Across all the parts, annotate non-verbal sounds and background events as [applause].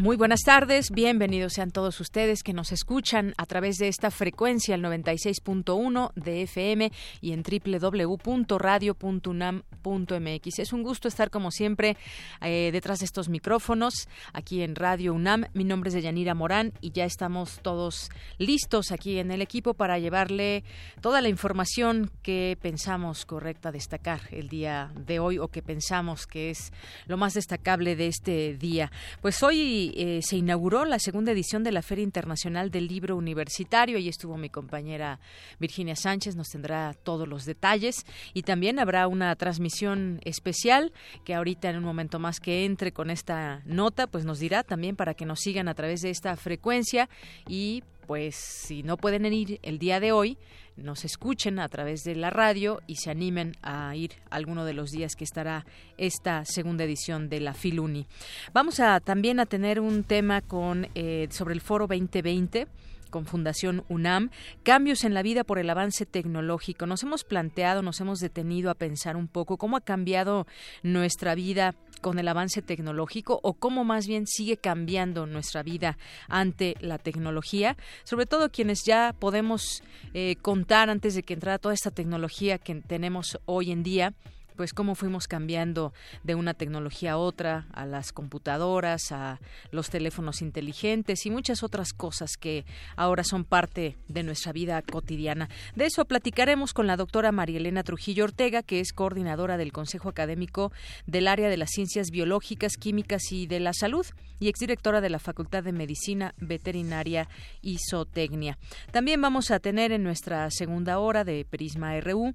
Muy buenas tardes, bienvenidos sean todos ustedes que nos escuchan a través de esta frecuencia, el 96.1 de FM y en www.radio.unam.mx. Es un gusto estar como siempre eh, detrás de estos micrófonos aquí en Radio UNAM. Mi nombre es Deyanira Morán y ya estamos todos listos aquí en el equipo para llevarle toda la información que pensamos correcta destacar el día de hoy o que pensamos que es lo más destacable de este día. Pues hoy eh, se inauguró la segunda edición de la Feria Internacional del Libro Universitario. Ahí estuvo mi compañera Virginia Sánchez, nos tendrá todos los detalles. Y también habrá una transmisión especial que ahorita en un momento más que entre con esta nota, pues nos dirá también para que nos sigan a través de esta frecuencia y pues si no pueden ir el día de hoy, nos escuchen a través de la radio y se animen a ir alguno de los días que estará esta segunda edición de la Filuni. Vamos a también a tener un tema con eh, sobre el Foro 2020 con Fundación UNAM, cambios en la vida por el avance tecnológico. Nos hemos planteado, nos hemos detenido a pensar un poco cómo ha cambiado nuestra vida con el avance tecnológico o cómo más bien sigue cambiando nuestra vida ante la tecnología, sobre todo quienes ya podemos eh, contar antes de que entrara toda esta tecnología que tenemos hoy en día pues cómo fuimos cambiando de una tecnología a otra, a las computadoras, a los teléfonos inteligentes y muchas otras cosas que ahora son parte de nuestra vida cotidiana. De eso platicaremos con la doctora María Elena Trujillo Ortega, que es coordinadora del Consejo Académico del área de las Ciencias Biológicas, Químicas y de la Salud y exdirectora de la Facultad de Medicina Veterinaria y Zootecnia. También vamos a tener en nuestra segunda hora de Prisma RU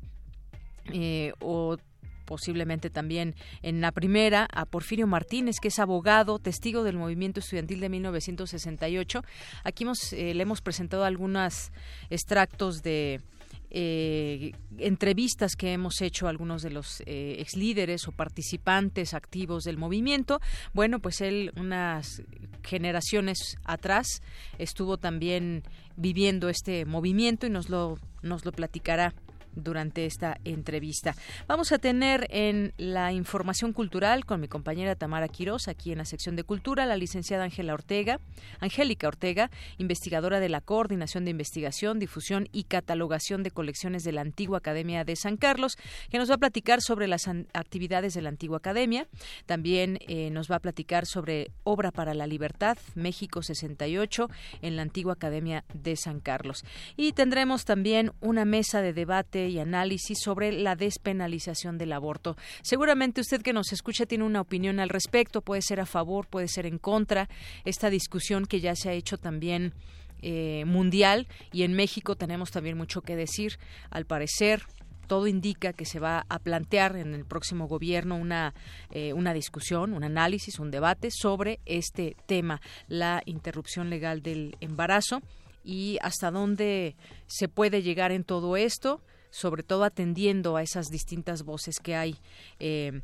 eh, o posiblemente también en la primera, a Porfirio Martínez, que es abogado, testigo del movimiento estudiantil de 1968. Aquí hemos, eh, le hemos presentado algunos extractos de eh, entrevistas que hemos hecho a algunos de los eh, ex líderes o participantes activos del movimiento. Bueno, pues él unas generaciones atrás estuvo también viviendo este movimiento y nos lo nos lo platicará durante esta entrevista. Vamos a tener en la información cultural con mi compañera Tamara Quiroz, aquí en la sección de cultura, la licenciada Ángela Ortega, Angélica Ortega, investigadora de la Coordinación de Investigación, Difusión y Catalogación de Colecciones de la Antigua Academia de San Carlos, que nos va a platicar sobre las actividades de la Antigua Academia. También eh, nos va a platicar sobre Obra para la Libertad, México 68, en la Antigua Academia de San Carlos. Y tendremos también una mesa de debate y análisis sobre la despenalización del aborto. Seguramente usted que nos escucha tiene una opinión al respecto, puede ser a favor, puede ser en contra. Esta discusión que ya se ha hecho también eh, mundial y en México tenemos también mucho que decir. Al parecer, todo indica que se va a plantear en el próximo gobierno una, eh, una discusión, un análisis, un debate sobre este tema, la interrupción legal del embarazo y hasta dónde se puede llegar en todo esto sobre todo atendiendo a esas distintas voces que hay. Eh,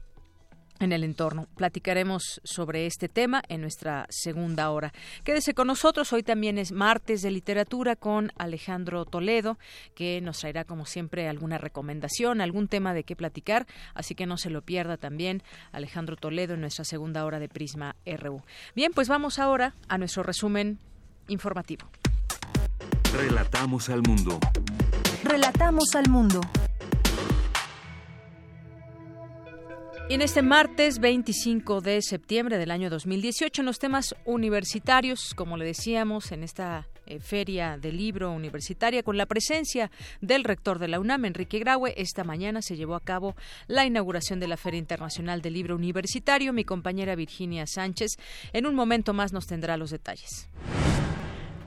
en el entorno. Platicaremos sobre este tema en nuestra segunda hora. Quédese con nosotros. Hoy también es martes de literatura con Alejandro Toledo, que nos traerá, como siempre, alguna recomendación, algún tema de qué platicar. Así que no se lo pierda también Alejandro Toledo en nuestra segunda hora de Prisma RU. Bien, pues vamos ahora a nuestro resumen informativo. Relatamos al mundo. Relatamos al mundo. Y en este martes 25 de septiembre del año 2018, en los temas universitarios, como le decíamos, en esta eh, Feria del Libro Universitaria con la presencia del rector de la UNAM, Enrique Graue. Esta mañana se llevó a cabo la inauguración de la Feria Internacional del Libro Universitario. Mi compañera Virginia Sánchez en un momento más nos tendrá los detalles.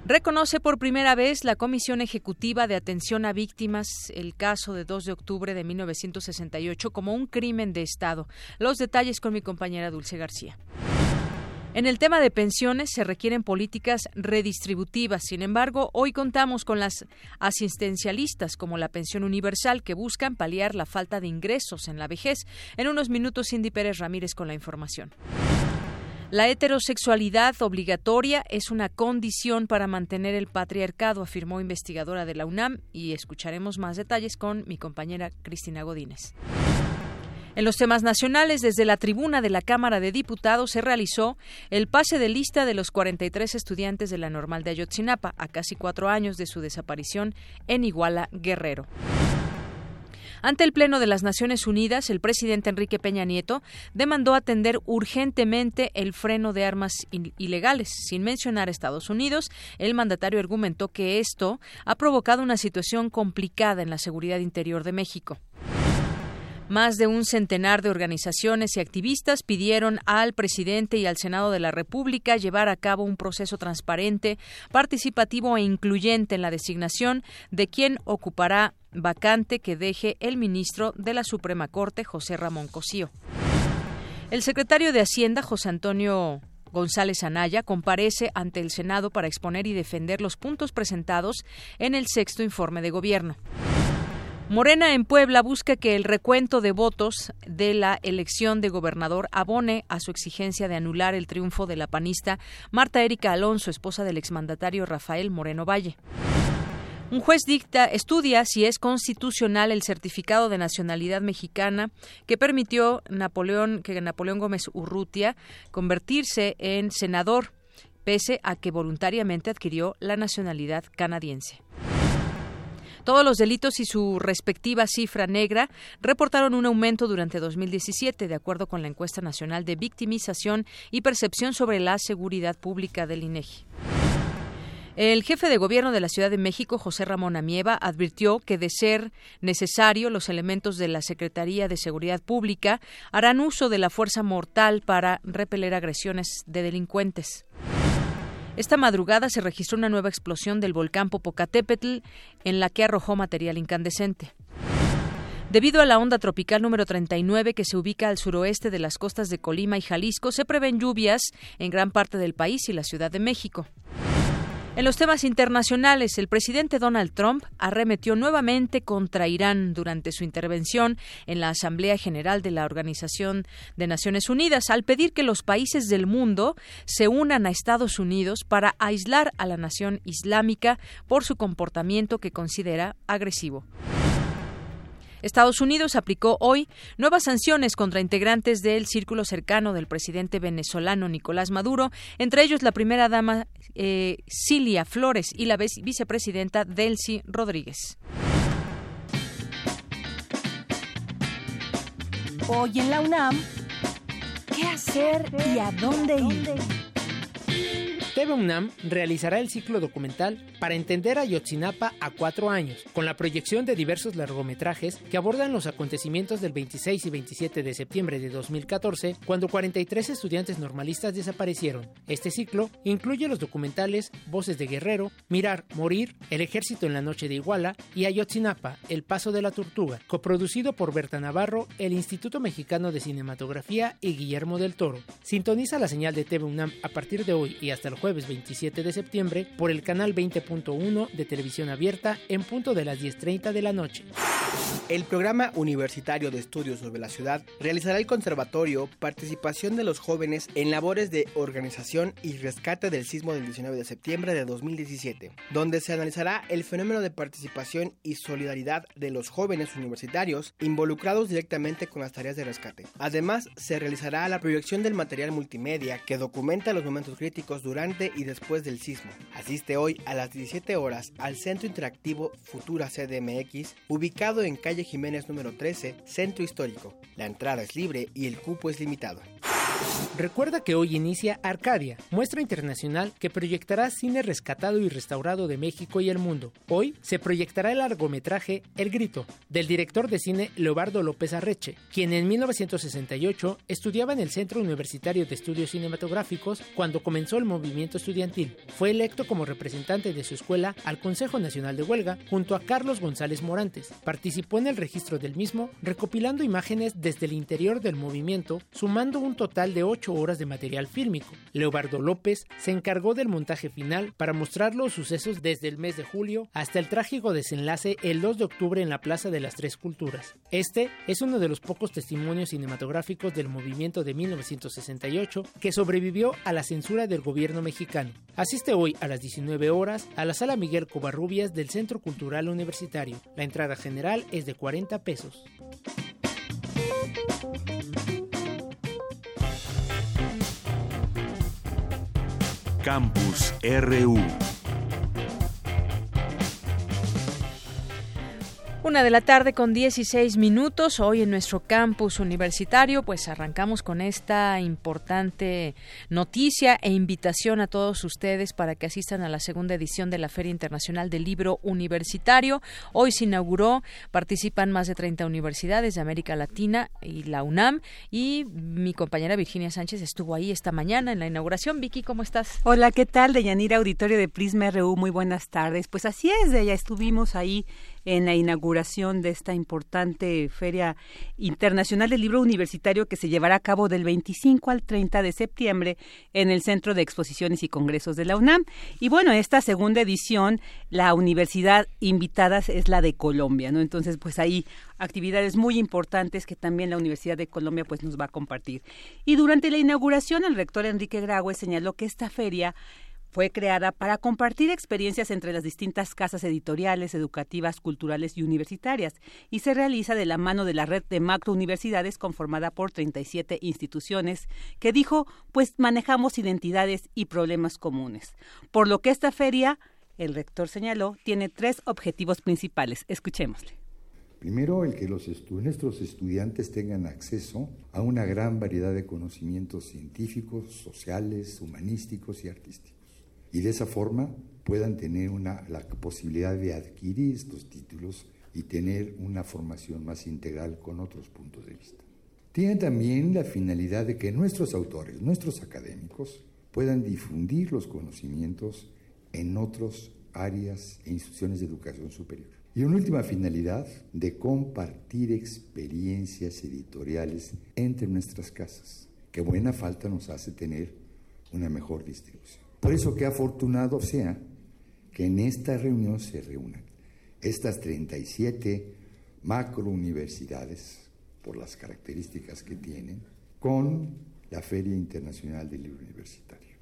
Reconoce por primera vez la Comisión Ejecutiva de Atención a Víctimas el caso de 2 de octubre de 1968 como un crimen de Estado. Los detalles con mi compañera Dulce García. En el tema de pensiones se requieren políticas redistributivas. Sin embargo, hoy contamos con las asistencialistas como la pensión universal que buscan paliar la falta de ingresos en la vejez. En unos minutos, Cindy Pérez Ramírez con la información. La heterosexualidad obligatoria es una condición para mantener el patriarcado, afirmó investigadora de la UNAM, y escucharemos más detalles con mi compañera Cristina Godínez. En los temas nacionales, desde la tribuna de la Cámara de Diputados se realizó el pase de lista de los 43 estudiantes de la normal de Ayotzinapa, a casi cuatro años de su desaparición en Iguala, Guerrero. Ante el Pleno de las Naciones Unidas, el presidente Enrique Peña Nieto demandó atender urgentemente el freno de armas ilegales. Sin mencionar a Estados Unidos, el mandatario argumentó que esto ha provocado una situación complicada en la seguridad interior de México. Más de un centenar de organizaciones y activistas pidieron al presidente y al Senado de la República llevar a cabo un proceso transparente, participativo e incluyente en la designación de quien ocupará vacante que deje el ministro de la Suprema Corte, José Ramón Cosío. El secretario de Hacienda, José Antonio González Anaya comparece ante el Senado para exponer y defender los puntos presentados en el sexto informe de gobierno. Morena en Puebla busca que el recuento de votos de la elección de gobernador abone a su exigencia de anular el triunfo de la panista Marta Erika Alonso, esposa del exmandatario Rafael Moreno Valle. Un juez dicta, estudia si es constitucional el certificado de nacionalidad mexicana que permitió Napoleón, que Napoleón Gómez Urrutia convertirse en senador, pese a que voluntariamente adquirió la nacionalidad canadiense. Todos los delitos y su respectiva cifra negra reportaron un aumento durante 2017, de acuerdo con la encuesta nacional de victimización y percepción sobre la seguridad pública del INEGI. El jefe de gobierno de la Ciudad de México, José Ramón Amieva, advirtió que de ser necesario, los elementos de la Secretaría de Seguridad Pública harán uso de la fuerza mortal para repeler agresiones de delincuentes. Esta madrugada se registró una nueva explosión del volcán Popocatépetl en la que arrojó material incandescente. Debido a la onda tropical número 39 que se ubica al suroeste de las costas de Colima y Jalisco, se prevén lluvias en gran parte del país y la Ciudad de México. En los temas internacionales, el presidente Donald Trump arremetió nuevamente contra Irán durante su intervención en la Asamblea General de la Organización de Naciones Unidas al pedir que los países del mundo se unan a Estados Unidos para aislar a la nación islámica por su comportamiento que considera agresivo. Estados Unidos aplicó hoy nuevas sanciones contra integrantes del círculo cercano del presidente venezolano Nicolás Maduro, entre ellos la primera dama eh, Cilia Flores y la vicepresidenta Delcy Rodríguez. Hoy en la UNAM, ¿qué hacer y a dónde ir? TV UNAM realizará el ciclo documental para entender a Yotzinapa a cuatro años, con la proyección de diversos largometrajes que abordan los acontecimientos del 26 y 27 de septiembre de 2014, cuando 43 estudiantes normalistas desaparecieron. Este ciclo incluye los documentales Voces de Guerrero, Mirar, Morir, El Ejército en la Noche de Iguala y Ayotzinapa, El Paso de la Tortuga, coproducido por Berta Navarro, el Instituto Mexicano de Cinematografía y Guillermo del Toro. Sintoniza la señal de TV UNAM a partir de hoy y hasta el jueves 27 de septiembre por el canal 20.1 de televisión abierta en punto de las 10.30 de la noche. El programa universitario de estudios sobre la ciudad realizará el conservatorio Participación de los jóvenes en labores de organización y rescate del sismo del 19 de septiembre de 2017, donde se analizará el fenómeno de participación y solidaridad de los jóvenes universitarios involucrados directamente con las tareas de rescate. Además, se realizará la proyección del material multimedia que documenta los momentos críticos durante y después del sismo. Asiste hoy a las 17 horas al Centro Interactivo Futura CDMX, ubicado en calle Jiménez número 13, Centro Histórico. La entrada es libre y el cupo es limitado. Recuerda que hoy inicia Arcadia, muestra internacional que proyectará cine rescatado y restaurado de México y el mundo. Hoy se proyectará el largometraje El Grito, del director de cine Leobardo López Arreche, quien en 1968 estudiaba en el Centro Universitario de Estudios Cinematográficos cuando comenzó el movimiento estudiantil. Fue electo como representante de su escuela al Consejo Nacional de Huelga junto a Carlos González Morantes. Participó en el registro del mismo, recopilando imágenes desde el interior del movimiento, sumando un total de ocho horas de material fílmico. Leobardo López se encargó del montaje final para mostrar los sucesos desde el mes de julio hasta el trágico desenlace el 2 de octubre en la Plaza de las Tres Culturas. Este es uno de los pocos testimonios cinematográficos del movimiento de 1968 que sobrevivió a la censura del gobierno mexicano. Asiste hoy a las 19 horas a la Sala Miguel Covarrubias del Centro Cultural Universitario. La entrada general es de 40 pesos. Campus RU. Una de la tarde con 16 minutos, hoy en nuestro campus universitario, pues arrancamos con esta importante noticia e invitación a todos ustedes para que asistan a la segunda edición de la Feria Internacional del Libro Universitario. Hoy se inauguró, participan más de 30 universidades de América Latina y la UNAM y mi compañera Virginia Sánchez estuvo ahí esta mañana en la inauguración. Vicky, ¿cómo estás? Hola, ¿qué tal? De Yanira Auditorio de Prisma RU, muy buenas tardes. Pues así es, de ella estuvimos ahí en la inauguración de esta importante Feria Internacional del Libro Universitario que se llevará a cabo del 25 al 30 de septiembre en el Centro de Exposiciones y Congresos de la UNAM. Y bueno, esta segunda edición, la universidad invitada es la de Colombia, ¿no? Entonces, pues ahí actividades muy importantes que también la Universidad de Colombia pues nos va a compartir. Y durante la inauguración, el rector Enrique Graue señaló que esta feria fue creada para compartir experiencias entre las distintas casas editoriales, educativas, culturales y universitarias y se realiza de la mano de la red de macrouniversidades conformada por 37 instituciones que dijo, pues manejamos identidades y problemas comunes. Por lo que esta feria, el rector señaló, tiene tres objetivos principales. Escuchémosle. Primero, el que nuestros estudiantes tengan acceso a una gran variedad de conocimientos científicos, sociales, humanísticos y artísticos y de esa forma puedan tener la posibilidad de adquirir estos títulos y tener una formación más integral con otros puntos de vista. Tiene también la finalidad de que nuestros autores, nuestros académicos, puedan difundir los conocimientos en otras áreas e instituciones de educación superior. Y una última finalidad de compartir experiencias editoriales entre nuestras casas, que buena falta nos hace tener una mejor distribución. Por eso que afortunado sea que en esta reunión se reúnan estas 37 macrouniversidades, por las características que tienen, con la Feria Internacional del Libro Universitario.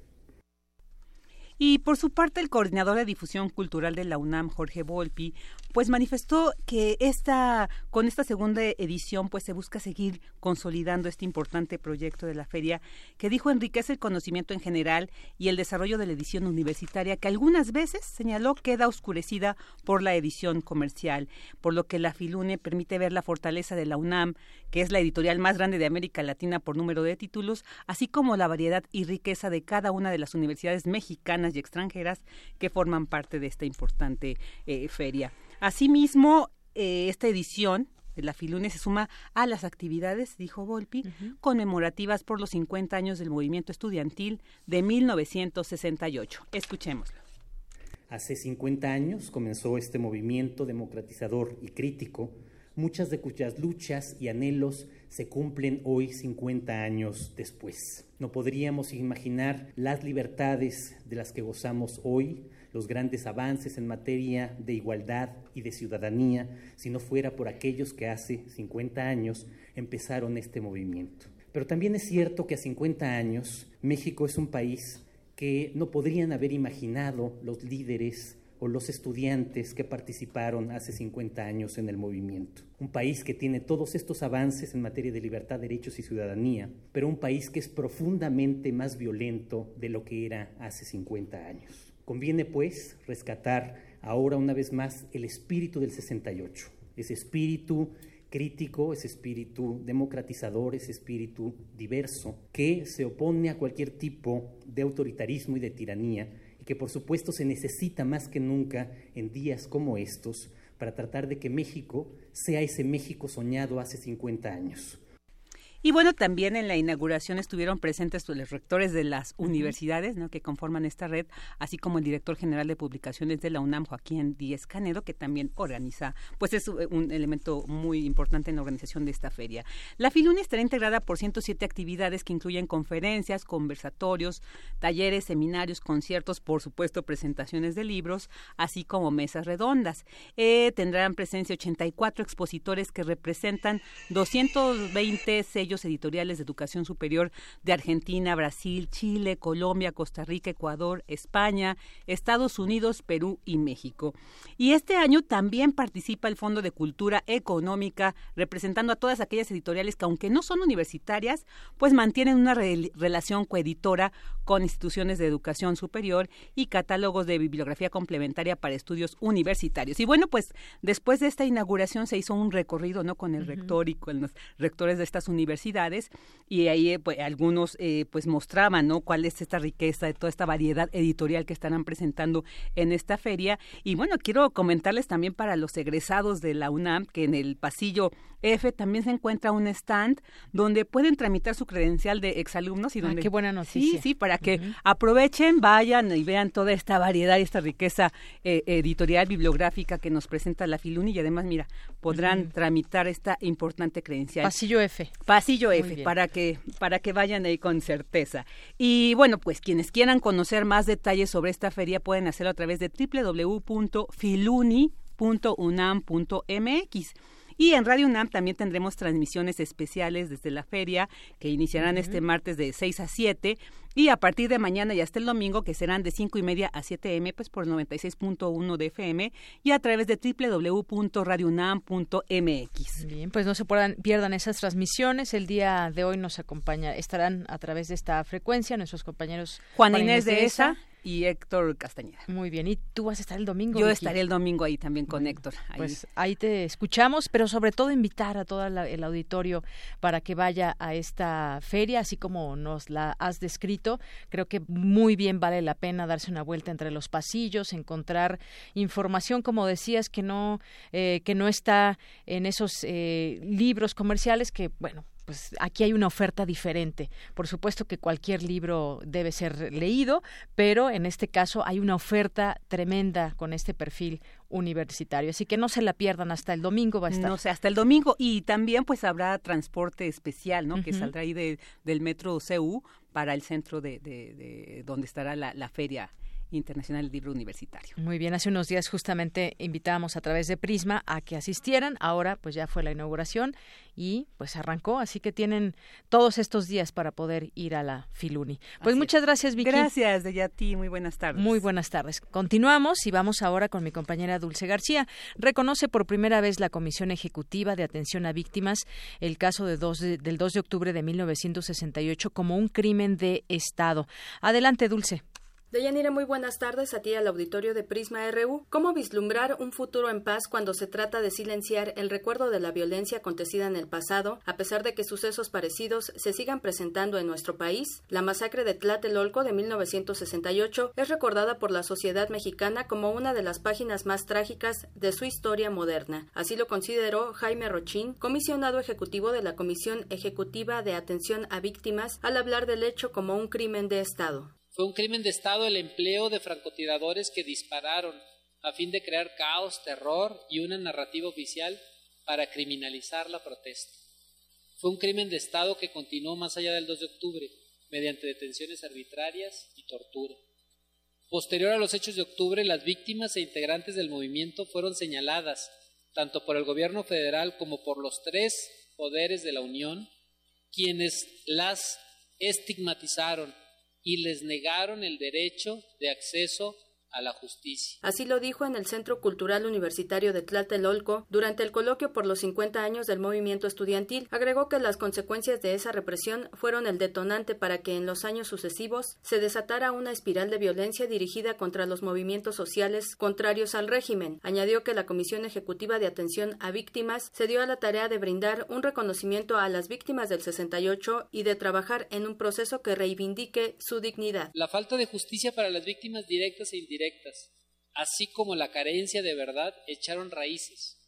Y por su parte, el coordinador de difusión cultural de la UNAM, Jorge Volpi, pues manifestó que esta, con esta segunda edición, pues se busca seguir consolidando este importante proyecto de la feria, que dijo enriquece el conocimiento en general y el desarrollo de la edición universitaria, que algunas veces señaló queda oscurecida por la edición comercial, por lo que la Filune permite ver la fortaleza de la UNAM, que es la editorial más grande de América Latina por número de títulos, así como la variedad y riqueza de cada una de las universidades mexicanas y extranjeras que forman parte de esta importante eh, feria. Asimismo, eh, esta edición de la Filune se suma a las actividades, dijo Volpi, conmemorativas por los 50 años del movimiento estudiantil de 1968. Escuchémoslo. Hace 50 años comenzó este movimiento democratizador y crítico, muchas de cuyas luchas y anhelos se cumplen hoy 50 años después. No podríamos imaginar las libertades de las que gozamos hoy los grandes avances en materia de igualdad y de ciudadanía si no fuera por aquellos que hace 50 años empezaron este movimiento. Pero también es cierto que a 50 años México es un país que no podrían haber imaginado los líderes o los estudiantes que participaron hace 50 años en el movimiento. Un país que tiene todos estos avances en materia de libertad, derechos y ciudadanía, pero un país que es profundamente más violento de lo que era hace 50 años. Conviene, pues, rescatar ahora una vez más el espíritu del 68, ese espíritu crítico, ese espíritu democratizador, ese espíritu diverso, que se opone a cualquier tipo de autoritarismo y de tiranía, y que por supuesto se necesita más que nunca en días como estos para tratar de que México sea ese México soñado hace 50 años. Y bueno, también en la inauguración estuvieron presentes los rectores de las universidades ¿no? que conforman esta red, así como el director general de publicaciones de la UNAM, Joaquín Díez Canedo, que también organiza, pues es un elemento muy importante en la organización de esta feria. La Filuni estará integrada por 107 actividades que incluyen conferencias, conversatorios, talleres, seminarios, conciertos, por supuesto, presentaciones de libros, así como mesas redondas. Eh, tendrán presencia 84 expositores que representan 220 sellos editoriales de educación superior de Argentina, Brasil, Chile, Colombia, Costa Rica, Ecuador, España, Estados Unidos, Perú y México. Y este año también participa el Fondo de Cultura Económica, representando a todas aquellas editoriales que, aunque no son universitarias, pues mantienen una relación coeditora con instituciones de educación superior y catálogos de bibliografía complementaria para estudios universitarios. Y bueno, pues después de esta inauguración se hizo un recorrido no con el rector y con los rectores de estas universidades y ahí eh, pues, algunos eh, pues mostraban no cuál es esta riqueza de toda esta variedad editorial que estarán presentando en esta feria. Y bueno quiero comentarles también para los egresados de la UNAM que en el pasillo F también se encuentra un stand donde pueden tramitar su credencial de exalumnos y donde qué buena noticia. Sí sí para que aprovechen vayan y vean toda esta variedad y esta riqueza eh, editorial bibliográfica que nos presenta la Filuni y además mira podrán tramitar esta importante credencial. Pasillo F. Pasillo F para que para que vayan ahí con certeza. Y bueno pues quienes quieran conocer más detalles sobre esta feria pueden hacerlo a través de www.filuni.unam.mx y en Radio UNAM también tendremos transmisiones especiales desde la feria que iniciarán este martes de 6 a 7 y a partir de mañana y hasta el domingo, que serán de 5 y media a 7 m, pues por 96.1 de FM y a través de www.radiounam.mx. Bien, pues no se puedan, pierdan esas transmisiones. El día de hoy nos acompaña, estarán a través de esta frecuencia nuestros compañeros Juan Inés de esa y Héctor Castañeda. Muy bien, y tú vas a estar el domingo. Yo estaré el domingo ahí también con Héctor. Pues ahí te escuchamos, pero sobre todo invitar a todo el auditorio para que vaya a esta feria, así como nos la has descrito. Creo que muy bien vale la pena darse una vuelta entre los pasillos, encontrar información, como decías, que no, eh, que no está en esos eh, libros comerciales que, bueno, pues aquí hay una oferta diferente. Por supuesto que cualquier libro debe ser leído, pero en este caso hay una oferta tremenda con este perfil universitario. Así que no se la pierdan hasta el domingo va a estar. No sé, hasta el domingo. Y también pues habrá transporte especial, ¿no? Que saldrá ahí del metro CU para el centro de, de, donde estará la, la feria Internacional del Libro Universitario. Muy bien, hace unos días justamente invitábamos a través de Prisma a que asistieran, ahora pues ya fue la inauguración y pues arrancó, así que tienen todos estos días para poder ir a la Filuni. Pues muchas gracias, Vicky. Gracias, de ti, muy buenas tardes. Muy buenas tardes. Continuamos y vamos ahora con mi compañera Dulce García. Reconoce por primera vez la Comisión Ejecutiva de Atención a Víctimas el caso de dos del 2 de octubre de 1968 como un crimen de Estado. Adelante, Dulce. Deyanira, muy buenas tardes a ti al auditorio de Prisma RU. ¿Cómo vislumbrar un futuro en paz cuando se trata de silenciar el recuerdo de la violencia acontecida en el pasado, a pesar de que sucesos parecidos se sigan presentando en nuestro país? La masacre de Tlatelolco de 1968 es recordada por la sociedad mexicana como una de las páginas más trágicas de su historia moderna. Así lo consideró Jaime Rochín, comisionado ejecutivo de la Comisión Ejecutiva de Atención a Víctimas, al hablar del hecho como un crimen de Estado. Fue un crimen de Estado el empleo de francotiradores que dispararon a fin de crear caos, terror y una narrativa oficial para criminalizar la protesta. Fue un crimen de Estado que continuó más allá del 2 de octubre, mediante detenciones arbitrarias y tortura. Posterior a los hechos de octubre, las víctimas e integrantes del movimiento fueron señaladas, tanto por el gobierno federal como por los tres poderes de la Unión, quienes las estigmatizaron y les negaron el derecho de acceso a la justicia. Así lo dijo en el Centro Cultural Universitario de Tlatelolco durante el coloquio por los 50 años del movimiento estudiantil. Agregó que las consecuencias de esa represión fueron el detonante para que en los años sucesivos se desatara una espiral de violencia dirigida contra los movimientos sociales contrarios al régimen. Añadió que la Comisión Ejecutiva de Atención a Víctimas se dio a la tarea de brindar un reconocimiento a las víctimas del 68 y de trabajar en un proceso que reivindique su dignidad. La falta de justicia para las víctimas directas e indirectas así como la carencia de verdad, echaron raíces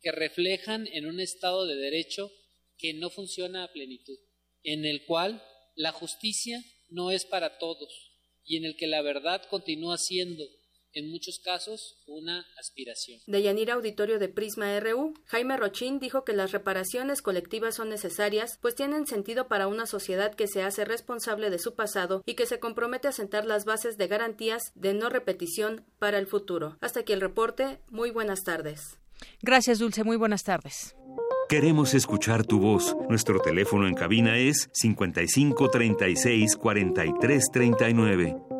que reflejan en un Estado de Derecho que no funciona a plenitud, en el cual la justicia no es para todos y en el que la verdad continúa siendo en muchos casos una aspiración. De Yanira Auditorio de Prisma RU, Jaime Rochín dijo que las reparaciones colectivas son necesarias, pues tienen sentido para una sociedad que se hace responsable de su pasado y que se compromete a sentar las bases de garantías de no repetición para el futuro. Hasta aquí el reporte. Muy buenas tardes. Gracias, Dulce. Muy buenas tardes. Queremos escuchar tu voz. Nuestro teléfono en cabina es 55 36 43 39.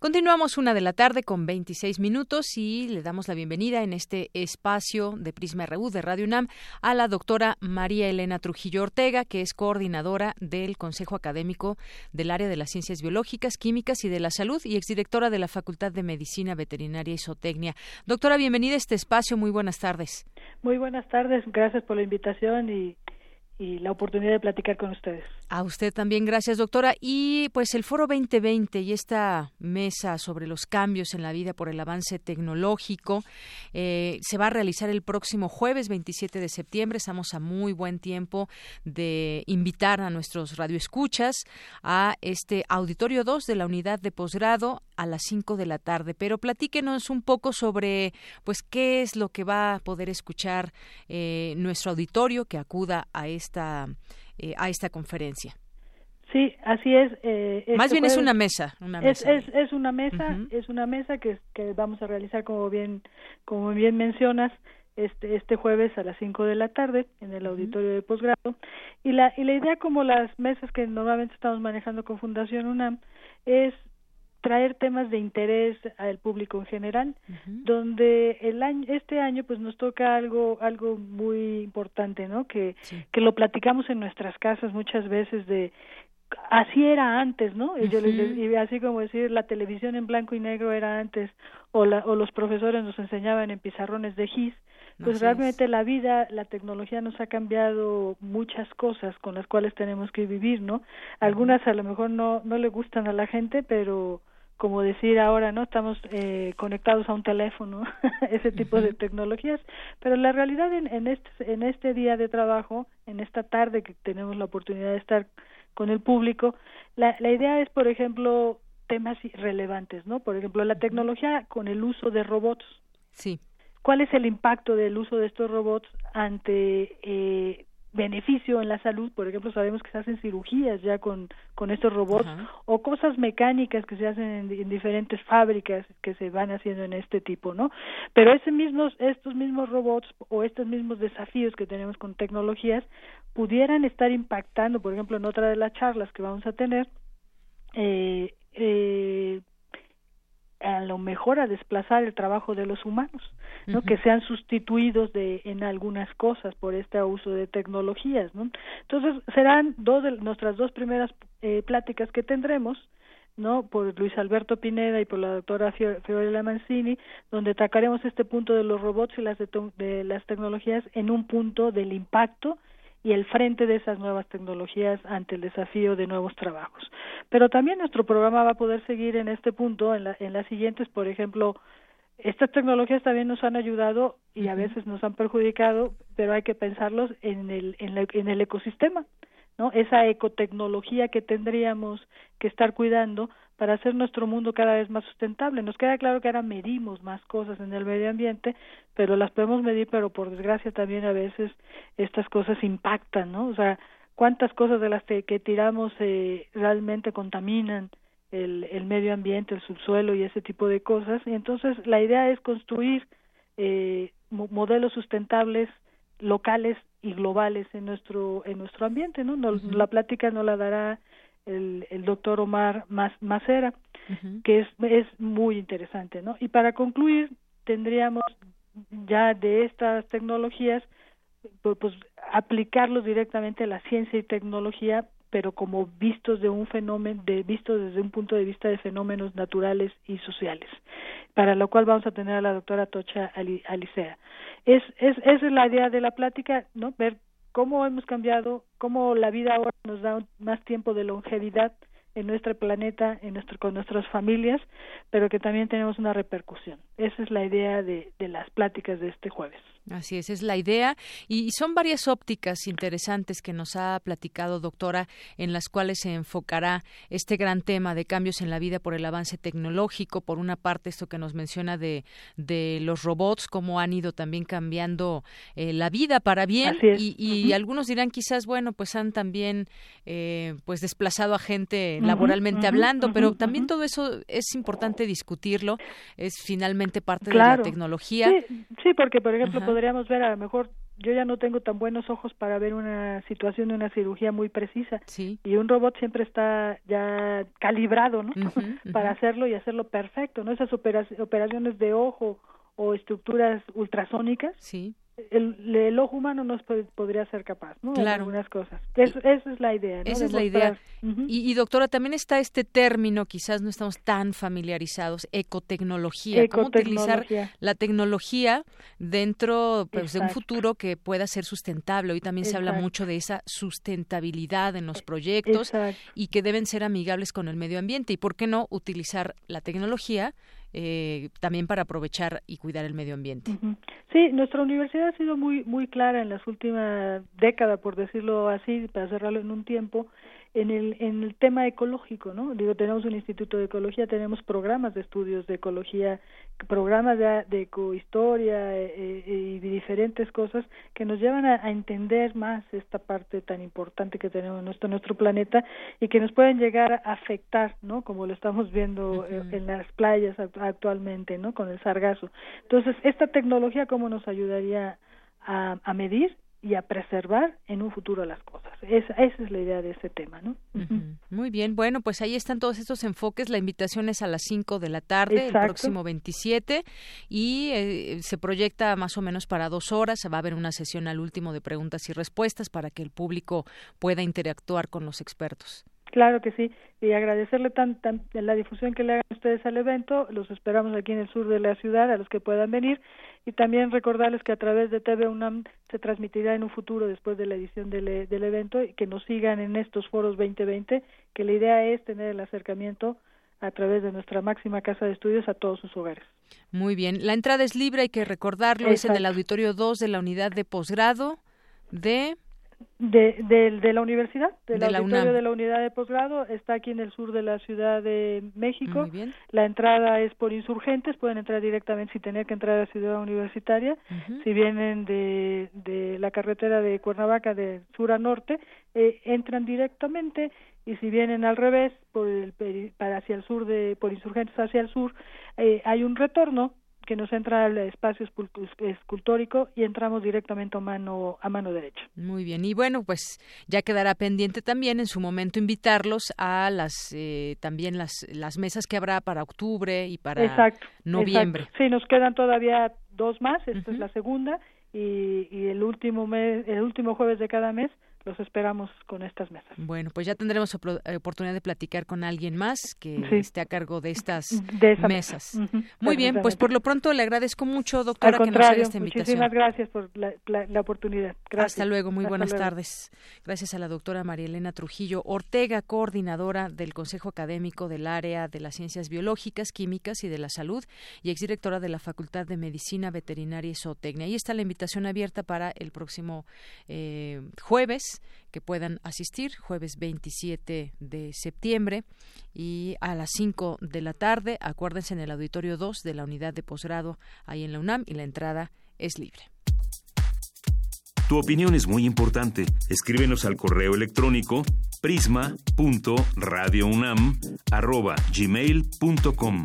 Continuamos una de la tarde con 26 minutos y le damos la bienvenida en este espacio de Prisma RU de Radio UNAM a la doctora María Elena Trujillo Ortega, que es coordinadora del Consejo Académico del Área de las Ciencias Biológicas, Químicas y de la Salud y exdirectora de la Facultad de Medicina Veterinaria y Zootecnia. Doctora, bienvenida a este espacio. Muy buenas tardes. Muy buenas tardes. Gracias por la invitación y y la oportunidad de platicar con ustedes. A usted también, gracias doctora. Y pues el Foro 2020 y esta mesa sobre los cambios en la vida por el avance tecnológico eh, se va a realizar el próximo jueves 27 de septiembre. Estamos a muy buen tiempo de invitar a nuestros radioescuchas a este auditorio 2 de la unidad de posgrado a las 5 de la tarde. Pero platíquenos un poco sobre pues qué es lo que va a poder escuchar eh, nuestro auditorio que acuda a este esta, eh, a esta conferencia. Sí, así es. Eh, Más este bien es una mesa. Una es, Es, es, una mesa, es una mesa que, que vamos a realizar como bien, como bien mencionas, este, este jueves a las 5 de la tarde en el auditorio de posgrado. Y la, y la idea, como las mesas que normalmente estamos manejando con Fundación UNAM, es traer temas de interés al público en general, donde el año, este año pues nos toca algo, algo muy importante, ¿no? Que, que lo platicamos en nuestras casas muchas veces de así era antes, ¿no? Y, yo les, así como decir la televisión en blanco y negro era antes, o, la, o los profesores nos enseñaban en pizarrones de GIS, pues realmente la vida, la tecnología nos ha cambiado muchas cosas con las cuales tenemos que vivir, ¿no? Algunas a lo mejor no, no le gustan a la gente, pero como decir ahora, ¿no? Estamos eh, conectados a un teléfono, [laughs] ese tipo de tecnologías, pero la realidad en, en, este, en este día de trabajo, en esta tarde que tenemos la oportunidad de estar con el público, la, la idea es, por ejemplo, temas relevantes, ¿no? Por ejemplo, la tecnología con el uso de robots. Sí. ¿Cuál es el impacto del uso de estos robots ante eh, beneficio en la salud, por ejemplo, sabemos que se hacen cirugías ya con, con estos robots o cosas mecánicas que se hacen en, diferentes fábricas que se van haciendo en este tipo, ¿no? Pero ese mismos, estos mismos robots o estos mismos desafíos que tenemos con tecnologías pudieran estar impactando, por ejemplo, en otra de las charlas que vamos a tener, eh, eh, a lo mejor a desplazar el trabajo de los humanos, ¿no? Que sean sustituidos de en algunas cosas por este uso de tecnologías, ¿no? Entonces serán dos de nuestras dos primeras eh, pláticas que tendremos, ¿no? Por Luis Alberto Pineda y por la doctora Fiorella Mancini, donde atacaremos este punto de los robots y las de las tecnologías en un punto del impacto y el frente de esas nuevas tecnologías ante el desafío de nuevos trabajos. Pero también nuestro programa va a poder seguir en este punto, en, en las siguientes, por ejemplo, estas tecnologías también nos han ayudado y a veces nos han perjudicado, pero hay que pensarlos en el, en, en el ecosistema, ¿no? Esa ecotecnología que tendríamos que estar cuidando para hacer nuestro mundo cada vez más sustentable. Nos queda claro que ahora medimos más cosas en el medio ambiente, pero las podemos medir, pero por desgracia también a veces estas cosas impactan, ¿no? O sea, cuántas cosas de las que, tiramos eh, realmente contaminan el, el, medio ambiente, el subsuelo y ese tipo de cosas. Y entonces la idea es construir eh, modelos sustentables locales y globales en nuestro en nuestro ambiente, ¿no? La plática no la dará el, el doctor Omar Macera, que es, es muy interesante, ¿no? Y para concluir, tendríamos ya de estas tecnologías, pues, pues aplicarlos directamente a la ciencia y tecnología pero como vistos de un fenómeno, de, vistos desde un punto de vista de fenómenos naturales y sociales, para lo cual vamos a tener a la doctora Tocha Alicea. Es, es, esa es la idea de la plática, ¿no? Ver cómo hemos cambiado, cómo la vida ahora nos da más tiempo de longevidad en nuestro planeta, en nuestro, con nuestras familias, pero que también tenemos una repercusión. Esa es la idea de, de las pláticas de este jueves. Así es, es la idea. Y son varias ópticas interesantes que nos ha platicado, doctora, en las cuales se enfocará este gran tema de cambios en la vida por el avance tecnológico. Por una parte, esto que nos menciona de, de los robots, cómo han ido también cambiando eh, la vida para bien. Y, algunos dirán quizás, bueno, pues han también eh, pues desplazado a gente laboralmente hablando, pero también todo eso es importante discutirlo. Es finalmente parte de la tecnología. Sí, porque, por ejemplo, podríamos ver a lo mejor yo ya no tengo tan buenos ojos para ver una situación de una cirugía muy precisa. Y un robot siempre está ya calibrado no [laughs] para hacerlo y hacerlo perfecto no esas operaciones de ojo o estructuras ultrasónicas sí el, el, ojo humano no podría ser capaz, ¿no? Claro. algunas cosas. esa es la idea, Esa es la idea. y, doctora, también está este término, quizás no estamos tan familiarizados, ecotecnología. ¿Cómo utilizar la tecnología dentro pues, de un futuro que pueda ser sustentable? Hoy también se habla mucho de esa sustentabilidad en los proyectos y que deben ser amigables con el medio ambiente. ¿Y por qué no utilizar la tecnología eh, también para aprovechar y cuidar el medio ambiente. Sí, nuestra universidad ha sido muy muy clara en las últimas décadas, por decirlo así, para cerrarlo en un tiempo, en el, en el tema ecológico, ¿no? Digo, tenemos un instituto de ecología, tenemos programas de estudios de ecología, programas de, de ecohistoria eh, eh, y diferentes cosas que nos llevan a, entender más esta parte tan importante que tenemos en nuestro, nuestro planeta y que nos pueden llegar a afectar, ¿no? Como lo estamos viendo eh, en las playas actualmente, ¿no? Con el sargazo. Entonces, esta tecnología, ¿cómo nos ayudaría a, a medir y a preservar en un futuro las cosas. Esa, esa es la idea de este tema, ¿no? Muy bien, bueno, pues ahí están todos estos enfoques. La invitación es a las 5 de la tarde, el próximo 27, y eh, se proyecta más o menos para dos horas. Va a haber una sesión al último de preguntas y respuestas para que el público pueda interactuar con los expertos. Claro que sí, y agradecerle tan, tan, la difusión que le hagan ustedes al evento. Los esperamos aquí en el sur de la ciudad, a los que puedan venir y también recordarles que a través de TV UNAM se transmitirá en un futuro después de la edición del, e, del evento y que nos sigan en estos foros 2020, que la idea es tener el acercamiento a través de nuestra máxima casa de estudios a todos sus hogares. Muy bien, la entrada es libre, hay que recordarlo, es en el auditorio 2 de la unidad de posgrado de de, de, la universidad, del de auditorio de la unidad de posgrado, está aquí en el sur de la Ciudad de México. La entrada es por insurgentes, pueden entrar directamente sin tener que entrar a la ciudad universitaria. Si vienen de, de la carretera de Cuernavaca de sur a norte, eh, entran directamente. Y si vienen al revés, por el, para hacia el sur de, por insurgentes hacia el sur, eh, hay un retorno que nos entra al espacio escultórico y entramos directamente a mano a mano derecha. Muy bien y bueno pues ya quedará pendiente también en su momento invitarlos a las eh, también las las mesas que habrá para octubre y para noviembre. Sí nos quedan todavía dos más esta es la segunda y, y el último mes el último jueves de cada mes los esperamos con estas mesas. Bueno, pues ya tendremos eh, oportunidad de platicar con alguien más que esté a cargo de estas mesas. Muy bien, pues por lo pronto le agradezco mucho, doctora, que nos haga esta invitación. Muchísimas gracias por la, oportunidad. Gracias. Hasta luego, muy buenas tardes. Gracias a la doctora María Elena Trujillo Ortega, coordinadora del Consejo Académico del Área de las Ciencias Biológicas, Químicas y de la Salud y exdirectora de la Facultad de Medicina Veterinaria y Zootecnia. Ahí está la invitación abierta para el próximo eh, jueves que puedan asistir, jueves 27 de septiembre y a las 5 de la tarde, acuérdense en el auditorio 2 de la unidad de posgrado ahí en la UNAM y la entrada es libre. Tu opinión es muy importante. Escríbenos al correo electrónico prisma.radiounam@gmail.com.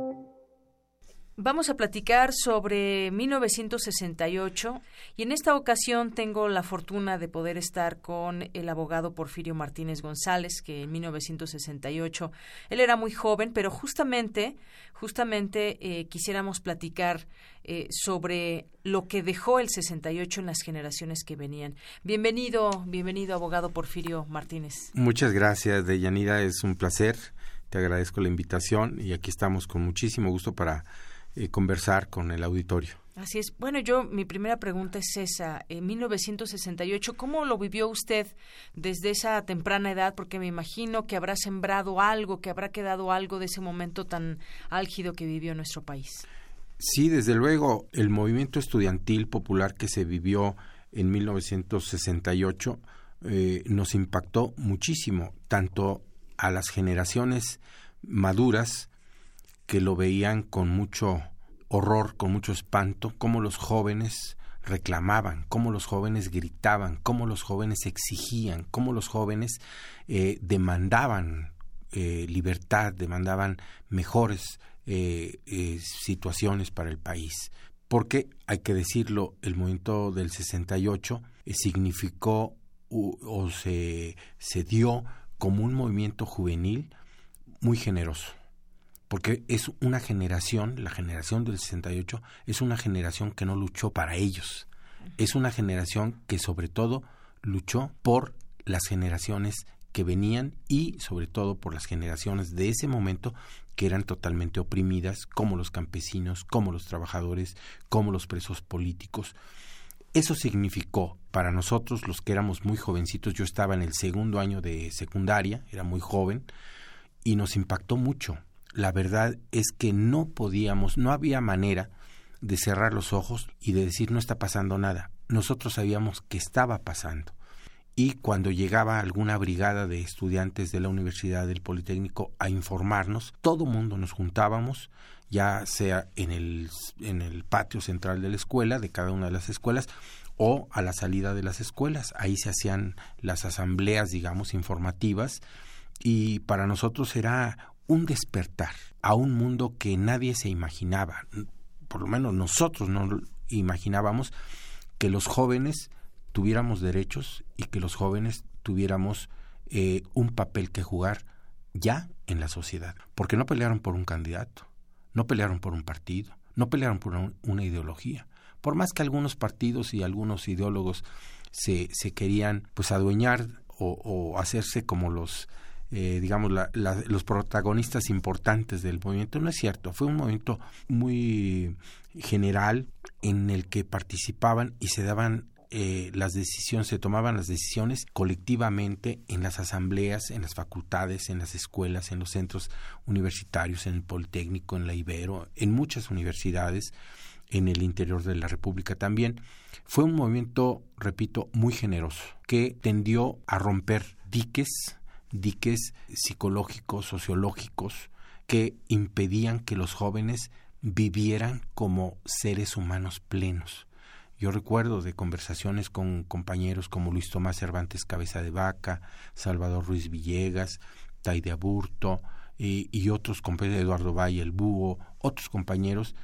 Vamos a platicar sobre 1968 y en esta ocasión tengo la fortuna de poder estar con el abogado Porfirio Martínez González, que en 1968 él era muy joven, pero justamente, justamente eh, quisiéramos platicar eh, sobre lo que dejó el 68 en las generaciones que venían. Bienvenido, bienvenido abogado Porfirio Martínez. Muchas gracias, Deyanira, es un placer. Te agradezco la invitación y aquí estamos con muchísimo gusto para eh, conversar con el auditorio. Así es. Bueno, yo mi primera pregunta es esa. En 1968, ¿cómo lo vivió usted desde esa temprana edad? Porque me imagino que habrá sembrado algo, que habrá quedado algo de ese momento tan álgido que vivió nuestro país. Sí, desde luego, el movimiento estudiantil popular que se vivió en 1968 eh, nos impactó muchísimo, tanto a las generaciones maduras que lo veían con mucho horror, con mucho espanto, cómo los jóvenes reclamaban, cómo los jóvenes gritaban, cómo los jóvenes exigían, cómo los jóvenes eh, demandaban eh, libertad, demandaban mejores eh, situaciones para el país. Porque, hay que decirlo, el movimiento del 68 significó o se, se dio como un movimiento juvenil muy generoso porque es una generación, la generación del 68, es una generación que no luchó para ellos, es una generación que sobre todo luchó por las generaciones que venían y sobre todo por las generaciones de ese momento que eran totalmente oprimidas, como los campesinos, como los trabajadores, como los presos políticos. Eso significó para nosotros, los que éramos muy jovencitos, yo estaba en el segundo año de secundaria, era muy joven, y nos impactó mucho la verdad es que no podíamos, no había manera de cerrar los ojos y de decir no está pasando nada. Nosotros sabíamos que estaba pasando. Y cuando llegaba alguna brigada de estudiantes de la Universidad del Politécnico a informarnos, todo mundo nos juntábamos, ya sea en el, en el patio central de la escuela, de cada una de las escuelas, o a la salida de las escuelas. Ahí se hacían las asambleas, digamos, informativas, y para nosotros era un despertar a un mundo que nadie se imaginaba, por lo menos nosotros no imaginábamos que los jóvenes tuviéramos derechos y que los jóvenes tuviéramos eh, un papel que jugar ya en la sociedad, porque no pelearon por un candidato, no pelearon por un partido, no pelearon por una ideología. Por más que algunos partidos y algunos ideólogos se, se querían pues adueñar o, o hacerse como los eh, digamos, los protagonistas importantes del movimiento. No es cierto, fue un movimiento muy general en el que participaban y se daban eh, las decisiones, se tomaban las decisiones colectivamente en las asambleas, en las facultades, en las escuelas, en los centros universitarios, en el Politécnico, en la Ibero, en muchas universidades, en el interior de la República también. Fue un movimiento, repito, muy generoso, que tendió a romper diques, diques psicológicos, sociológicos, que impedían que los jóvenes vivieran como seres humanos plenos. Yo recuerdo de conversaciones con compañeros como Luis Tomás Cervantes Cabeza de Vaca, Salvador Ruiz Villegas, Taide Aburto y, y otros compañeros, Eduardo Valle el Búho, otros compañeros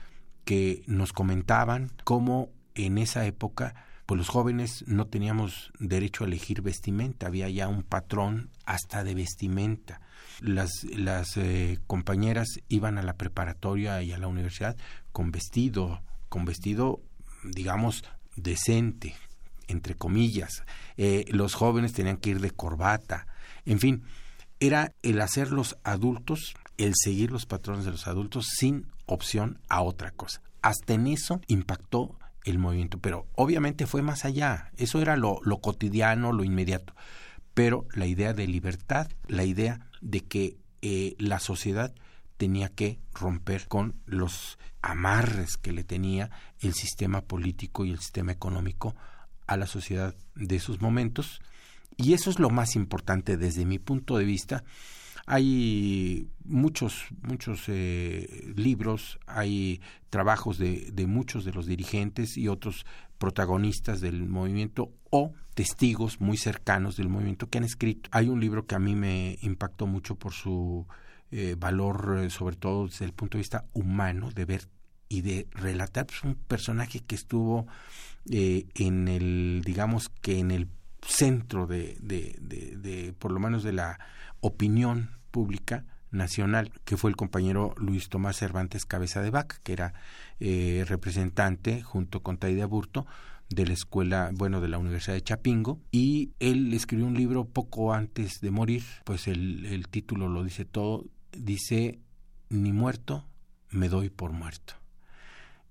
que nos comentaban cómo en esa época pues los jóvenes no teníamos derecho a elegir vestimenta, había ya un patrón hasta de vestimenta. Las, las eh, compañeras iban a la preparatoria y a la universidad con vestido, con vestido, digamos, decente, entre comillas. Eh, los jóvenes tenían que ir de corbata. En fin, era el hacer los adultos, el seguir los patrones de los adultos sin opción a otra cosa. Hasta en eso impactó el movimiento, pero obviamente fue más allá, eso era lo, lo cotidiano, lo inmediato, pero la idea de libertad, la idea de que eh, la sociedad tenía que romper con los amarres que le tenía el sistema político y el sistema económico a la sociedad de esos momentos Y eso es lo más importante desde mi punto de vista. Hay muchos, muchos eh, libros, hay trabajos de, de muchos de los dirigentes y otros protagonistas del movimiento o testigos muy cercanos del movimiento que han escrito. Hay un libro que a mí me impactó mucho por su eh, valor, eh, sobre todo desde el punto de vista humano, de ver y de relatar pues, un personaje que estuvo eh, en el, digamos que en el centro de, de, de, por lo menos de la opinión pública nacional, que fue el compañero Luis Tomás Cervantes Cabeza de Vaca, que era eh, representante junto con Taide Burto de la escuela, bueno, de la Universidad de Chapingo, y él escribió un libro poco antes de morir, pues el, el título lo dice todo, dice, ni muerto, me doy por muerto.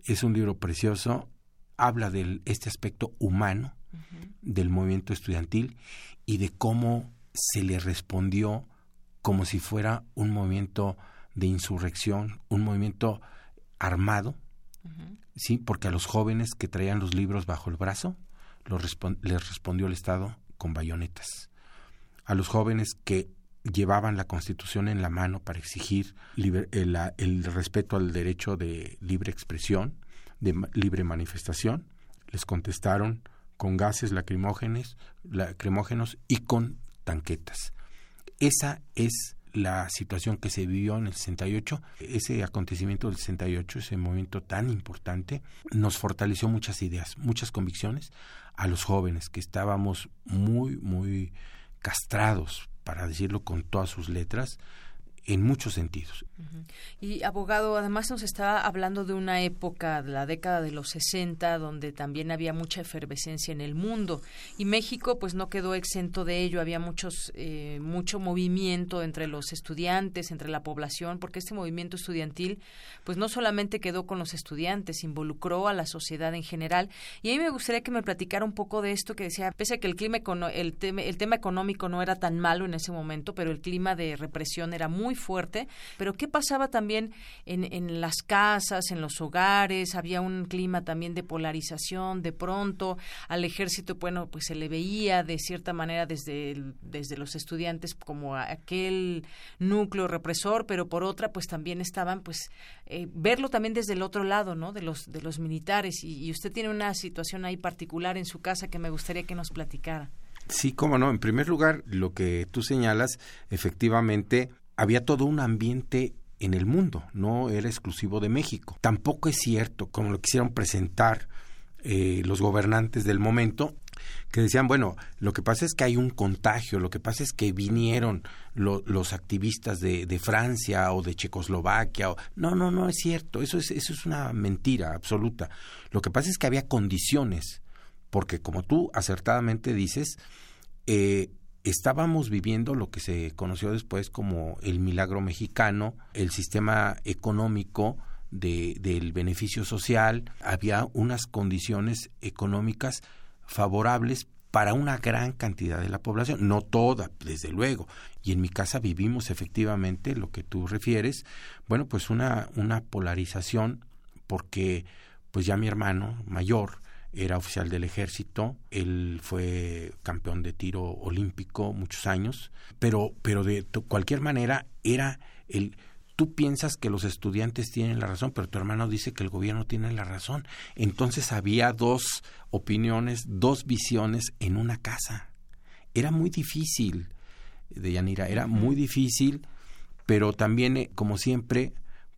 Es un libro precioso, habla de este aspecto humano del movimiento estudiantil y de cómo se le respondió como si fuera un movimiento de insurrección, un movimiento armado, sí, porque a los jóvenes que traían los libros bajo el brazo les respondió el Estado con bayonetas. A los jóvenes que llevaban la Constitución en la mano para exigir el, el, respeto al derecho de libre expresión, de libre manifestación, les contestaron con gases lacrimógenos, lacrimógenos y con tanquetas. Esa es la situación que se vivió en el 68. Ese acontecimiento del 68, ese momento tan importante, nos fortaleció muchas ideas, muchas convicciones a los jóvenes que estábamos muy, muy castrados, para decirlo con todas sus letras, en muchos sentidos. Y abogado, además nos está hablando de una época, de la década de los 60, donde también había mucha efervescencia en el mundo. Y México pues no quedó exento de ello, había muchos eh, mucho movimiento entre los estudiantes, entre la población, porque este movimiento estudiantil pues no solamente quedó con los estudiantes, involucró a la sociedad en general. Y a mí me gustaría que me platicara un poco de esto que decía, pese a que el clima el tema, el tema económico no era tan malo en ese momento, pero el clima de represión era muy fuerte, pero ¿qué pasaba también en, en las casas, en los hogares? Había un clima también de polarización, de pronto al ejército, bueno, pues se le veía de cierta manera desde, desde los estudiantes como aquel núcleo represor, pero por otra, pues también estaban, pues, eh, verlo también desde el otro lado, ¿no? De los, de los militares. Y, y usted tiene una situación ahí particular en su casa que me gustaría que nos platicara. Sí, cómo no. En primer lugar, lo que tú señalas, efectivamente, había todo un ambiente en el mundo, no era exclusivo de México. Tampoco es cierto, como lo quisieron presentar eh, los gobernantes del momento, que decían, bueno, lo que pasa es que hay un contagio, lo que pasa es que vinieron los activistas de, de, Francia o de Checoslovaquia. O... No, no, no es cierto, eso es, eso es una mentira absoluta. Lo que pasa es que había condiciones, porque como tú acertadamente dices, eh, estábamos viviendo lo que se conoció después como el milagro mexicano, el sistema económico de, del beneficio social, había unas condiciones económicas favorables para una gran cantidad de la población, no toda, desde luego. Y en mi casa vivimos efectivamente lo que tú refieres, bueno, pues una, una polarización, porque pues ya mi hermano mayor era oficial del ejército, él fue campeón de tiro olímpico muchos años, pero, pero de cualquier manera era el... Tú piensas que los estudiantes tienen la razón, pero tu hermano dice que el gobierno tiene la razón. Entonces había dos opiniones, dos visiones en una casa. Era muy difícil, de Yanira, era muy difícil, pero también, eh, como siempre,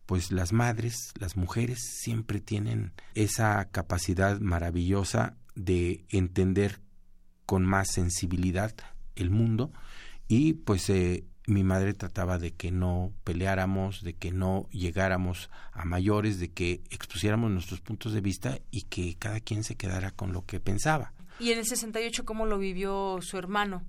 pues las madres, las mujeres siempre tienen esa capacidad maravillosa de entender con más sensibilidad el mundo y pues eh, mi madre trataba de que no peleáramos, de que no llegáramos a mayores, de que expusiéramos nuestros puntos de vista y que cada quien se quedara con lo que pensaba. ¿Y en el 68 cómo lo vivió su hermano?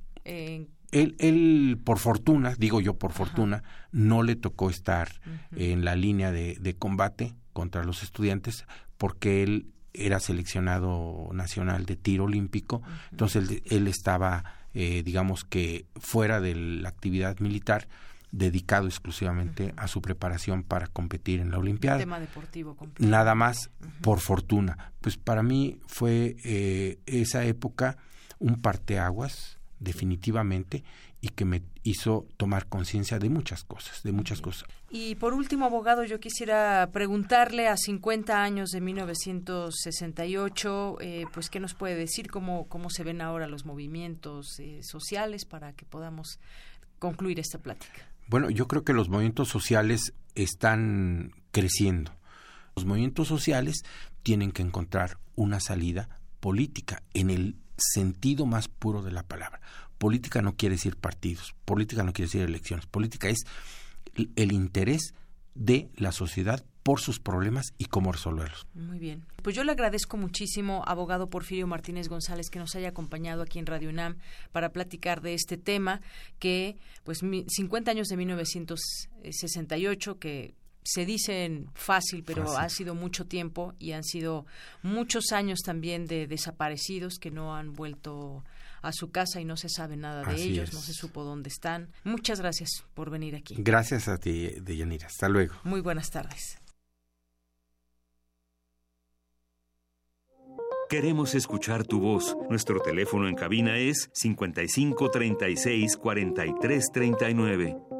Él, él, por fortuna, digo yo por fortuna, no le tocó estar en la línea de, de, combate contra los estudiantes porque él era seleccionado nacional de tiro olímpico, entonces él, estaba, eh, digamos que fuera de la actividad militar, dedicado exclusivamente a su preparación para competir en la Olimpiada. tema deportivo Nada más, por fortuna. Pues para mí fue eh, esa época un parteaguas definitivamente y que me hizo tomar conciencia de muchas cosas, de muchas cosas. Y por último, abogado, yo quisiera preguntarle a 50 años de 1968, eh, pues qué nos puede decir cómo cómo se ven ahora los movimientos eh, sociales para que podamos concluir esta plática. Bueno, yo creo que los movimientos sociales están creciendo. Los movimientos sociales tienen que encontrar una salida política en el sentido más puro de la palabra. Política no quiere decir partidos, política no quiere decir elecciones, política es el interés de la sociedad por sus problemas y cómo resolverlos. Muy bien. Pues yo le agradezco muchísimo, abogado Porfirio Martínez González, que nos haya acompañado aquí en Radio UNAM para platicar de este tema que, pues, 50 años de 1968, que se dicen fácil, pero ha sido mucho tiempo y han sido muchos años también de desaparecidos que no han vuelto a su casa y no se sabe nada de ellos, no se supo dónde están. Muchas gracias por venir aquí. Gracias a ti, Deyanira. Hasta luego. Muy buenas tardes. Queremos escuchar tu voz. Nuestro teléfono en cabina es 55 36 43 39.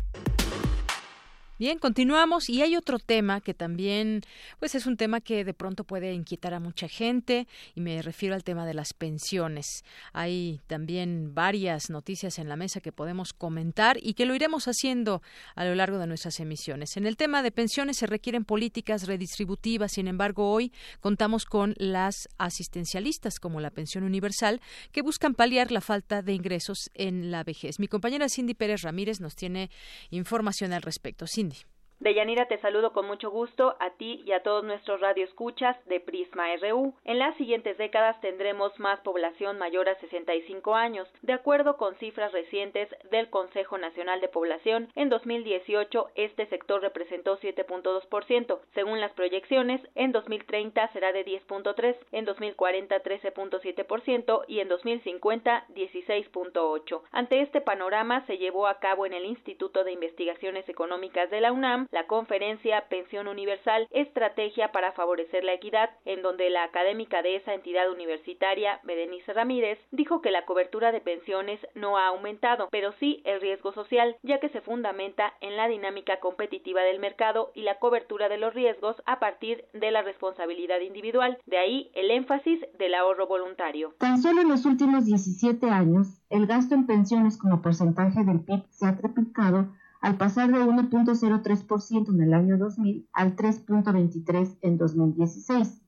Bien, continuamos y hay otro tema que también, pues es un tema que de pronto puede inquietar a mucha gente y me refiero al tema de las pensiones. Hay también varias noticias en la mesa que podemos comentar y que lo iremos haciendo a lo largo de nuestras emisiones. En el tema de pensiones se requieren políticas redistributivas, sin embargo hoy contamos con las asistencialistas como la pensión universal que buscan paliar la falta de ingresos en la vejez. Mi compañera Cindy Pérez Ramírez nos tiene información al respecto. Cindy. Deyanira, te saludo con mucho gusto a ti y a todos nuestros radioescuchas de Prisma RU. En las siguientes décadas tendremos más población mayor a 65 años. De acuerdo con cifras recientes del Consejo Nacional de Población, en 2018 este sector representó 7.2%. Según las proyecciones, en 2030 será de 10.3, en 2040 13.7% y en 2050 16.8. Ante este panorama se llevó a cabo en el Instituto de Investigaciones Económicas de la UNAM la conferencia Pensión Universal, Estrategia para Favorecer la Equidad, en donde la académica de esa entidad universitaria, Berenice Ramírez, dijo que la cobertura de pensiones no ha aumentado, pero sí el riesgo social, ya que se fundamenta en la dinámica competitiva del mercado y la cobertura de los riesgos a partir de la responsabilidad individual. De ahí el énfasis del ahorro voluntario. Tan solo en los últimos 17 años, el gasto en pensiones como porcentaje del PIB se ha triplicado al pasar de 1.03% en el año 2000 al 3.23% en 2016.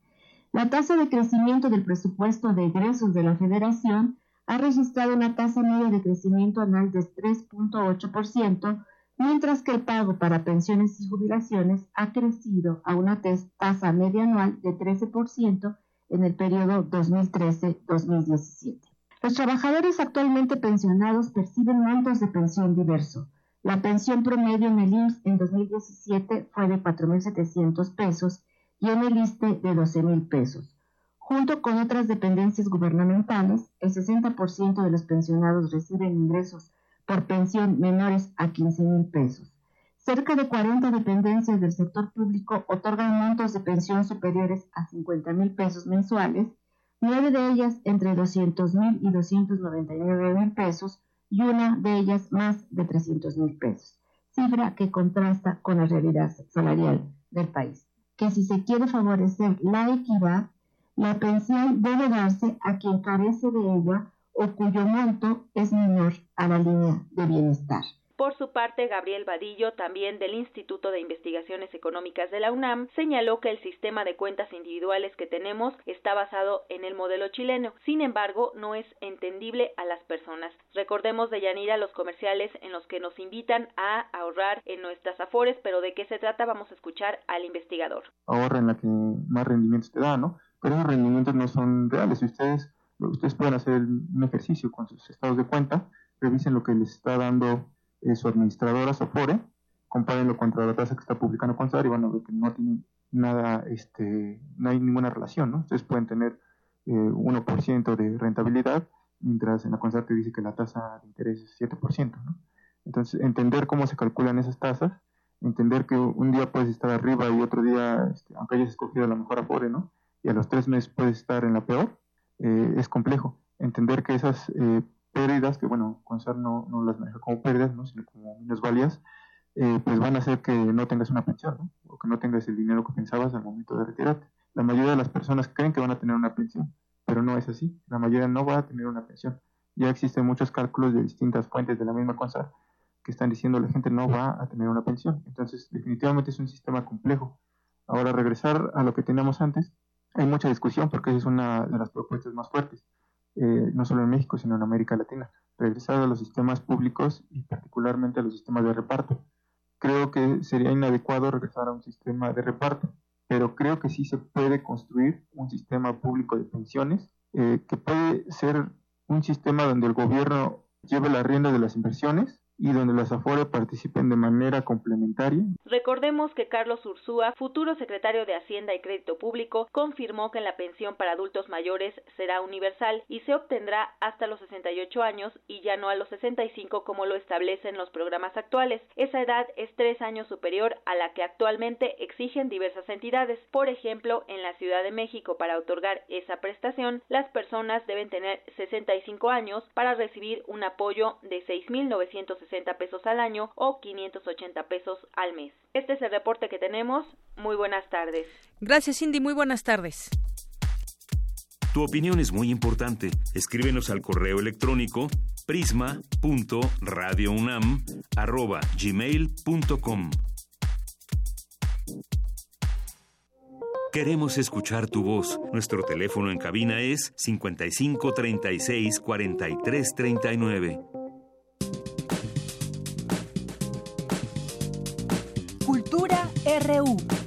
La tasa de crecimiento del presupuesto de egresos de la Federación ha registrado una tasa media de crecimiento anual de 3.8%, mientras que el pago para pensiones y jubilaciones ha crecido a una tasa media anual de 13% en el periodo 2013-2017. Los trabajadores actualmente pensionados perciben montos de pensión diversos la pensión promedio en el IMSS en 2017 fue de 4.700 pesos y en el ISTE de 12.000 pesos. Junto con otras dependencias gubernamentales, el 60% de los pensionados reciben ingresos por pensión menores a 15.000 pesos. Cerca de 40 dependencias del sector público otorgan montos de pensión superiores a 50.000 pesos mensuales, nueve de ellas entre 200.000 y 299.000 pesos, y una de ellas más de 300 mil pesos, cifra que contrasta con la realidad salarial del país. Que si se quiere favorecer la equidad, la pensión debe darse a quien carece de ella o cuyo monto es menor a la línea de bienestar. Por su parte, Gabriel Vadillo, también del Instituto de Investigaciones Económicas de la UNAM, señaló que el sistema de cuentas individuales que tenemos está basado en el modelo chileno. Sin embargo, no es entendible a las personas. Recordemos de Yanira los comerciales en los que nos invitan a ahorrar en nuestras afores, pero de qué se trata vamos a escuchar al investigador. Ahorra en la que más rendimientos te da, ¿no? Pero esos rendimientos no son reales. Si ustedes, ustedes pueden hacer un ejercicio con sus estados de cuenta, revisen lo que les está dando eh, su administradora Sofore, compárenlo contra la tasa que está publicando Consar y van a ver que no tiene nada, este, no hay ninguna relación, ¿no? Ustedes pueden tener eh, 1% de rentabilidad, mientras en la Consar te dice que la tasa de interés es 7%, ¿no? Entonces, entender cómo se calculan esas tasas, entender que un día puedes estar arriba y otro día, este, aunque hayas escogido la mejor Afore, ¿no? y a los tres meses puedes estar en la peor, eh, es complejo. Entender que esas eh, pérdidas, que bueno, CONSAR no, no las maneja como pérdidas, ¿no? sino como minusvalías, eh, pues van a hacer que no tengas una pensión, o que no tengas el dinero que pensabas al momento de retirarte. La mayoría de las personas creen que van a tener una pensión, pero no es así. La mayoría no va a tener una pensión. Ya existen muchos cálculos de distintas fuentes de la misma CONSAR que están diciendo la gente no va a tener una pensión. Entonces, definitivamente es un sistema complejo. Ahora, regresar a lo que teníamos antes, hay mucha discusión porque es una de las propuestas más fuertes, eh, no solo en México, sino en América Latina. Regresar a los sistemas públicos y particularmente a los sistemas de reparto. Creo que sería inadecuado regresar a un sistema de reparto, pero creo que sí se puede construir un sistema público de pensiones eh, que puede ser un sistema donde el gobierno lleve la rienda de las inversiones y donde las Afore participen de manera complementaria. Recordemos que Carlos Ursúa, futuro secretario de Hacienda y Crédito Público, confirmó que la pensión para adultos mayores será universal y se obtendrá hasta los 68 años y ya no a los 65 como lo establecen los programas actuales. Esa edad es tres años superior a la que actualmente exigen diversas entidades. Por ejemplo, en la Ciudad de México para otorgar esa prestación, las personas deben tener 65 años para recibir un apoyo de 6.960 pesos al año o 580 pesos al mes. Este es el reporte que tenemos. Muy buenas tardes. Gracias, Cindy. Muy buenas tardes. Tu opinión es muy importante. Escríbenos al correo electrónico prisma.radiounam@gmail.com. Queremos escuchar tu voz. Nuestro teléfono en cabina es 55 36 RU.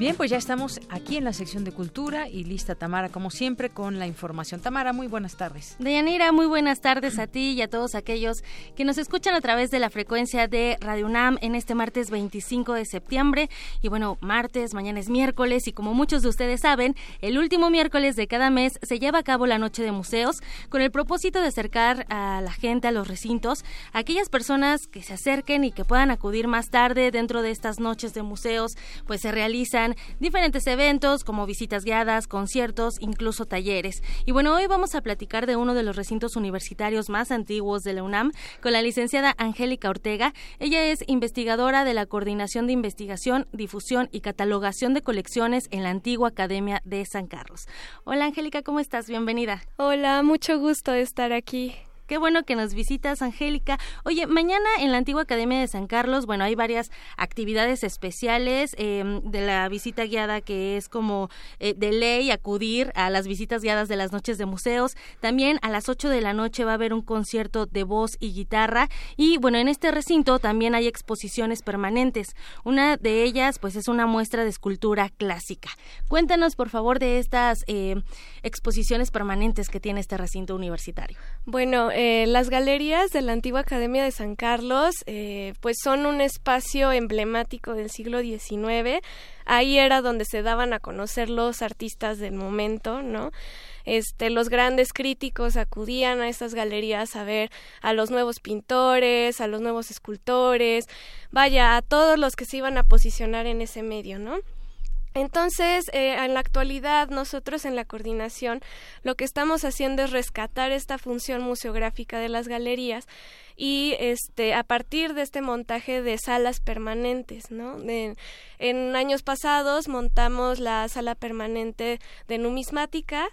Bien, pues ya estamos aquí en la sección de cultura y lista Tamara, como siempre, con la información. Tamara, muy buenas tardes. Deyanira, muy buenas tardes a ti y a todos aquellos que nos escuchan a través de la frecuencia de Radio UNAM en este martes 25 de septiembre. Y bueno, martes, mañana es miércoles y como muchos de ustedes saben, el último miércoles de cada mes se lleva a cabo la Noche de Museos con el propósito de acercar a la gente a los recintos, a aquellas personas que se acerquen y que puedan acudir más tarde dentro de estas noches de museos, pues se realizan diferentes eventos como visitas guiadas, conciertos, incluso talleres. Y bueno, hoy vamos a platicar de uno de los recintos universitarios más antiguos de la UNAM con la licenciada Angélica Ortega. Ella es investigadora de la Coordinación de Investigación, Difusión y Catalogación de Colecciones en la antigua Academia de San Carlos. Hola Angélica, ¿cómo estás? Bienvenida. Hola, mucho gusto de estar aquí. Qué bueno que nos visitas, Angélica. Oye, mañana en la antigua Academia de San Carlos, bueno, hay varias actividades especiales em, de la visita guiada que es como eh, de ley acudir a las visitas guiadas de las noches de museos. También a las 8 de la noche va a haber un concierto de voz y guitarra. Y bueno, en este recinto también hay exposiciones permanentes. Una de ellas, pues, es una muestra de escultura clásica. Cuéntanos, por favor, de estas eh, exposiciones permanentes que tiene este recinto universitario. Bueno, eh, las galerías de la antigua Academia de San Carlos, eh, pues son un espacio emblemático del siglo XIX. Ahí era donde se daban a conocer los artistas del momento, ¿no? Este, los grandes críticos acudían a estas galerías a ver a los nuevos pintores, a los nuevos escultores, vaya, a todos los que se iban a posicionar en ese medio, ¿no? Entonces, eh, en la actualidad, nosotros en la coordinación lo que estamos haciendo es rescatar esta función museográfica de las galerías y este a partir de este montaje de salas permanentes, ¿no? en años pasados montamos la sala permanente de numismática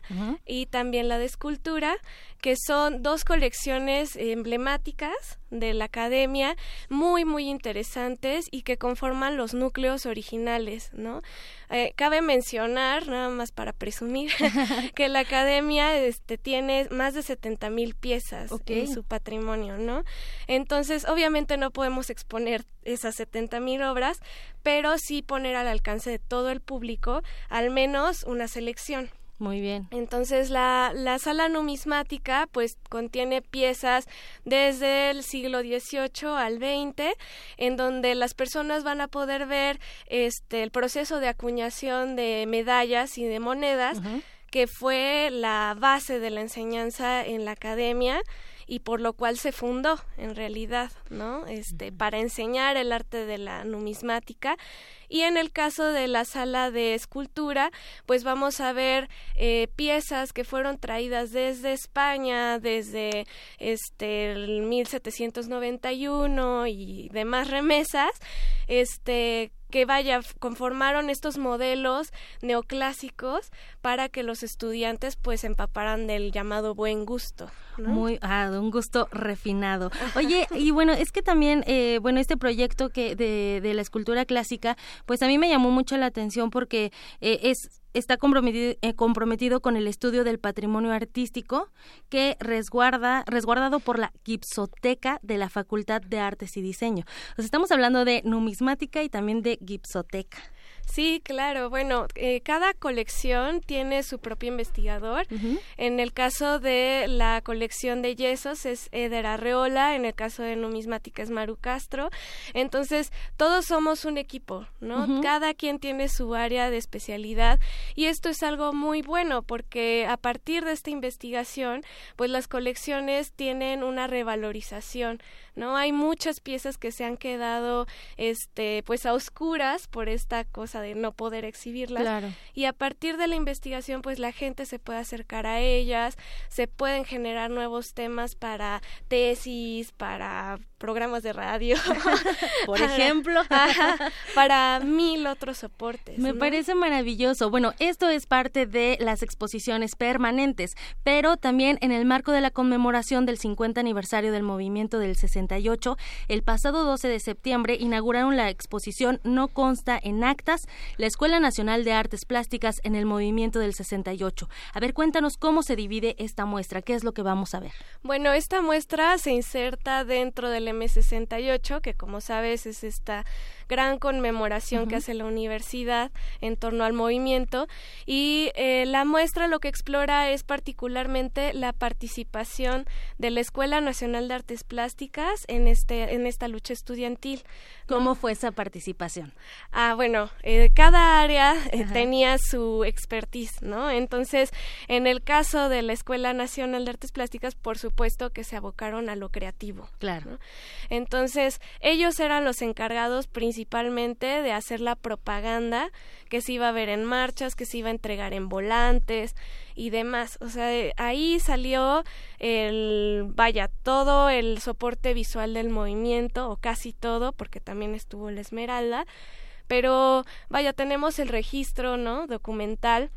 y también la de escultura, que son dos colecciones emblemáticas de la academia, muy muy interesantes y que conforman los núcleos originales, ¿no? Eh, cabe mencionar, nada más para presumir, [laughs] que la academia este, tiene más de 70 mil piezas en su patrimonio, ¿no? Entonces, obviamente no podemos exponer esas 70 mil obras, pero sí poner al alcance de todo el público al menos una selección. Muy bien. Entonces la, la sala numismática pues contiene piezas desde el siglo XVIII al XX en donde las personas van a poder ver este el proceso de acuñación de medallas y de monedas que fue la base de la enseñanza en la academia y por lo cual se fundó en realidad, ¿no? Este, para enseñar el arte de la numismática y en el caso de la sala de escultura, pues vamos a ver eh, piezas que fueron traídas desde España, desde este el 1791 y demás remesas, este que vaya, conformaron estos modelos neoclásicos para que los estudiantes pues empaparan del llamado buen gusto. Muy, ah, de un gusto refinado. [laughs] Oye, y bueno, es que también, eh, bueno, este proyecto que de, de, la escultura clásica, pues a mí me llamó mucho la atención porque eh, es está comprometido, eh, comprometido con el estudio del patrimonio artístico que resguarda, resguardado por la Gipsoteca de la Facultad de Artes y Diseño. O estamos hablando de numismática y también de Gipsoteca. Sí, claro. Bueno, eh, cada colección tiene su propio investigador. En el caso de la colección de yesos es Eder Arreola, en el caso de numismática es Maru Castro. Entonces, todos somos un equipo, ¿no? Cada quien tiene su área de especialidad y esto es algo muy bueno porque a partir de esta investigación, pues las colecciones tienen una revalorización ¿no? Hay muchas piezas que se han quedado, este, pues a oscuras por esta cosa de no poder exhibirlas. Y a partir de la investigación, pues la gente se puede acercar a ellas, se pueden generar nuevos temas para tesis, para programas de radio, [laughs] [laughs] por ejemplo, [laughs] para mil otros soportes. Me parece maravilloso. Bueno, esto es parte de las exposiciones permanentes, pero también en el marco de la conmemoración del 50 aniversario del movimiento del 60 el pasado 12 de septiembre inauguraron la exposición No consta en actas, la Escuela Nacional de Artes Plásticas en el movimiento del 68. A ver, cuéntanos cómo se divide esta muestra, qué es lo que vamos a ver. Bueno, esta muestra se inserta dentro del M68, que como sabes es esta gran conmemoración que hace la universidad en torno al movimiento y eh, la muestra lo que explora es particularmente la participación de la Escuela Nacional de Artes Plásticas en este en esta lucha estudiantil. ¿Cómo fue esa participación? Ah, bueno, eh, cada área eh, tenía su expertise, ¿no? Entonces, en el caso de la Escuela Nacional de Artes Plásticas, por supuesto que se abocaron a lo creativo. Claro. Entonces, ellos eran los encargados principalmente principalmente de hacer la propaganda que se iba a ver en marchas, que se iba a entregar en volantes y demás. O sea, ahí salió el, vaya, todo el soporte visual del movimiento, o casi todo, porque también estuvo la Esmeralda. Pero, vaya, tenemos el registro, ¿no? Documental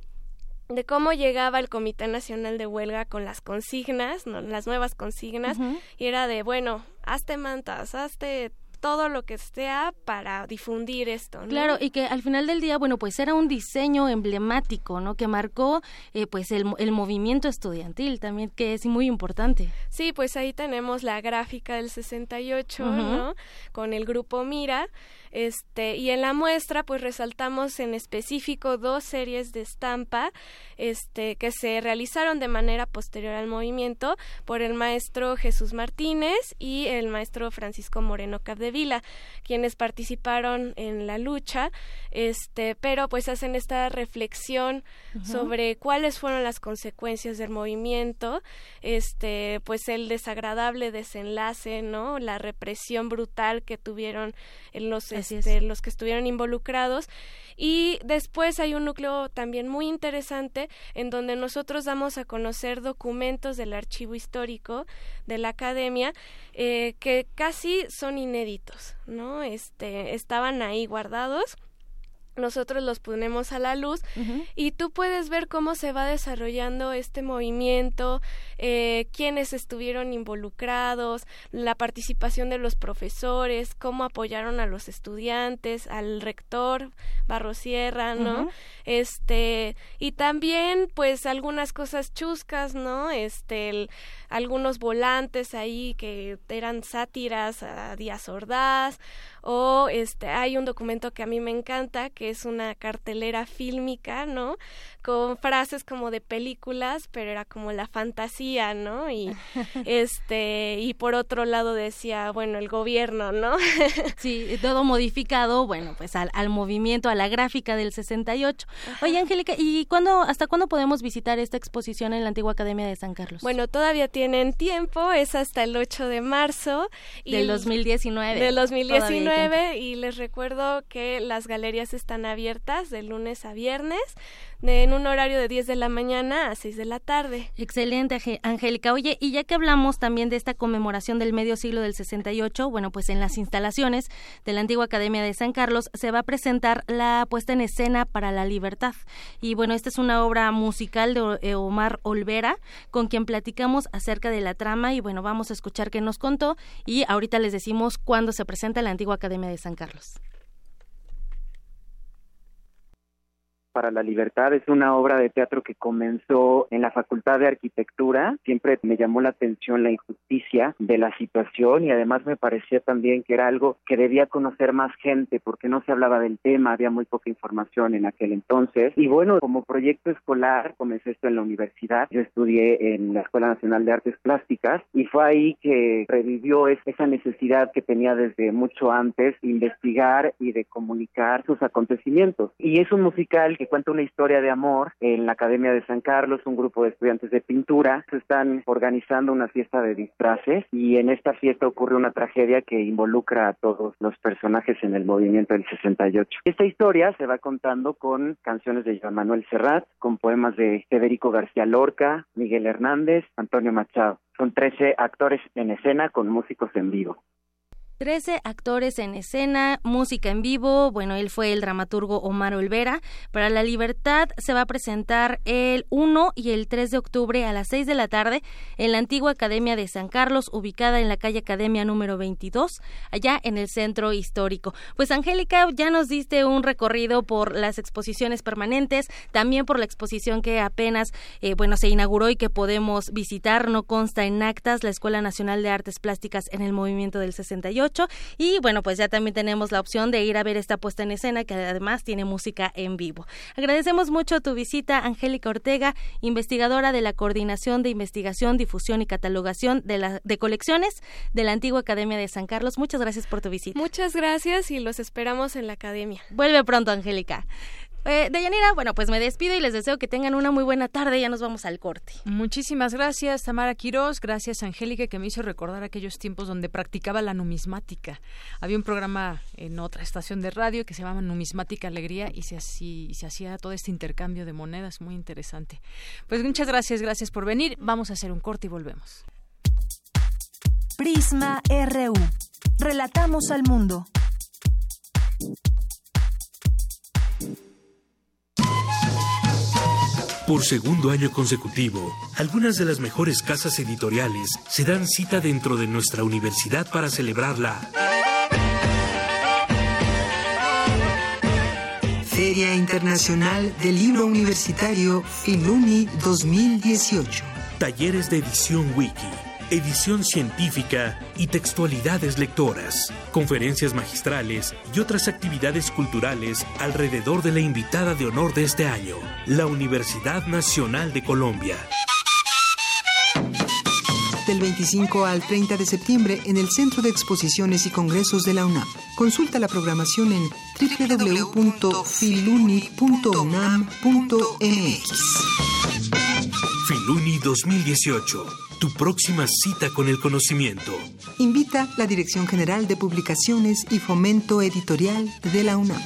de cómo llegaba el Comité Nacional de Huelga con las consignas, ¿no? las nuevas consignas, y era de, bueno, hazte mantas, hazte todo lo que sea para difundir esto. ¿no? Claro, y que al final del día, bueno, pues era un diseño emblemático, ¿no? Que marcó eh, pues el, el movimiento estudiantil también, que es muy importante. Sí, pues ahí tenemos la gráfica del 68, ¿no? Con el grupo Mira este, y en la muestra, pues resaltamos en específico dos series de estampa este, que se realizaron de manera posterior al movimiento por el maestro Jesús Martínez y el maestro Francisco Moreno Capdevila, quienes participaron en la lucha, este, pero pues hacen esta reflexión sobre cuáles fueron las consecuencias del movimiento, este, pues el desagradable desenlace, ¿no? La represión brutal que tuvieron en los este, los que estuvieron involucrados. Y después hay un núcleo también muy interesante en donde nosotros damos a conocer documentos del archivo histórico de la academia eh, que casi son inéditos, ¿no? Este, estaban ahí guardados nosotros los ponemos a la luz y tú puedes ver cómo se va desarrollando este movimiento, eh, quiénes estuvieron involucrados, la participación de los profesores, cómo apoyaron a los estudiantes, al rector Barrosierra, ¿no? Este, y también pues algunas cosas chuscas, ¿no? Este, algunos volantes ahí que eran sátiras a Díaz Ordaz o este hay un documento que a mí me encanta que es una cartelera fílmica, ¿no? Con frases como de películas, pero era como la fantasía, ¿no? Y [laughs] este y por otro lado decía, bueno, el gobierno, ¿no? [laughs] sí, todo modificado, bueno, pues al, al movimiento, a la gráfica del 68. Oye, Angélica, ¿y cuándo hasta cuándo podemos visitar esta exposición en la antigua Academia de San Carlos? Bueno, todavía tienen tiempo, es hasta el 8 de marzo y del 2019. Del 2019 y les recuerdo que las galerías están abiertas de lunes a viernes en un horario de 10 de la mañana a 6 de la tarde. Excelente, Angélica. Oye, y ya que hablamos también de esta conmemoración del medio siglo del 68, bueno, pues en las instalaciones de la antigua Academia de San Carlos se va a presentar la puesta en escena para la libertad. Y bueno, esta es una obra musical de eh, Omar Olvera, con quien platicamos acerca de la trama y bueno, vamos a escuchar qué nos contó y ahorita les decimos cuándo se presenta la antigua Academia de San Carlos. Para la Libertad es una obra de teatro que comenzó en la Facultad de Arquitectura. Siempre me llamó la atención la injusticia de la situación y además me parecía también que era algo que debía conocer más gente porque no se hablaba del tema, había muy poca información en aquel entonces. Y bueno, como proyecto escolar comencé esto en la universidad. Yo estudié en la Escuela Nacional de Artes Plásticas y fue ahí que revivió esa necesidad que tenía desde mucho antes investigar y de comunicar sus acontecimientos. Y es un musical que cuenta una historia de amor en la Academia de San Carlos, un grupo de estudiantes de pintura se están organizando una fiesta de disfraces y en esta fiesta ocurre una tragedia que involucra a todos los personajes en el movimiento del 68. Esta historia se va contando con canciones de Joan Manuel Serrat, con poemas de Federico García Lorca, Miguel Hernández, Antonio Machado. Son 13 actores en escena con músicos en vivo. 13 actores en escena, música en vivo. Bueno, él fue el dramaturgo Omar Olvera. Para la Libertad se va a presentar el 1 y el 3 de octubre a las 6 de la tarde en la antigua Academia de San Carlos, ubicada en la calle Academia número 22, allá en el centro histórico. Pues Angélica, ya nos diste un recorrido por las exposiciones permanentes, también por la exposición que apenas, eh, bueno, se inauguró y que podemos visitar. No consta en actas la Escuela Nacional de Artes Plásticas en el movimiento del 68 y bueno, pues ya también tenemos la opción de ir a ver esta puesta en escena que además tiene música en vivo. Agradecemos mucho tu visita, Angélica Ortega, investigadora de la Coordinación de Investigación, Difusión y Catalogación de, la, de Colecciones de la Antigua Academia de San Carlos. Muchas gracias por tu visita. Muchas gracias y los esperamos en la Academia. Vuelve pronto, Angélica. Eh, Deyanira, bueno, pues me despido y les deseo que tengan una muy buena tarde. Ya nos vamos al corte. Muchísimas gracias, Tamara Quiroz. Gracias, Angélica, que me hizo recordar aquellos tiempos donde practicaba la numismática. Había un programa en otra estación de radio que se llamaba Numismática Alegría y se, así, se hacía todo este intercambio de monedas. Muy interesante. Pues muchas gracias, gracias por venir. Vamos a hacer un corte y volvemos. Prisma RU. Relatamos al mundo. Por segundo año consecutivo, algunas de las mejores casas editoriales se dan cita dentro de nuestra universidad para celebrarla. Feria Internacional del Libro Universitario Filuni 2018. Talleres de edición wiki edición científica y textualidades lectoras, conferencias magistrales y otras actividades culturales alrededor de la invitada de honor de este año, la Universidad Nacional de Colombia. Del 25 al 30 de septiembre en el Centro de Exposiciones y Congresos de la UNAM. Consulta la programación en www.filuni.unam.mx. Filuni 2018 tu próxima cita con el conocimiento. Invita la Dirección General de Publicaciones y Fomento Editorial de la UNAM.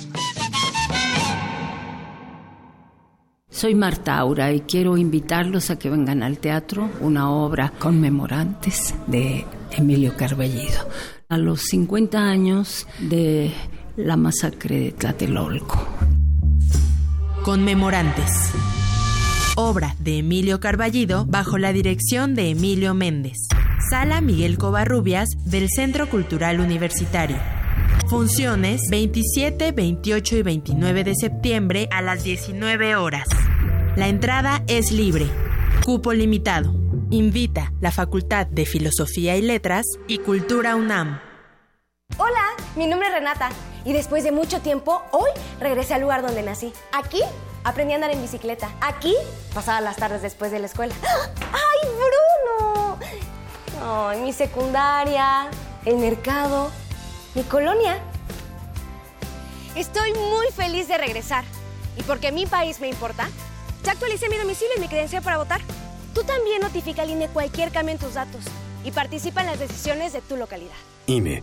Soy Marta Aura y quiero invitarlos a que vengan al teatro una obra conmemorantes de Emilio Carballido. A los 50 años de la masacre de Tlatelolco. Conmemorantes obra de Emilio Carballido bajo la dirección de Emilio Méndez. Sala Miguel Covarrubias del Centro Cultural Universitario. Funciones 27, 28 y 29 de septiembre a las 19 horas. La entrada es libre. Cupo limitado. Invita la Facultad de Filosofía y Letras y Cultura UNAM. Hola, mi nombre es Renata Y después de mucho tiempo, hoy regresé al lugar donde nací. Aquí aprendí a andar en bicicleta. Aquí pasaba las tardes después de la escuela. ¡Ay, Bruno! Ay, mi secundaria, el mercado, mi colonia. Estoy muy feliz de regresar. Y porque mi país me importa, ya actualicé mi domicilio y mi credencial para votar. Tú también notifica al INE cualquier cambio en tus datos y participa en las decisiones de tu localidad. INE.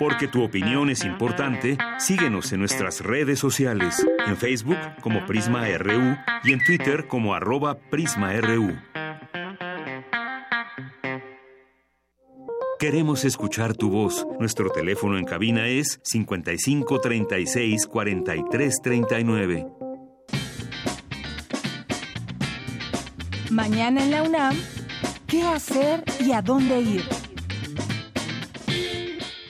Porque tu opinión es importante, síguenos en nuestras redes sociales, en Facebook como Prisma RU y en Twitter como arroba PrismaRU. Queremos escuchar tu voz. Nuestro teléfono en cabina es 55 36 43 39. Mañana en la UNAM, ¿qué hacer y a dónde ir?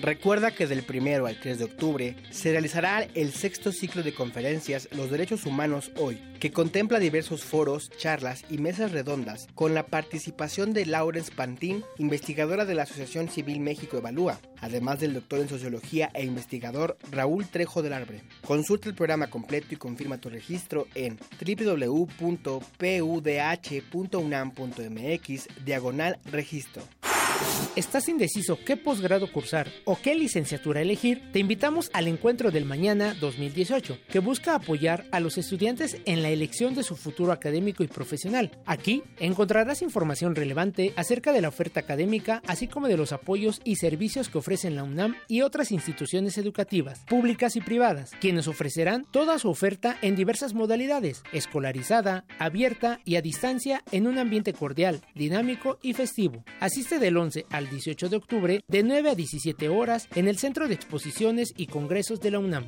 Recuerda que del primero al 3 de octubre se realizará el sexto ciclo de conferencias Los Derechos Humanos Hoy, que contempla diversos foros, charlas y mesas redondas con la participación de Laurence Pantin, investigadora de la Asociación Civil México Evalúa, además del doctor en Sociología e investigador Raúl Trejo del Arbre. Consulta el programa completo y confirma tu registro en www.pudh.unam.mx diagonal registro. ¿Estás indeciso qué posgrado cursar o qué licenciatura elegir? Te invitamos al Encuentro del Mañana 2018, que busca apoyar a los estudiantes en la elección de su futuro académico y profesional. Aquí encontrarás información relevante acerca de la oferta académica, así como de los apoyos y servicios que ofrecen la UNAM y otras instituciones educativas, públicas y privadas, quienes ofrecerán toda su oferta en diversas modalidades, escolarizada, abierta y a distancia en un ambiente cordial, dinámico y festivo. Asiste del 11 al 18 de octubre de 9 a 17 horas en el Centro de Exposiciones y Congresos de la UNAM.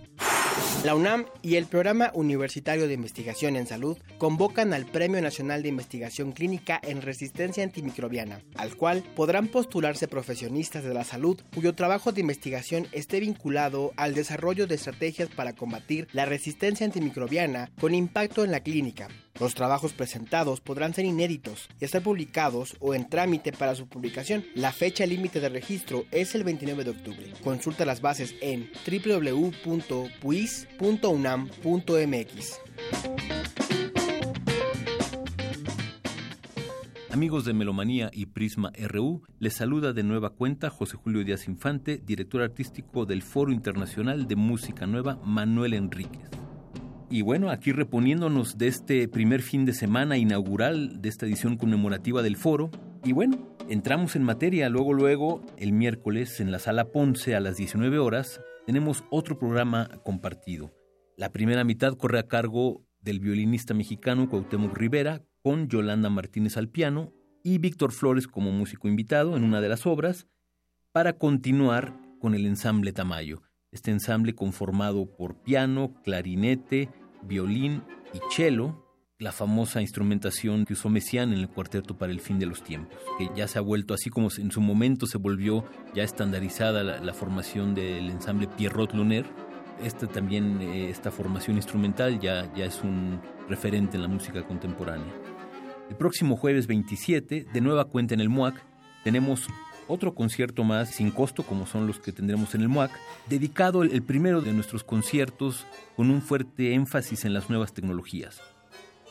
La UNAM y el Programa Universitario de Investigación en Salud convocan al Premio Nacional de Investigación Clínica en Resistencia Antimicrobiana, al cual podrán postularse profesionistas de la salud cuyo trabajo de investigación esté vinculado al desarrollo de estrategias para combatir la resistencia antimicrobiana con impacto en la clínica. Los trabajos presentados podrán ser inéditos y estar publicados o en trámite para su publicación. La fecha límite de registro es el 29 de octubre. Consulta las bases en www.puis.unam.mx. Amigos de Melomanía y Prisma RU, les saluda de nueva cuenta José Julio Díaz Infante, director artístico del Foro Internacional de Música Nueva Manuel Enríquez. Y bueno, aquí reponiéndonos de este primer fin de semana inaugural de esta edición conmemorativa del foro. Y bueno, entramos en materia. Luego, luego, el miércoles en la sala Ponce a las 19 horas, tenemos otro programa compartido. La primera mitad corre a cargo del violinista mexicano Cuauhtémoc Rivera, con Yolanda Martínez al piano y Víctor Flores como músico invitado en una de las obras, para continuar con el ensamble Tamayo. Este ensamble conformado por piano, clarinete, violín y cello, la famosa instrumentación que usó Messiaen en el cuarteto para el fin de los tiempos, que ya se ha vuelto, así como en su momento se volvió ya estandarizada la, formación del ensamble Pierrot Luner, Este también, eh, esta formación instrumental ya, ya es un referente en la música contemporánea. El próximo jueves 27, de nueva cuenta en el MUAC, tenemos otro concierto más sin costo como son los que tendremos en el MUAC, dedicado el primero de nuestros conciertos con un fuerte énfasis en las nuevas tecnologías.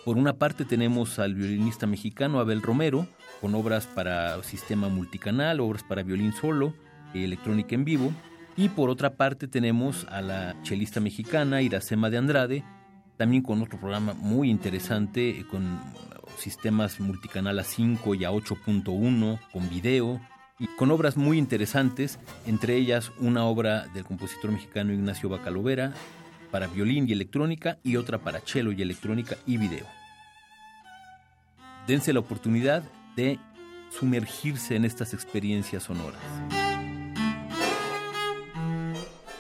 Por una parte tenemos al violinista mexicano Abel Romero, con obras para sistema multicanal, obras para violín solo, electrónica en vivo, y por otra parte tenemos a la chelista mexicana Iracema de Andrade, también con otro programa muy interesante, con sistemas multicanal a 5 y a 8.1, con video, y con obras muy interesantes, entre ellas una obra del compositor mexicano Ignacio Bacalovera para violín y electrónica y otra para cello y electrónica y video. Dense la oportunidad de sumergirse en estas experiencias sonoras.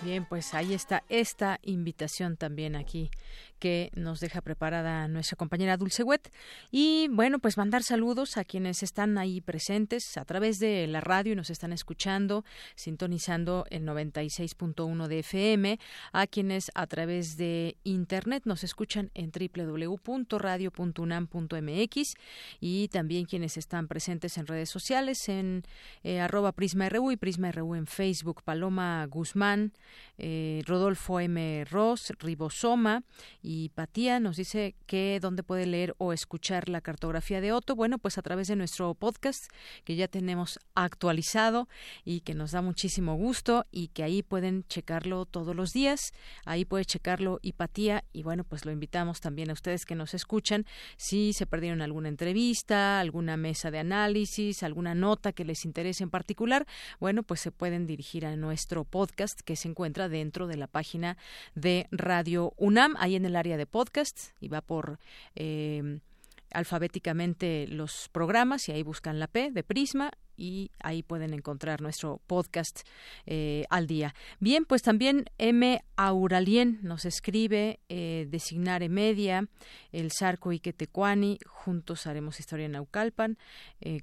Bien, pues ahí está esta invitación también aquí que nos deja preparada nuestra compañera Dulce Wet. Y bueno, pues mandar saludos a quienes están ahí presentes a través de la radio y nos están escuchando, sintonizando el 96.1 de FM, a quienes a través de internet nos escuchan en www.radio.unam.mx y también quienes están presentes en redes sociales en eh, arroba Prisma RU y Prisma RU en Facebook, Paloma Guzmán, eh, Rodolfo M. Ross, Ribosoma y Patía nos dice que dónde puede leer o escuchar la cartografía de Otto. Bueno, pues a través de nuestro podcast que ya tenemos actualizado y que nos da muchísimo gusto y que ahí pueden checarlo todos los días. Ahí puede checarlo Hipatía y bueno, pues lo invitamos también a ustedes que nos escuchan si se perdieron alguna entrevista, alguna mesa de análisis, alguna nota que les interese en particular, bueno, pues se pueden dirigir a nuestro podcast que se encuentra dentro de la página de Radio UNAM, ahí en el área de podcast y va por eh, alfabéticamente los programas y ahí buscan la P de Prisma y ahí pueden encontrar nuestro podcast eh, al día. Bien, pues también M. Auralien nos escribe eh, Designare Media, El Sarco y Quetecuani, juntos haremos historia en Naucalpan.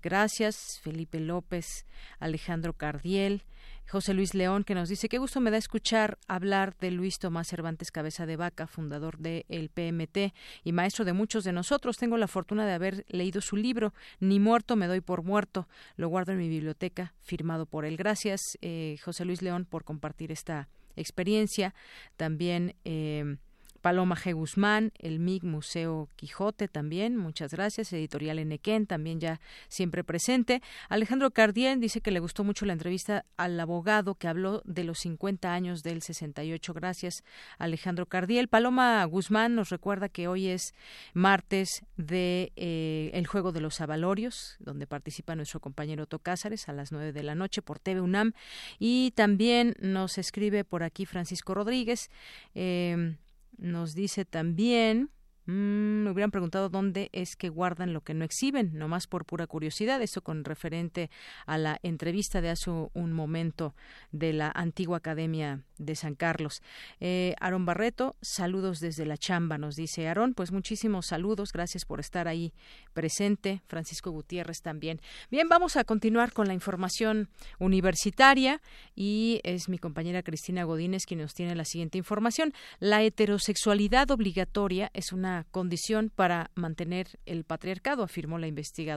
gracias, Felipe López, Alejandro Cardiel, José Luis León, que nos dice, qué gusto me da escuchar hablar de Luis Tomás Cervantes Cabeza de Vaca, fundador del el PMT y maestro de muchos de nosotros. Tengo la fortuna de haber leído su libro, Ni muerto me doy por muerto. Lo guardo en mi biblioteca, firmado por él. Gracias, eh, José Luis León, por compartir esta experiencia. También... Eh, Paloma G. Guzmán, el MIG Museo Quijote también, muchas gracias. Editorial Enequén también ya siempre presente. Alejandro Cardiel dice que le gustó mucho la entrevista al abogado que habló de los 50 años del 68. Gracias, Alejandro Cardiel. Paloma Guzmán nos recuerda que hoy es martes de eh, El Juego de los Avalorios, donde participa nuestro compañero Tocázares a las 9 de la noche por TV UNAM. Y también nos escribe por aquí Francisco Rodríguez. Eh, nos dice también Mm, me hubieran preguntado dónde es que guardan lo que no exhiben, nomás por pura curiosidad. Eso con referente a la entrevista de hace un momento de la antigua Academia de San Carlos. Eh, Aarón Barreto, saludos desde la chamba, nos dice Aarón. Pues muchísimos saludos, gracias por estar ahí presente. Francisco Gutiérrez también. Bien, vamos a continuar con la información universitaria y es mi compañera Cristina Godínez quien nos tiene la siguiente información. La heterosexualidad obligatoria es una condición para mantener el patriarcado, afirmó la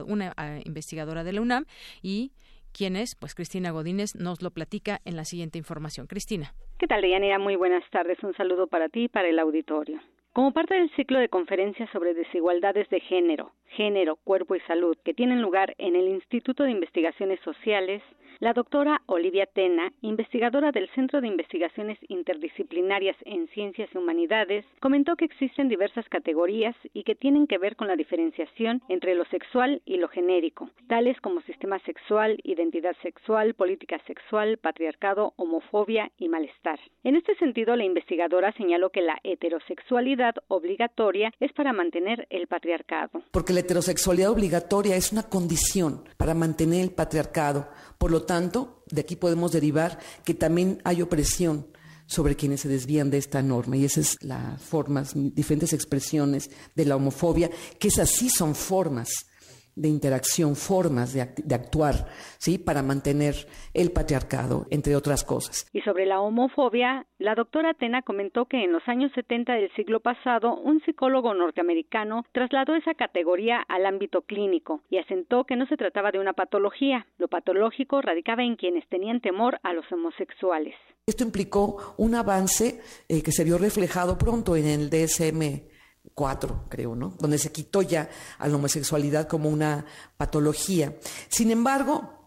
una ah, investigadora de la UNAM y ¿Quién es? Pues Cristina Godínez nos lo platica en la siguiente información. Cristina. ¿Qué tal, Deyanira? Muy buenas tardes. Un saludo para ti y para el auditorio. Como parte del ciclo de conferencias sobre desigualdades de género, género, cuerpo y salud que tienen lugar en el Instituto de Investigaciones Sociales, la doctora Olivia Tena, investigadora del Centro de Investigaciones Interdisciplinarias en Ciencias y Humanidades, comentó que existen diversas categorías y que tienen que ver con la diferenciación entre lo sexual y lo genérico, tales como sistema sexual, identidad sexual, política sexual, patriarcado, homofobia y malestar. En este sentido, la investigadora señaló que la heterosexualidad obligatoria es para mantener el patriarcado. Porque la heterosexualidad obligatoria es una condición para mantener el patriarcado. Por lo tanto, de aquí podemos derivar que también hay opresión sobre quienes se desvían de esta norma. Y esas son las formas, diferentes expresiones de la homofobia, que esas sí son formas de interacción, formas de, actuar, ¿sí? Para mantener el patriarcado, entre otras cosas. Y sobre la homofobia, la doctora Tena comentó que en los años 70 del siglo pasado, un psicólogo norteamericano trasladó esa categoría al ámbito clínico y asentó que no se trataba de una patología. Lo patológico radicaba en quienes tenían temor a los homosexuales. Esto implicó un avance eh, que se vio reflejado pronto en el DSM cuatro, creo, ¿no? Donde se quitó ya a la homosexualidad como una patología. Sin embargo,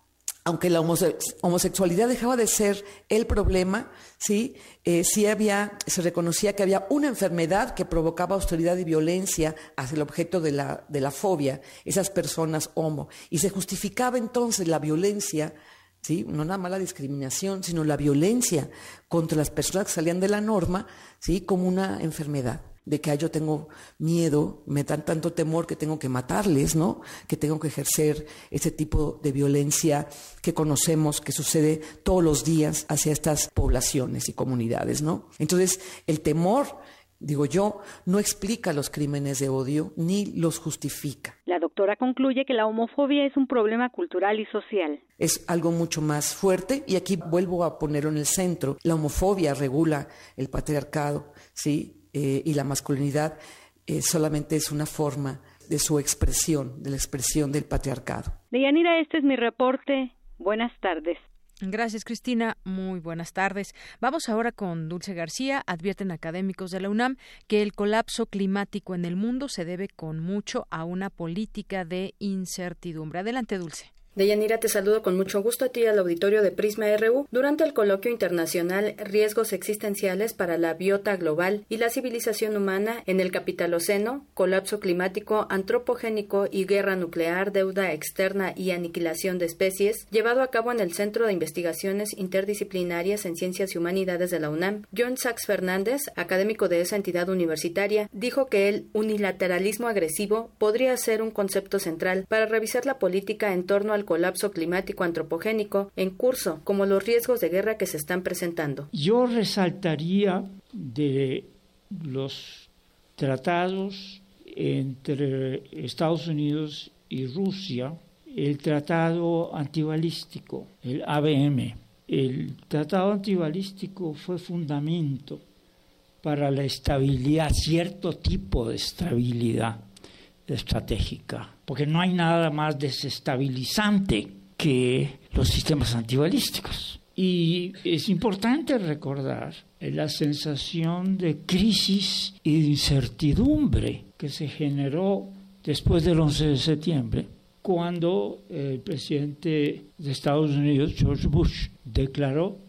aunque la homosexualidad dejaba de ser el problema, sí, eh, sí había, se reconocía que había una enfermedad que provocaba austeridad y violencia hacia el objeto de la, de la fobia, esas personas homo, y se justificaba entonces la violencia ¿Sí? no nada más la discriminación, sino la violencia contra las personas que salían de la norma, ¿sí? como una enfermedad de que yo tengo miedo, me dan tanto temor que tengo que matarles, ¿no? Que tengo que ejercer ese tipo de violencia que conocemos que sucede todos los días hacia estas poblaciones y comunidades, ¿no? Entonces, el temor digo yo, no explica los crímenes de odio ni los justifica. La doctora concluye que la homofobia es un problema cultural y social. Es algo mucho más fuerte y aquí vuelvo a ponerlo en el centro. La homofobia regula el patriarcado, ¿sí? Eh, y la masculinidad eh, solamente es una forma de su expresión, de la expresión del patriarcado. Deyanira, este es mi reporte. Buenas tardes. Gracias, Cristina. Muy buenas tardes. Vamos ahora con Dulce García. Advierten académicos de la UNAM que el colapso climático en el mundo se debe con mucho a una política de incertidumbre. Adelante, Dulce. Deyanira, te saludo con mucho gusto a ti al auditorio de Prisma RU durante el coloquio internacional Riesgos existenciales para la biota global y la civilización humana en el capitaloceno, colapso climático, antropogénico y guerra nuclear, deuda externa y aniquilación de especies, llevado a cabo en el Centro de Investigaciones Interdisciplinarias en Ciencias y Humanidades de la UNAM. John Sachs Fernández, académico de esa entidad universitaria, dijo que el unilateralismo agresivo podría ser un concepto central para revisar la política en torno al colapso climático antropogénico en curso, como los riesgos de guerra que se están presentando. Yo resaltaría de los tratados entre Estados Unidos y Rusia el tratado antibalístico, el ABM. El tratado antibalístico fue fundamento para la estabilidad, cierto tipo de estabilidad estratégica, porque no hay nada más desestabilizante que los sistemas antibalísticos. Y es importante recordar la sensación de crisis y de incertidumbre que se generó después del 11 de septiembre, cuando el presidente de Estados Unidos, George Bush, declaró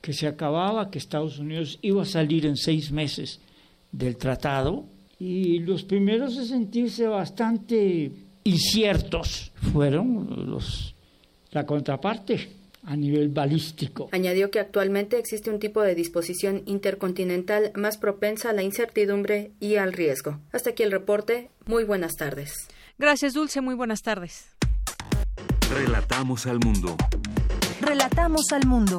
que se acababa, que Estados Unidos iba a salir en seis meses del tratado y los primeros a sentirse bastante inciertos fueron los, la contraparte a nivel balístico. Añadió que actualmente existe un tipo de disposición intercontinental más propensa a la incertidumbre y al riesgo. Hasta aquí el reporte. Muy buenas tardes. Gracias, Dulce. Muy buenas tardes. Relatamos al mundo. Relatamos al mundo.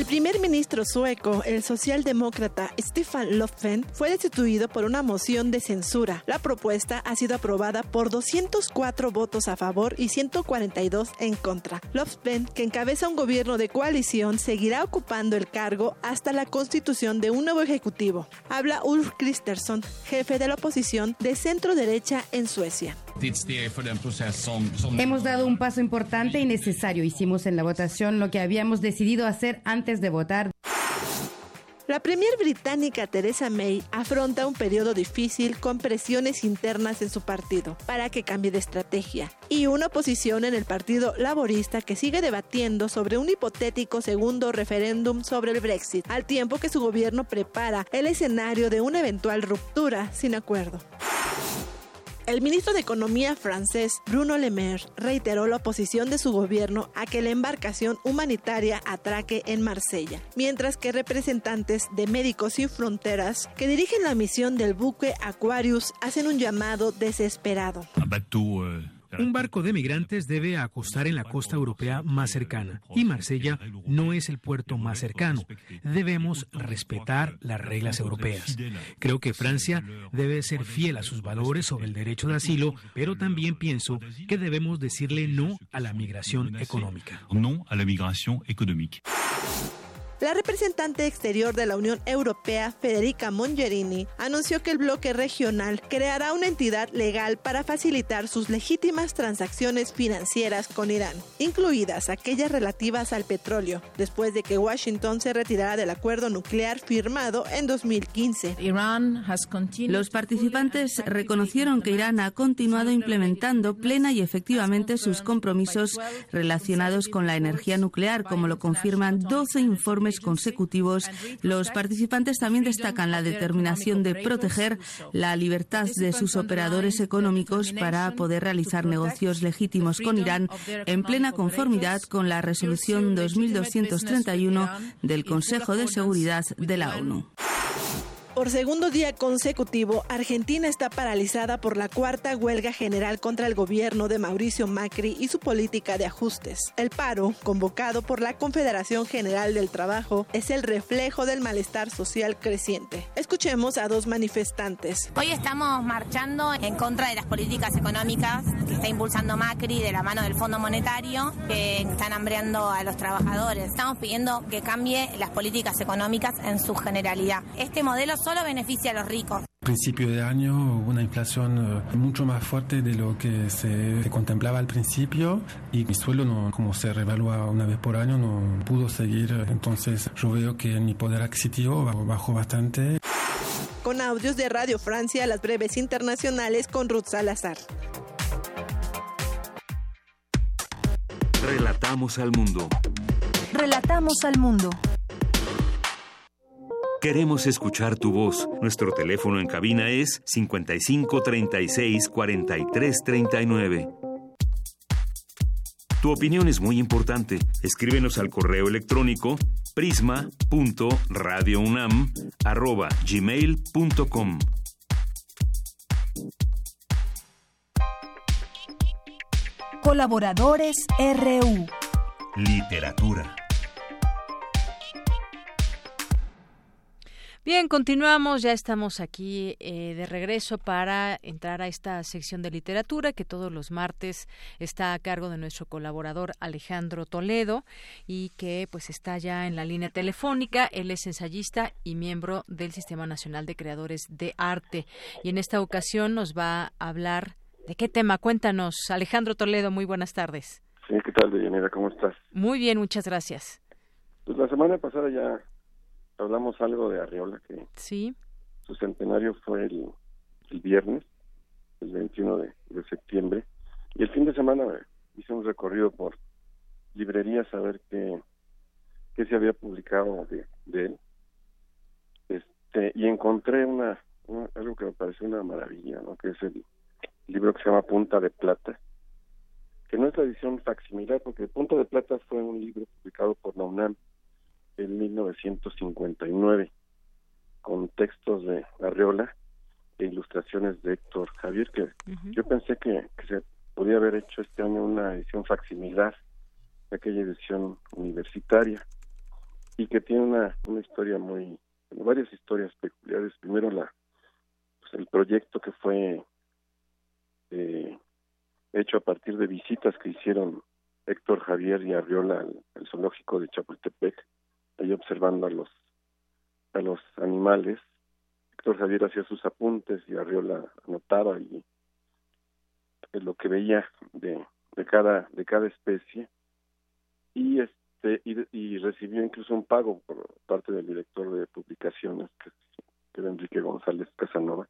El primer ministro sueco, el socialdemócrata Stefan Löfven, fue destituido por una moción de censura. La propuesta ha sido aprobada por 204 votos a favor y 142 en contra. Löfven, que encabeza un gobierno de coalición, seguirá ocupando el cargo hasta la constitución de un nuevo ejecutivo. Habla Ulf Kristersson, jefe de la oposición de centro derecha en Suecia. Hemos dado un paso importante y necesario. Hicimos en la votación lo que habíamos decidido hacer antes de votar. La premier británica Theresa May afronta un periodo difícil con presiones internas en su partido para que cambie de estrategia y una oposición en el Partido Laborista que sigue debatiendo sobre un hipotético segundo referéndum sobre el Brexit, al tiempo que su gobierno prepara el escenario de una eventual ruptura sin acuerdo. El ministro de Economía francés Bruno Le Maire reiteró la oposición de su gobierno a que la embarcación humanitaria atraque en Marsella, mientras que representantes de Médicos Sin Fronteras que dirigen la misión del buque Aquarius hacen un llamado desesperado. Un barco de migrantes debe acostar en la costa europea más cercana y Marsella no es el puerto más cercano. Debemos respetar las reglas europeas. Creo que Francia debe ser fiel a sus valores sobre el derecho de asilo, pero también pienso que debemos decirle no a la migración económica. No a la migración económica. La representante exterior de la Unión Europea, Federica Mongerini, anunció que el bloque regional creará una entidad legal para facilitar sus legítimas transacciones financieras con Irán, incluidas aquellas relativas al petróleo, después de que Washington se retirara del acuerdo nuclear firmado en 2015. Los participantes reconocieron que Irán ha continuado implementando plena y efectivamente sus compromisos relacionados con la energía nuclear, como lo confirman 12 informes consecutivos, los participantes también destacan la determinación de proteger la libertad de sus operadores económicos para poder realizar negocios legítimos con Irán en plena conformidad con la resolución 2231 del Consejo de Seguridad de la ONU. Por segundo día consecutivo, Argentina está paralizada por la cuarta huelga general contra el gobierno de Mauricio Macri y su política de ajustes. El paro, convocado por la Confederación General del Trabajo, es el reflejo del malestar social creciente. Escuchemos a dos manifestantes. Hoy estamos marchando en contra de las políticas económicas que está impulsando Macri de la mano del Fondo Monetario, que están hambreando a los trabajadores. Estamos pidiendo que cambie las políticas económicas en su generalidad. Este modelo beneficia a los ricos. Principio de año hubo una inflación eh, mucho más fuerte de lo que se, contemplaba al principio y mi sueldo, no, como se revalúa una vez por año, no pudo seguir. Entonces yo veo que mi poder adquisitivo bajó bastante. Con audios de Radio Francia, las breves internacionales con Ruth Salazar. Relatamos al mundo. Relatamos al mundo. Queremos escuchar tu voz. Nuestro teléfono en cabina es 55 36 43 39. Tu opinión es muy importante. Escríbenos al correo electrónico prisma.radiounam@gmail.com. Colaboradores RU. Literatura. Bien, continuamos, ya estamos aquí eh, de regreso para entrar a esta sección de literatura que todos los martes está a cargo de nuestro colaborador Alejandro Toledo y que pues está ya en la línea telefónica. Él es ensayista y miembro del Sistema Nacional de Creadores de Arte y en esta ocasión nos va a hablar de qué tema. Cuéntanos, Alejandro Toledo, muy buenas tardes. Sí, ¿qué tal, Deyanira? ¿Cómo estás? Muy bien, muchas gracias. Pues la semana pasada ya hablamos algo de Arriola, que sí. su centenario fue el, viernes, el 21 de, septiembre, y el fin de semana hice un recorrido por librerías a ver qué, qué se había publicado de, él. Este, y encontré una, algo que me pareció una maravilla, ¿no? que es el libro que se llama Punta de Plata, que no es la edición facsimilar, porque Punta de Plata fue un libro publicado por la UNAM en 1959 con textos de Arriola e ilustraciones de Héctor Javier que yo pensé que, se podía haber hecho este año una edición facsimilar de aquella edición universitaria y que tiene una, una historia muy varias historias peculiares. Primero la pues, el proyecto que fue eh, hecho a partir de visitas que hicieron Héctor Javier y Arriola al zoológico de Chapultepec ahí observando a los a los animales. Héctor Javier hacía sus apuntes y Arriola anotaba y lo que veía de, de cada de cada especie y este y, recibió incluso un pago por parte del director de publicaciones que, era Enrique González Casanova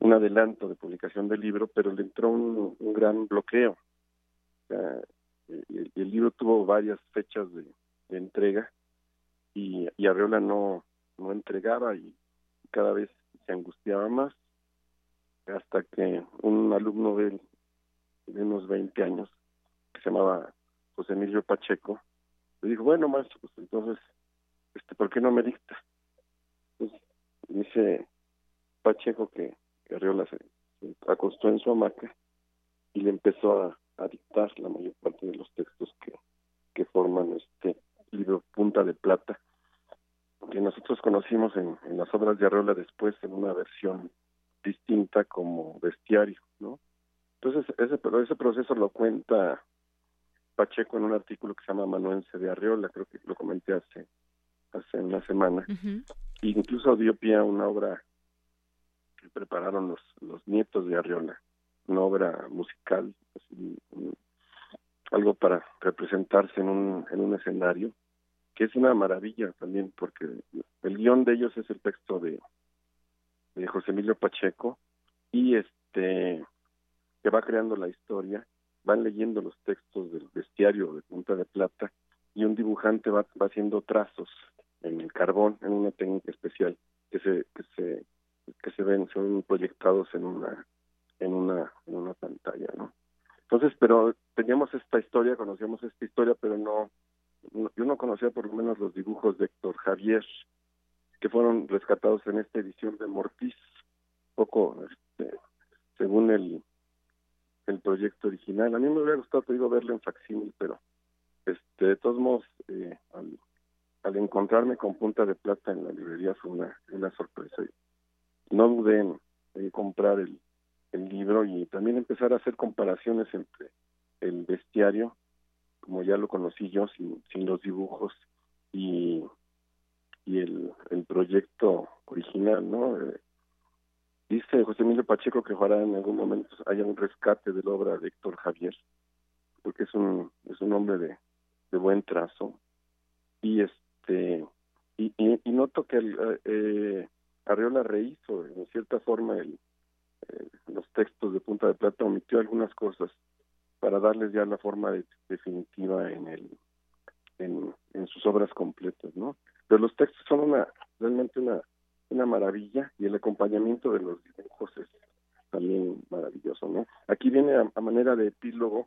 un adelanto de publicación del libro pero le entró un, gran bloqueo y, el libro tuvo varias fechas de entrega y, y Arreola no, no entregaba y cada vez se angustiaba más hasta que un alumno de él de unos 20 años que se llamaba José Emilio Pacheco le dijo bueno maestro pues entonces este por qué no me dicta pues dice Pacheco que, que se, acostó en su hamaca y le empezó a, dictar la mayor parte de los textos que, que forman este libro Punta de Plata, que nosotros conocimos en, en las obras de Arreola después en una versión distinta como bestiario, ¿no? Entonces, ese, ese proceso lo cuenta Pacheco en un artículo que se llama Manuense de Arreola, creo que lo comenté hace, hace una semana. incluso dio pie a una obra que prepararon los, los nietos de Arriola, una obra musical, algo para representarse en un, en un escenario, que es una maravilla también, porque el guion de ellos es el texto de, de José Emilio Pacheco, y este que va creando la historia, van leyendo los textos del bestiario de Punta de Plata, y un dibujante va, va haciendo trazos en el carbón, en una técnica especial que se, que se que se ven son proyectados en una en una en una pantalla no entonces pero teníamos esta historia conocíamos esta historia pero no, yo no conocía por lo menos los dibujos de Héctor Javier que fueron rescatados en esta edición de Mortis poco este, según el el proyecto original. A mí me hubiera gustado te verlo en facsímil pero este de todos modos eh, al, al encontrarme con Punta de Plata en la librería fue una, una sorpresa. No dudé en, comprar el, el, libro y también empezar a hacer comparaciones entre el bestiario, como ya lo conocí yo, sin, los dibujos, y, y el, proyecto original, ¿no? Eh, dice José Emilio Pacheco que ojalá en algún momento haya un rescate de la obra de Héctor Javier, porque es un, es un hombre de, buen trazo, y este y, y, noto que el, eh, Arriola rehizo en cierta forma el, eh, los textos de Punta de Plata, omitió algunas cosas para darles ya la forma definitiva en el en, en, sus obras completas, ¿no? Pero los textos son una realmente una una maravilla y el acompañamiento de los dibujos es también maravilloso, ¿no? Aquí viene a, manera de epílogo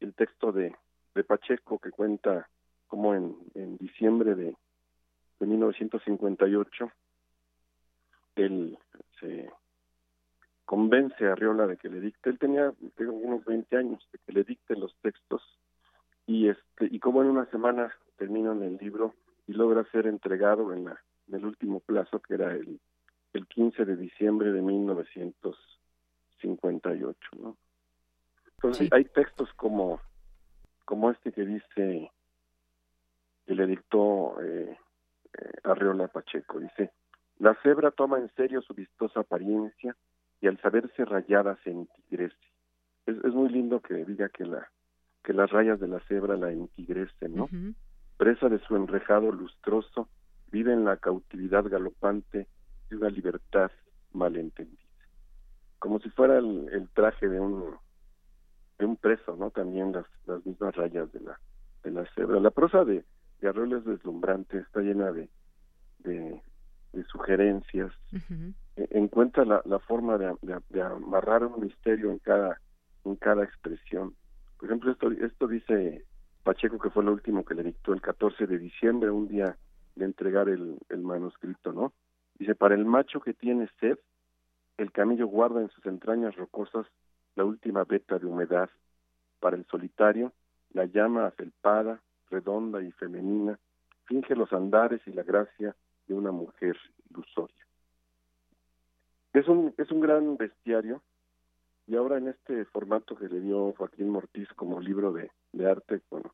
el texto de, de Pacheco que cuenta como en, en diciembre de, de 1958 él se convence a Riola de que le dicte, él tenía unos 20 años, de que le dicte los textos y este y como en una semana terminan el libro y logra ser entregado en, la, en el último plazo que era el, el 15 de diciembre de 1958, ¿no? Entonces hay textos como como este que dice que le dictó eh, eh, Arriola Pacheco, dice la cebra toma en serio su vistosa apariencia y al saberse rayada se entigrece. Es, es muy lindo que diga que la que las rayas de la cebra la entigrecen, ¿no? Presa de su enrejado lustroso, vive en la cautividad galopante de una libertad malentendida. Como si fuera el, traje de un de un preso, ¿no? También las, las mismas rayas de la de la cebra. La prosa de, de Arroyo es deslumbrante, está llena de, de, de sugerencias, e, encuentra la, la forma de, amarrar un misterio en cada, en cada expresión. Por ejemplo, esto, esto dice Pacheco, que fue lo último que le dictó el 14 de diciembre, un día de entregar el, manuscrito, ¿no? Dice, para el macho que tiene sed, el camillo guarda en sus entrañas rocosas la última veta de humedad. Para el solitario, la llama afelpada, redonda y femenina, finge los andares y la gracia de una mujer ilusoria. Es un, es un gran bestiario y ahora en este formato que le dio Joaquín Mortiz como libro de, de arte, bueno,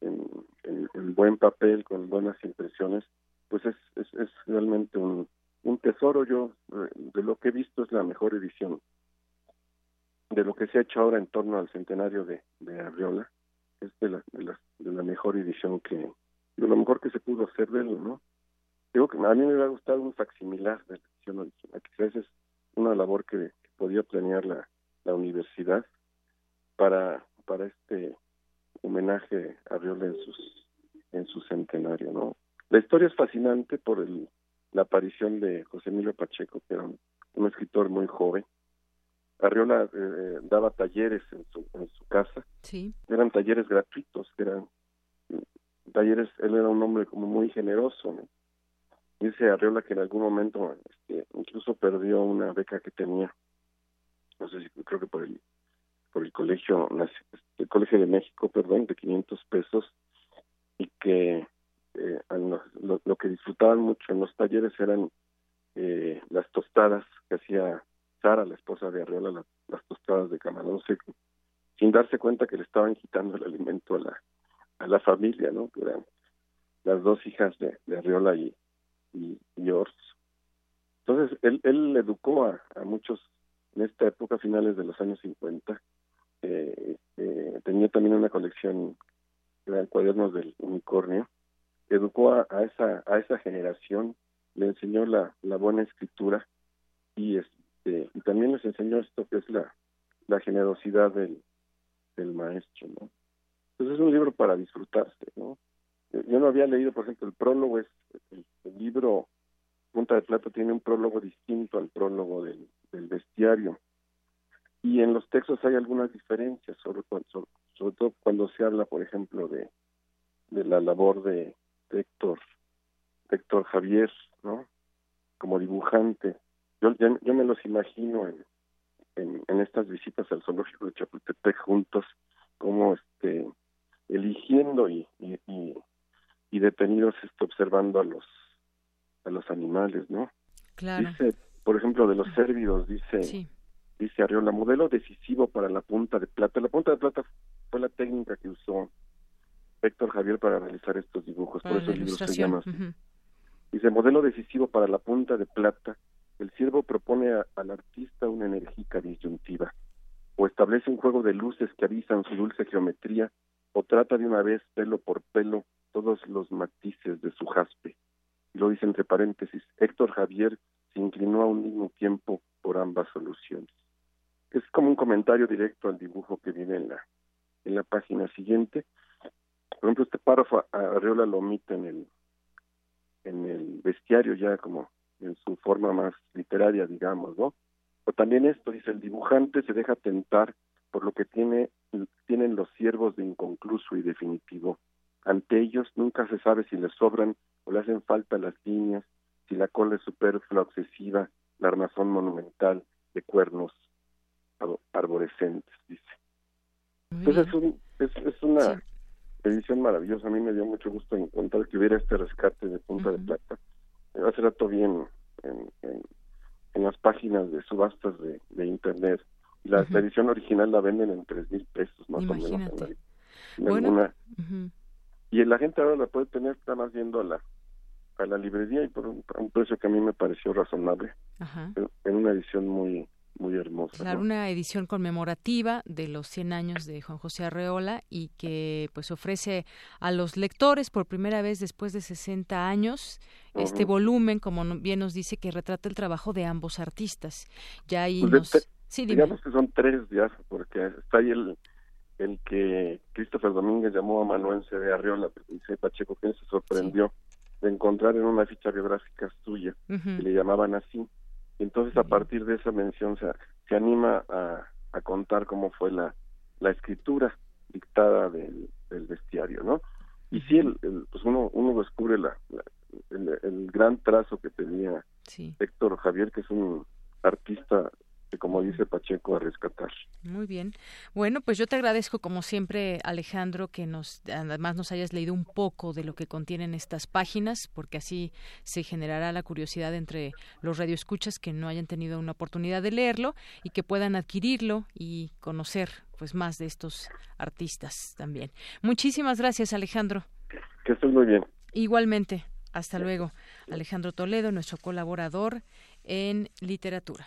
en, en, buen papel, con buenas impresiones, pues es, es, realmente un, un tesoro. Yo, eh, de lo que he visto, es la mejor edición de lo que se ha hecho ahora en torno al centenario de, de Arriola. Es de la, de la, de la mejor edición que, de lo mejor que se pudo hacer de él, ¿no? Digo que a mí me hubiera gustado un facsimilar de edición original. Quizás es una labor que, podía planear la, la universidad para, para este homenaje a Riola en sus en su centenario, ¿no? La historia es fascinante por el, la aparición de José Emilio Pacheco, que era un, escritor muy joven. Arriola eh, daba talleres en su, en su casa. Sí. Eran talleres gratuitos, eran talleres, él era un hombre como muy generoso, ¿no? Dice Arriola que en algún momento este, incluso perdió una beca que tenía, no sé si creo que por el por el colegio, el colegio de México, perdón, de 500 pesos y que eh, lo, que disfrutaban mucho en los talleres eran eh, las tostadas que hacía Sara, la esposa de Arriola, las tostadas de camarón seco, sin darse cuenta que le estaban quitando el alimento a la, a la familia, ¿no? Que eran las dos hijas de, de Arriola y, y, Entonces, él, él educó a, a muchos en esta época, finales de los años 50. Eh, eh, tenía también una colección de cuadernos del unicornio. Educó a, esa, a esa generación, le enseñó la, la buena escritura y, este, y también les enseñó esto que es la, la generosidad del, del maestro. ¿no? Entonces es un libro para disfrutarse. ¿no? Yo no había leído, por ejemplo, el prólogo, es el, libro Punta de Plata tiene un prólogo distinto al prólogo del, del bestiario. Y en los textos hay algunas diferencias, sobre, sobre, todo cuando se habla, por ejemplo, de, de la labor de, Héctor, Héctor Javier, ¿no? Como dibujante. Yo, yo me los imagino en, en, en, estas visitas al zoológico de Chapultepec juntos, como este eligiendo y, y, y, detenidos este, observando a los a los animales, ¿no? Claro. Dice, por ejemplo, de los cérvidos, dice dice Arriola, modelo decisivo para la punta de plata. La punta de plata fue la técnica que usó Héctor Javier para realizar estos dibujos, por eso el libro se llama Dice, modelo decisivo para la punta de plata, el siervo propone al artista una enérgica disyuntiva, o establece un juego de luces que avisan su dulce geometría, o trata de una vez, pelo por pelo, todos los matices de su jaspe. Y lo dice entre paréntesis, Héctor Javier se inclinó a un mismo tiempo por ambas soluciones. Es como un comentario directo al dibujo que viene en la, en la página siguiente. Por ejemplo, este párrafo Arreola lo omite en el, en el bestiario ya como en su forma más literaria, digamos, ¿no? O también esto, dice, el dibujante se deja tentar por lo que tiene, tienen los siervos de inconcluso y definitivo. Ante ellos nunca se sabe si les sobran o le hacen falta las líneas, si la cola es superflua, excesiva, la armazón monumental de cuernos arborescentes, dice. Entonces es, es, una edición maravillosa. A mí me dio mucho gusto encontrar que hubiera este rescate de Punta de Plata. Hace rato bien en, en, en, las páginas de subastas de, de Internet. La, edición original la venden en tres mil pesos más o menos. En Y la gente ahora la puede tener, está más viendo a la, a la librería y por un, precio que a mí me pareció razonable. En una edición muy muy hermosa. Claro, una edición conmemorativa de los 100 años de Juan José Arreola y que pues ofrece a los lectores por primera vez después de 60 años este volumen, como bien nos dice, que retrata el trabajo de ambos artistas. Ya ahí pues nos... sí, digamos que son tres ya, porque está ahí el, el que Christopher Domínguez llamó a Manuel C. de Arreola, dice Pacheco, que se sorprendió de encontrar en una ficha biográfica suya, que le llamaban así entonces a partir de esa mención se, se anima a, a contar cómo fue la, la escritura dictada del, del bestiario, ¿no? Y sí, el, pues uno, uno descubre la, el, el, gran trazo que tenía Héctor Javier, que es un artista como dice Pacheco, a rescatar. Muy bien. Bueno, pues yo te agradezco como siempre, Alejandro, que nos además nos hayas leído un poco de lo que contienen estas páginas, porque así se generará la curiosidad entre los radioescuchas que no hayan tenido una oportunidad de leerlo y que puedan adquirirlo y conocer pues más de estos artistas también. Muchísimas gracias, Alejandro. Que estés muy bien. Igualmente. Hasta luego. Alejandro Toledo, nuestro colaborador en literatura.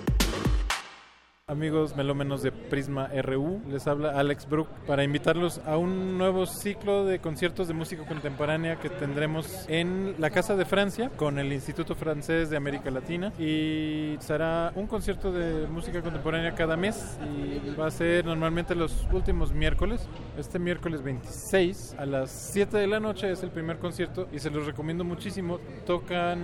Amigos melómenos de Prisma RU, les habla Alex Brook para invitarlos a un nuevo ciclo de conciertos de música contemporánea que tendremos en la Casa de Francia con el Instituto Francés de América Latina y será un concierto de música contemporánea cada mes y va a ser normalmente los últimos miércoles. Este miércoles 26 a las 7 de la noche es el primer concierto y se los recomiendo muchísimo. Tocan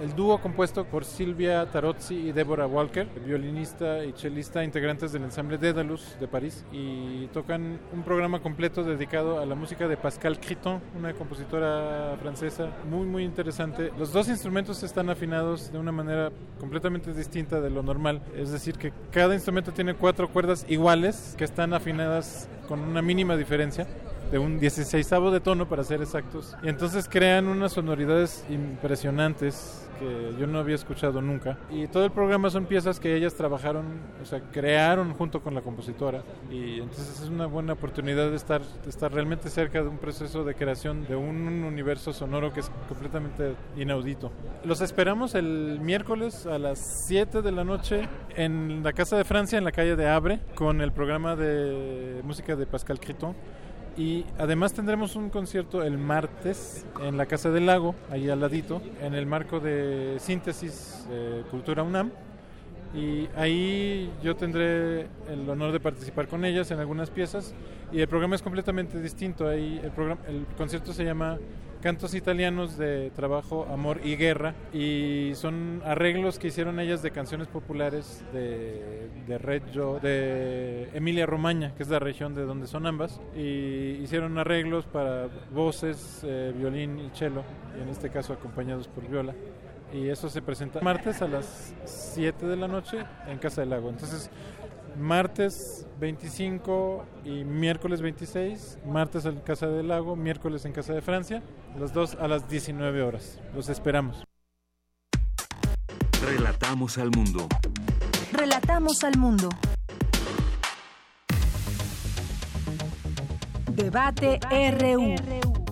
el dúo compuesto por Silvia Tarozzi y Deborah Walker, violinista y chelista solista, integrantes del ensamble Dédalus de París y tocan un programa completo dedicado a la música de Pascal Criton, una compositora francesa muy muy interesante. Los dos instrumentos están afinados de una manera completamente distinta de lo normal, es decir que cada instrumento tiene cuatro cuerdas iguales que están afinadas con una mínima diferencia de un 16 de tono para ser exactos. Y entonces crean unas sonoridades impresionantes que yo no había escuchado nunca. Y todo el programa son piezas que ellas trabajaron, o sea, crearon junto con la compositora. Y entonces es una buena oportunidad de estar, de estar realmente cerca de un proceso de creación de un universo sonoro que es completamente inaudito. Los esperamos el miércoles a las 7 de la noche en la Casa de Francia, en la calle de Abre, con el programa de música de Pascal Criton. Y además tendremos un concierto el martes en la Casa del Lago, ahí al ladito, en el marco de Síntesis Cultura UNAM. Y ahí yo tendré el honor de participar con ellas en algunas piezas. Y el programa es completamente distinto. Ahí el, el concierto se llama cantos italianos de trabajo, amor y guerra y son arreglos que hicieron ellas de canciones populares de, de Reggio, de Emilia Romagna, que es la región de donde son ambas, y hicieron arreglos para voces, eh, violín y cello, y en este caso acompañados por viola. Y eso se presenta martes a las 7 de la noche en Casa del Lago. Entonces, martes 25 y miércoles 26, martes en Casa del Lago, miércoles en Casa de Francia, los dos a las 19 horas. Los esperamos. Relatamos al mundo. Relatamos al mundo. Debate, RU.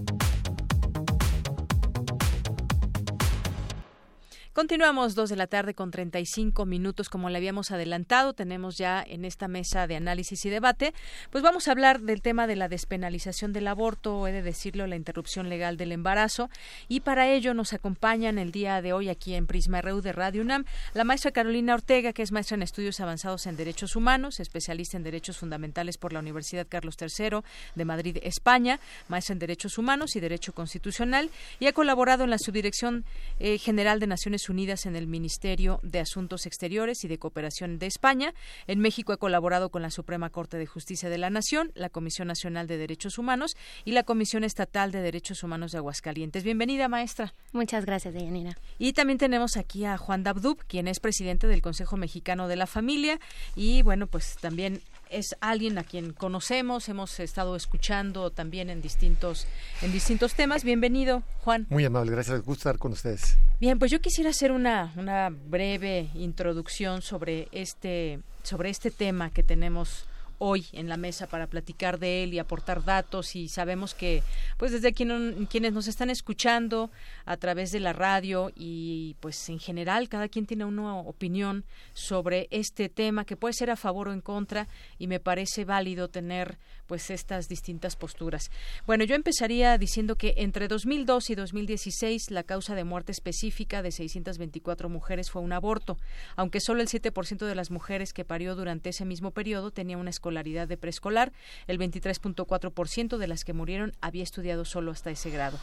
Continuamos dos de la tarde con 35 minutos, como le habíamos adelantado. Tenemos ya en esta mesa de análisis y debate. Pues vamos a hablar del tema de la despenalización del aborto, he de decirlo, la interrupción legal del embarazo. Y para ello nos acompañan el día de hoy aquí en Prisma RU de Radio UNAM la maestra Carolina Ortega, que es maestra en estudios avanzados en derechos humanos, especialista en derechos fundamentales por la Universidad Carlos III de Madrid, España, maestra en derechos humanos y derecho constitucional, y ha colaborado en la subdirección eh, general de Naciones Unidas en el Ministerio de Asuntos Exteriores y de Cooperación de España. En México ha colaborado con la Suprema Corte de Justicia de la Nación, la Comisión Nacional de Derechos Humanos y la Comisión Estatal de Derechos Humanos de Aguascalientes. Bienvenida, maestra. Muchas gracias, Deyanira. Y también tenemos aquí a Juan Dabdub, quien es presidente del Consejo Mexicano de la Familia y, bueno, pues también es alguien a quien conocemos, hemos estado escuchando también en distintos en distintos temas. Bienvenido, Juan. Muy amable, gracias, gusto estar con ustedes. Bien, pues yo quisiera hacer una, una breve introducción sobre este sobre este tema que tenemos hoy en la mesa para platicar de él y aportar datos y sabemos que pues desde quienes nos están escuchando a través de la radio y pues en general cada quien tiene una opinión sobre este tema que puede ser a favor o en contra y me parece válido tener pues estas distintas posturas. Bueno, yo empezaría diciendo que entre 2002 y 2016 la causa de muerte específica de 624 mujeres fue un aborto, aunque solo el 7% de las mujeres que parió durante ese mismo periodo tenía una de preescolar, el 23.4% de las que murieron había estudiado solo hasta ese grado.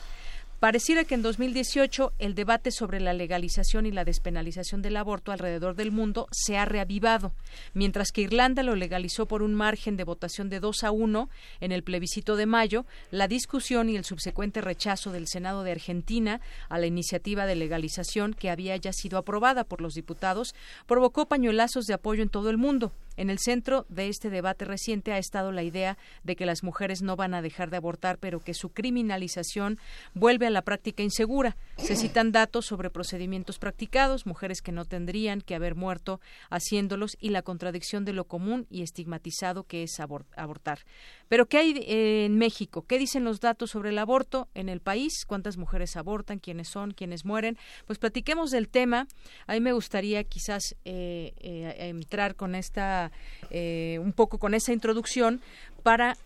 Pareciera que en 2018 el debate sobre la legalización y la despenalización del aborto alrededor del mundo se ha reavivado, mientras que Irlanda lo legalizó por un margen de votación de 2 a 1 en el plebiscito de mayo, la discusión y el subsecuente rechazo del Senado de Argentina a la iniciativa de legalización que había ya sido aprobada por los diputados provocó pañuelazos de apoyo en todo el mundo. En el centro de este debate reciente ha estado la idea de que las mujeres no van a dejar de abortar, pero que su criminalización vuelve a la práctica insegura. Se citan datos sobre procedimientos practicados, mujeres que no tendrían que haber muerto haciéndolos y la contradicción de lo común y estigmatizado que es abortar. Pero ¿qué hay eh, en México? ¿Qué dicen los datos sobre el aborto en el país? ¿Cuántas mujeres abortan? ¿Quiénes son? ¿Quiénes mueren? Pues platiquemos del tema. A mí me gustaría quizás eh, eh, entrar con esta eh, un poco con esa introducción para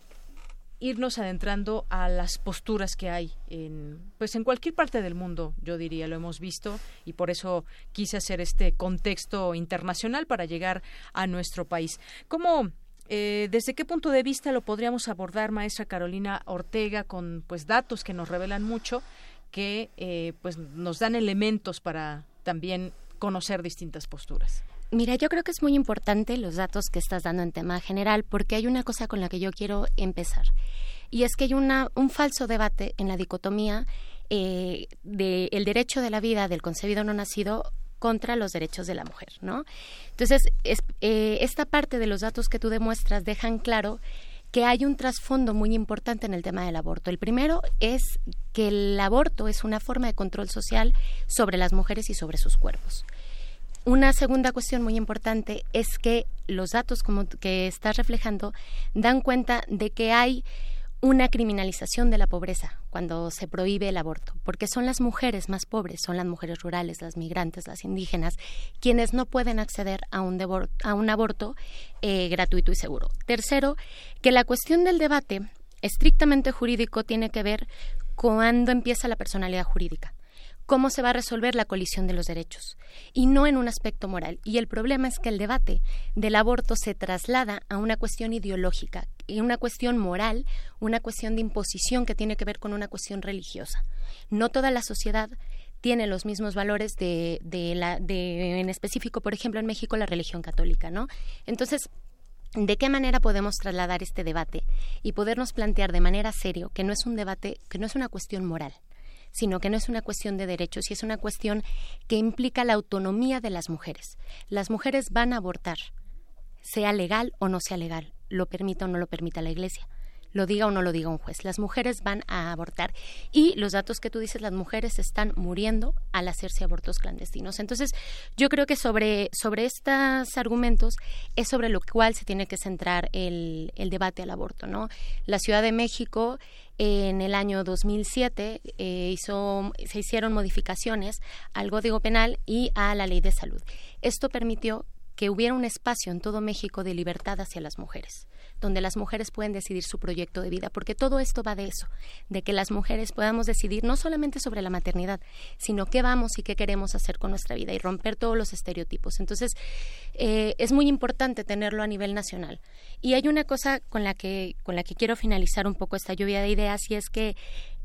irnos adentrando a las posturas que hay en pues en cualquier parte del mundo yo diría lo hemos visto y por eso quise hacer este contexto internacional para llegar a nuestro país cómo eh, ¿Desde qué punto de vista lo podríamos abordar, maestra Carolina Ortega, con pues datos que nos revelan mucho, que eh, pues nos dan elementos para también conocer distintas posturas? Mira, yo creo que es muy importante los datos que estás dando en tema general, porque hay una cosa con la que yo quiero empezar. Y es que hay una, un falso debate en la dicotomía eh, del derecho de la vida del concebido no nacido contra los derechos de la mujer, ¿no? Entonces, eh, esta parte de los datos que tú demuestras dejan claro que hay un trasfondo muy importante en el tema del aborto. El primero es que el aborto es una forma de control social sobre las mujeres y sobre sus cuerpos. Una segunda cuestión muy importante es que los datos como que estás reflejando dan cuenta de que hay una criminalización de la pobreza cuando se prohíbe el aborto, porque son las mujeres más pobres, son las mujeres rurales, las migrantes, las indígenas, quienes no pueden acceder a un, a un aborto eh, gratuito y seguro. Tercero, que la cuestión del debate estrictamente jurídico tiene que ver cuando empieza la personalidad jurídica cómo se va a resolver la colisión de los derechos y no en un aspecto moral. Y el problema es que el debate del aborto se traslada a una cuestión ideológica y una cuestión moral, una cuestión de imposición que tiene que ver con una cuestión religiosa. No toda la sociedad tiene los mismos valores de, la, de, en específico, por ejemplo, en México la religión católica, ¿no? Entonces, ¿De qué manera podemos trasladar este debate y podernos plantear de manera serio que no es un debate, que no es una cuestión moral, sino que no es una cuestión de derechos y es una cuestión que implica la autonomía de las mujeres. Las mujeres van a abortar, sea legal o no sea legal, lo permita o no lo permita la Iglesia lo diga o no lo diga un juez. Las mujeres van a abortar y los datos que tú dices, las mujeres están muriendo al hacerse abortos clandestinos. Entonces, yo creo que sobre, sobre estos argumentos es sobre lo cual se tiene que centrar el, el debate al aborto. ¿no? La Ciudad de México en el año 2007 eh, hizo, se hicieron modificaciones al Código Penal y a la Ley de Salud. Esto permitió que hubiera un espacio en todo México de libertad hacia las mujeres donde las mujeres pueden decidir su proyecto de vida, porque todo esto va de eso, de que las mujeres podamos decidir no solamente sobre la maternidad, sino qué vamos y qué queremos hacer con nuestra vida y romper todos los estereotipos. Entonces, eh, es muy importante tenerlo a nivel nacional. Y hay una cosa con la que con la que quiero finalizar un poco esta lluvia de ideas y es que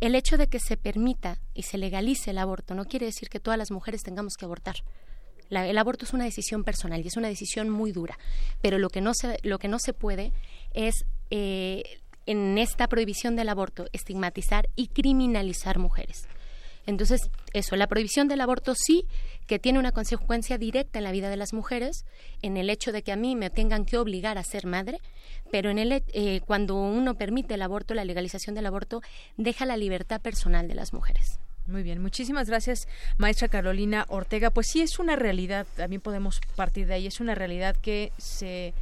el hecho de que se permita y se legalice el aborto no quiere decir que todas las mujeres tengamos que abortar el aborto es una decisión personal y es una decisión muy dura, pero lo que no se, lo que no se puede es eh, en esta prohibición del aborto estigmatizar y criminalizar mujeres. Entonces, eso, la prohibición del aborto sí que tiene una consecuencia directa en la vida de las mujeres, en el hecho de que a mí me tengan que obligar a ser madre, pero en el, eh, cuando uno permite el aborto, la legalización del aborto, deja la libertad personal de las mujeres. Muy bien, muchísimas gracias, maestra Carolina Ortega. Pues sí, es una realidad, también podemos partir de ahí, es una realidad que se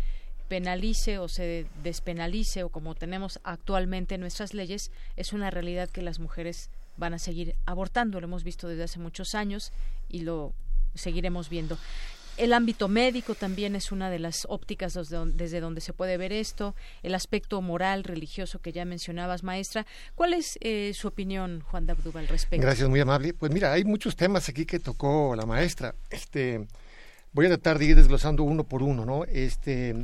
penalice o se despenalice o como tenemos actualmente nuestras leyes, es una realidad que las mujeres van a seguir abortando. Lo hemos visto desde hace muchos años y lo seguiremos viendo. El ámbito médico también es una de las ópticas desde donde se puede ver esto, el aspecto moral, religioso que ya mencionabas, maestra. ¿Cuál es eh, su opinión, Juan Dabduba, al respecto? Gracias, muy amable. Pues mira, hay muchos temas aquí que tocó la maestra. Este, voy a tratar de ir desglosando uno por uno, ¿no? Este,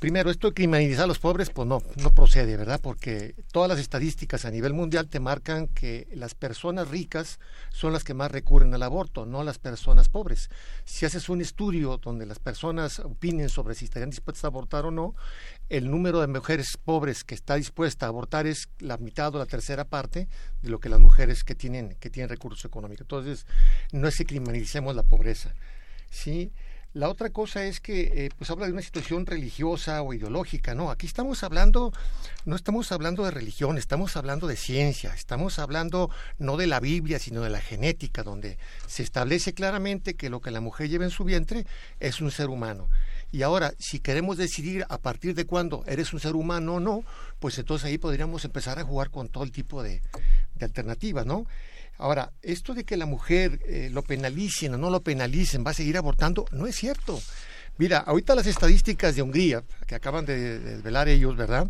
Primero, esto de criminalizar a los pobres, pues no, no procede, ¿verdad? Porque todas las estadísticas a nivel mundial te marcan que las personas ricas son las que más recurren al aborto, no las personas pobres. Si haces un estudio donde las personas opinen sobre si estarían dispuestas a abortar o no, el número de mujeres pobres que está dispuesta a abortar es la mitad o la tercera parte de lo que las mujeres que tienen, que tienen recursos económicos. Entonces, no es que criminalicemos la pobreza, ¿sí? La otra cosa es que eh, pues habla de una situación religiosa o ideológica, ¿no? Aquí estamos hablando, no estamos hablando de religión, estamos hablando de ciencia, estamos hablando no de la Biblia, sino de la genética, donde se establece claramente que lo que la mujer lleva en su vientre es un ser humano. Y ahora, si queremos decidir a partir de cuándo eres un ser humano o no, pues entonces ahí podríamos empezar a jugar con todo el tipo de, de alternativas, ¿no? Ahora, esto de que la mujer eh, lo penalicen o no lo penalicen, va a seguir abortando, no es cierto. Mira, ahorita las estadísticas de Hungría, que acaban de desvelar ellos, ¿verdad?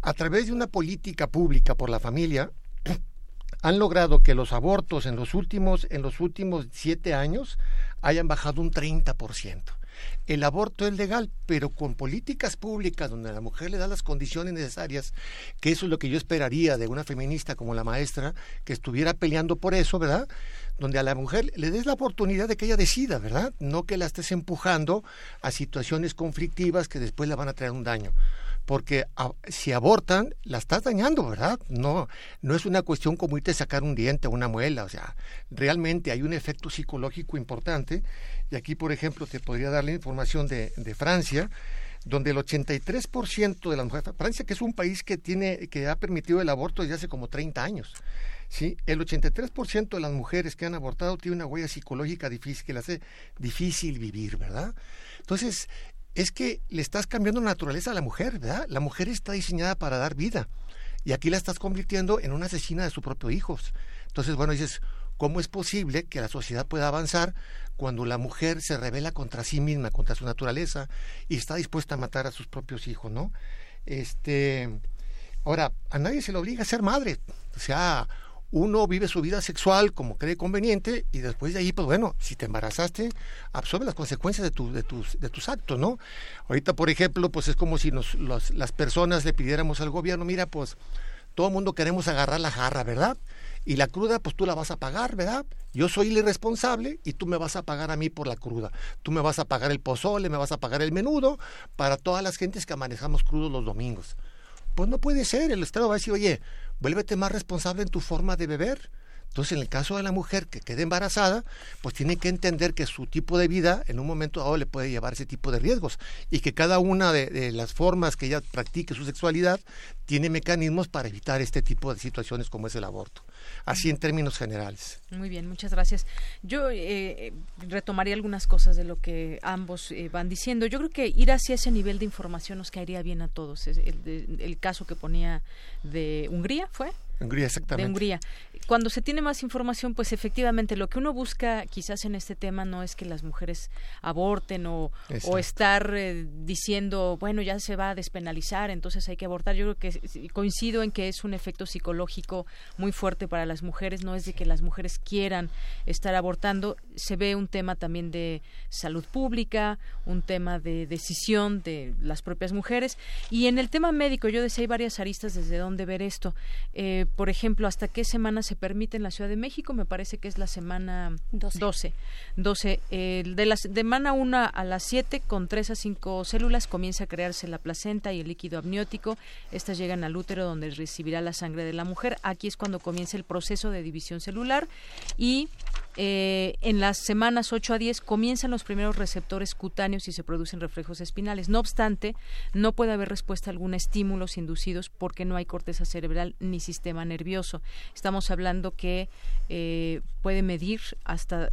A través de una política pública por la familia, [clears throat] han logrado que los abortos en los últimos, en los últimos siete años hayan bajado un 30%. El aborto es legal, pero con políticas públicas donde la mujer le da las condiciones necesarias, que eso es lo que yo esperaría de una feminista como la maestra, que estuviera peleando por eso, ¿verdad? Donde a la mujer le des la oportunidad de que ella decida, ¿verdad? No que la estés empujando a situaciones conflictivas que después le van a traer un daño porque si abortan, la estás dañando, ¿verdad? No, no es una cuestión como irte a sacar un diente o una muela, o sea, realmente hay un efecto psicológico importante, y aquí, por ejemplo, te podría dar la información de, Francia, donde el 83% de las mujeres, Francia que es un país que tiene, que ha permitido el aborto desde hace como 30 años, ¿sí? El 83% de las mujeres que han abortado tiene una huella psicológica difícil, que le hace difícil vivir, ¿verdad? Entonces, es que le estás cambiando la naturaleza a la mujer, ¿verdad? La mujer está diseñada para dar vida y aquí la estás convirtiendo en una asesina de sus propios hijos. Entonces, bueno, dices, ¿cómo es posible que la sociedad pueda avanzar cuando la mujer se revela contra sí misma, contra su naturaleza y está dispuesta a matar a sus propios hijos, ¿no? Este, ahora, a nadie se le obliga a ser madre. O sea, uno vive su vida sexual como cree conveniente y después de ahí, pues bueno, si te embarazaste, absorbe las consecuencias de, tu, de, tus, de tus actos, ¿no? Ahorita, por ejemplo, pues es como si nos, las personas le pidiéramos al gobierno, mira, pues todo el mundo queremos agarrar la jarra, ¿verdad? Y la cruda, pues tú la vas a pagar, ¿verdad? Yo soy el irresponsable y tú me vas a pagar a mí por la cruda. Tú me vas a pagar el pozole, me vas a pagar el menudo para todas las gentes que manejamos crudos los domingos. Pues no puede ser, el Estado va a decir, oye, vuélvete más responsable en tu forma de beber. Entonces, en el caso de la mujer que quede embarazada, pues tiene que entender que su tipo de vida en un momento dado le puede llevar ese tipo de riesgos y que cada una de, las formas que ella practique su sexualidad tiene mecanismos para evitar este tipo de situaciones como es el aborto. Así en términos generales. Muy bien, muchas gracias. Yo eh, retomaría algunas cosas de lo que ambos eh, van diciendo. Yo creo que ir hacia ese nivel de información nos caería bien a todos. El caso que ponía de Hungría, ¿fue? Hungría, exactamente. De Hungría. Cuando se tiene más información, pues efectivamente lo que uno busca quizás en este tema no es que las mujeres aborten o, o estar eh, diciendo, bueno, ya se va a despenalizar, entonces hay que abortar. Yo creo que coincido en que es un efecto psicológico muy fuerte para las mujeres, no es de que las mujeres quieran estar abortando, se ve un tema también de salud pública, un tema de decisión de las propias mujeres. Y en el tema médico, yo decía, hay varias aristas desde dónde ver esto. Eh, por ejemplo, hasta qué semana se permite en la Ciudad de México, me parece que es la semana 12. 12. de la semana 1 a las 7, con 3 a 5 células, comienza a crearse la placenta y el líquido amniótico. Estas llegan al útero donde recibirá la sangre de la mujer. Aquí es cuando comienza el proceso de división celular y eh, en las semanas 8 a 10 comienzan los primeros receptores cutáneos y se producen reflejos espinales. No obstante, no puede haber respuesta a alguna estímulos inducidos porque no hay corteza cerebral ni sistema nervioso. Estamos hablando que eh, puede medir hasta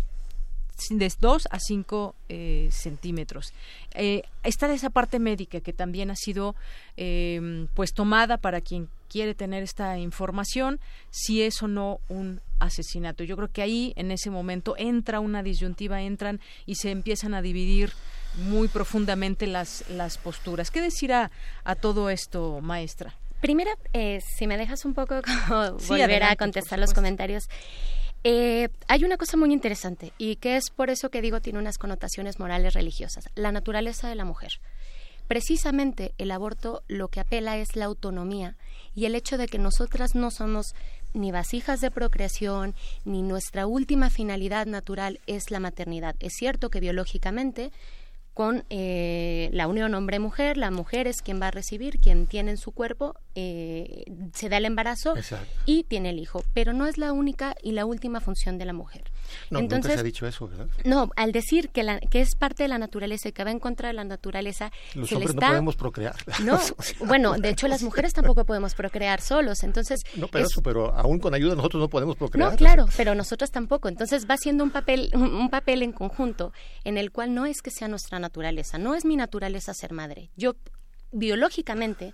de 2 a 5 eh, centímetros. Eh, está esa parte médica que también ha sido eh, pues tomada para quien quiere tener esta información, si es o no un asesinato. Yo creo que ahí en ese momento entra una disyuntiva, entran y se empiezan a dividir muy profundamente las, las posturas. ¿Qué decir a, todo esto, maestra? Primero, eh, si me dejas un poco [laughs] volver a contestar los comentarios. Eh, hay una cosa muy interesante y que es por eso que digo tiene unas connotaciones morales religiosas, la naturaleza de la mujer. Precisamente el aborto lo que apela es la autonomía y el hecho de que nosotras no somos ni vasijas de procreación, ni nuestra última finalidad natural es la maternidad. Es cierto que biológicamente con eh, la unión hombre-mujer, la mujer es quien va a recibir, quien tiene en su cuerpo, eh, se da el embarazo y tiene el hijo, pero no es la única y la última función de la mujer. No, Entonces, nunca se ha dicho eso, ¿verdad? No, al decir que, la, que es parte de la naturaleza y que va en contra de la naturaleza, los hombres no podemos procrear. No, [laughs] bueno, de [laughs] hecho las mujeres tampoco podemos procrear solos, entonces... No, pero eso, pero aún con ayuda nosotros no podemos procrear. No, claro, pero nosotros tampoco. Entonces va siendo un papel, un papel en conjunto en el cual no es que sea nuestra naturaleza, no es mi naturaleza ser madre. Yo biológicamente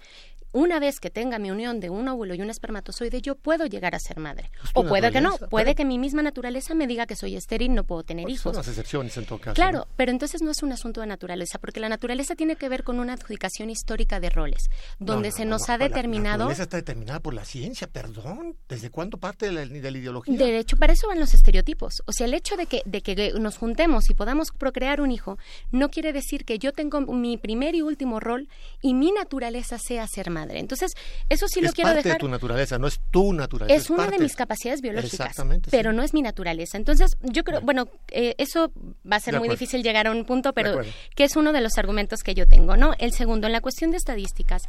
una vez que tenga mi unión de un óvulo y un espermatozoide, yo puedo llegar a ser madre. O puede que no, puede que mi misma naturaleza me diga que soy estéril, no puedo tener hijos. Son las excepciones en todo caso. Claro, pero entonces no es un asunto de naturaleza, porque la naturaleza tiene que ver con una adjudicación histórica de roles, donde se nos ha determinado... La naturaleza está determinada por la ciencia, perdón. ¿Desde cuándo parte de la, de la ideología? De hecho, para eso van los estereotipos. O sea, el hecho de que, de que nos juntemos y podamos procrear un hijo, no quiere decir que yo tengo mi primer y último rol y mi naturaleza sea ser madre. Entonces, eso sí lo quiero dejar. Es parte de tu naturaleza, no es tu naturaleza. Es, una de mis capacidades biológicas, pero no es mi naturaleza. Entonces, yo creo, bueno, eh, eso va a ser muy difícil llegar a un punto, pero que es uno de los argumentos que yo tengo, ¿no? El segundo, en la cuestión de estadísticas.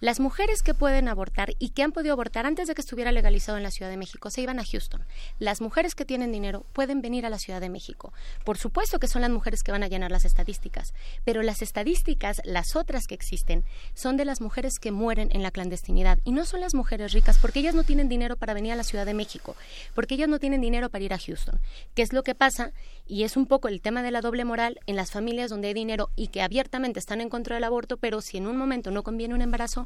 Las mujeres que pueden abortar y que han podido abortar antes de que estuviera legalizado en la Ciudad de México se iban a Houston. Las mujeres que tienen dinero pueden venir a la Ciudad de México. Por supuesto que son las mujeres que van a llenar las estadísticas, pero las estadísticas, las otras que existen, son de las mujeres que mueren en la clandestinidad y no son las mujeres ricas porque ellas no tienen dinero para venir a la Ciudad de México, porque ellas no tienen dinero para ir a Houston. ¿Qué es lo que pasa? Y es un poco el tema de la doble moral en las familias donde hay dinero y que abiertamente están en contra del aborto, pero si en un momento no conviene un embarazo,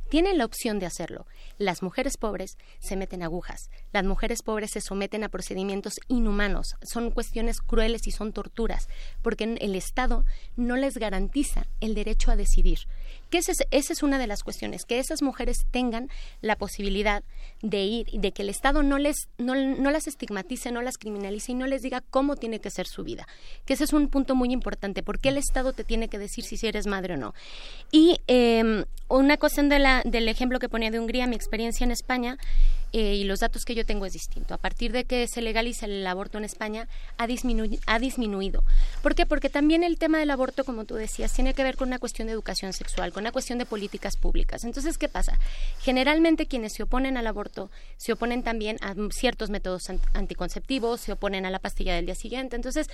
tienen la opción de hacerlo. Las mujeres pobres se meten agujas. Las mujeres pobres se someten a procedimientos inhumanos. Son cuestiones crueles y son torturas, porque el Estado no les garantiza el derecho a decidir. Que esa es, una de las cuestiones, que esas mujeres tengan la posibilidad de ir, de que el Estado no, les, no, las estigmatice, no las criminalice y no les diga cómo tiene que ser su vida. Que ese es un punto muy importante, porque el Estado te tiene que decir si eres madre o no. Y em, una cuestión de la, del ejemplo que ponía de Hungría, mi experiencia en España eh, y los datos que yo tengo es distinto. A partir de que se legaliza el aborto en España, ha, ha disminuido. ¿Por qué? Porque también el tema del aborto, como tú decías, tiene que ver con una cuestión de educación sexual, con una cuestión de políticas públicas. Entonces, ¿qué pasa? Generalmente quienes se oponen al aborto se oponen también a ciertos métodos anticonceptivos, se oponen a la pastilla del día siguiente. Entonces,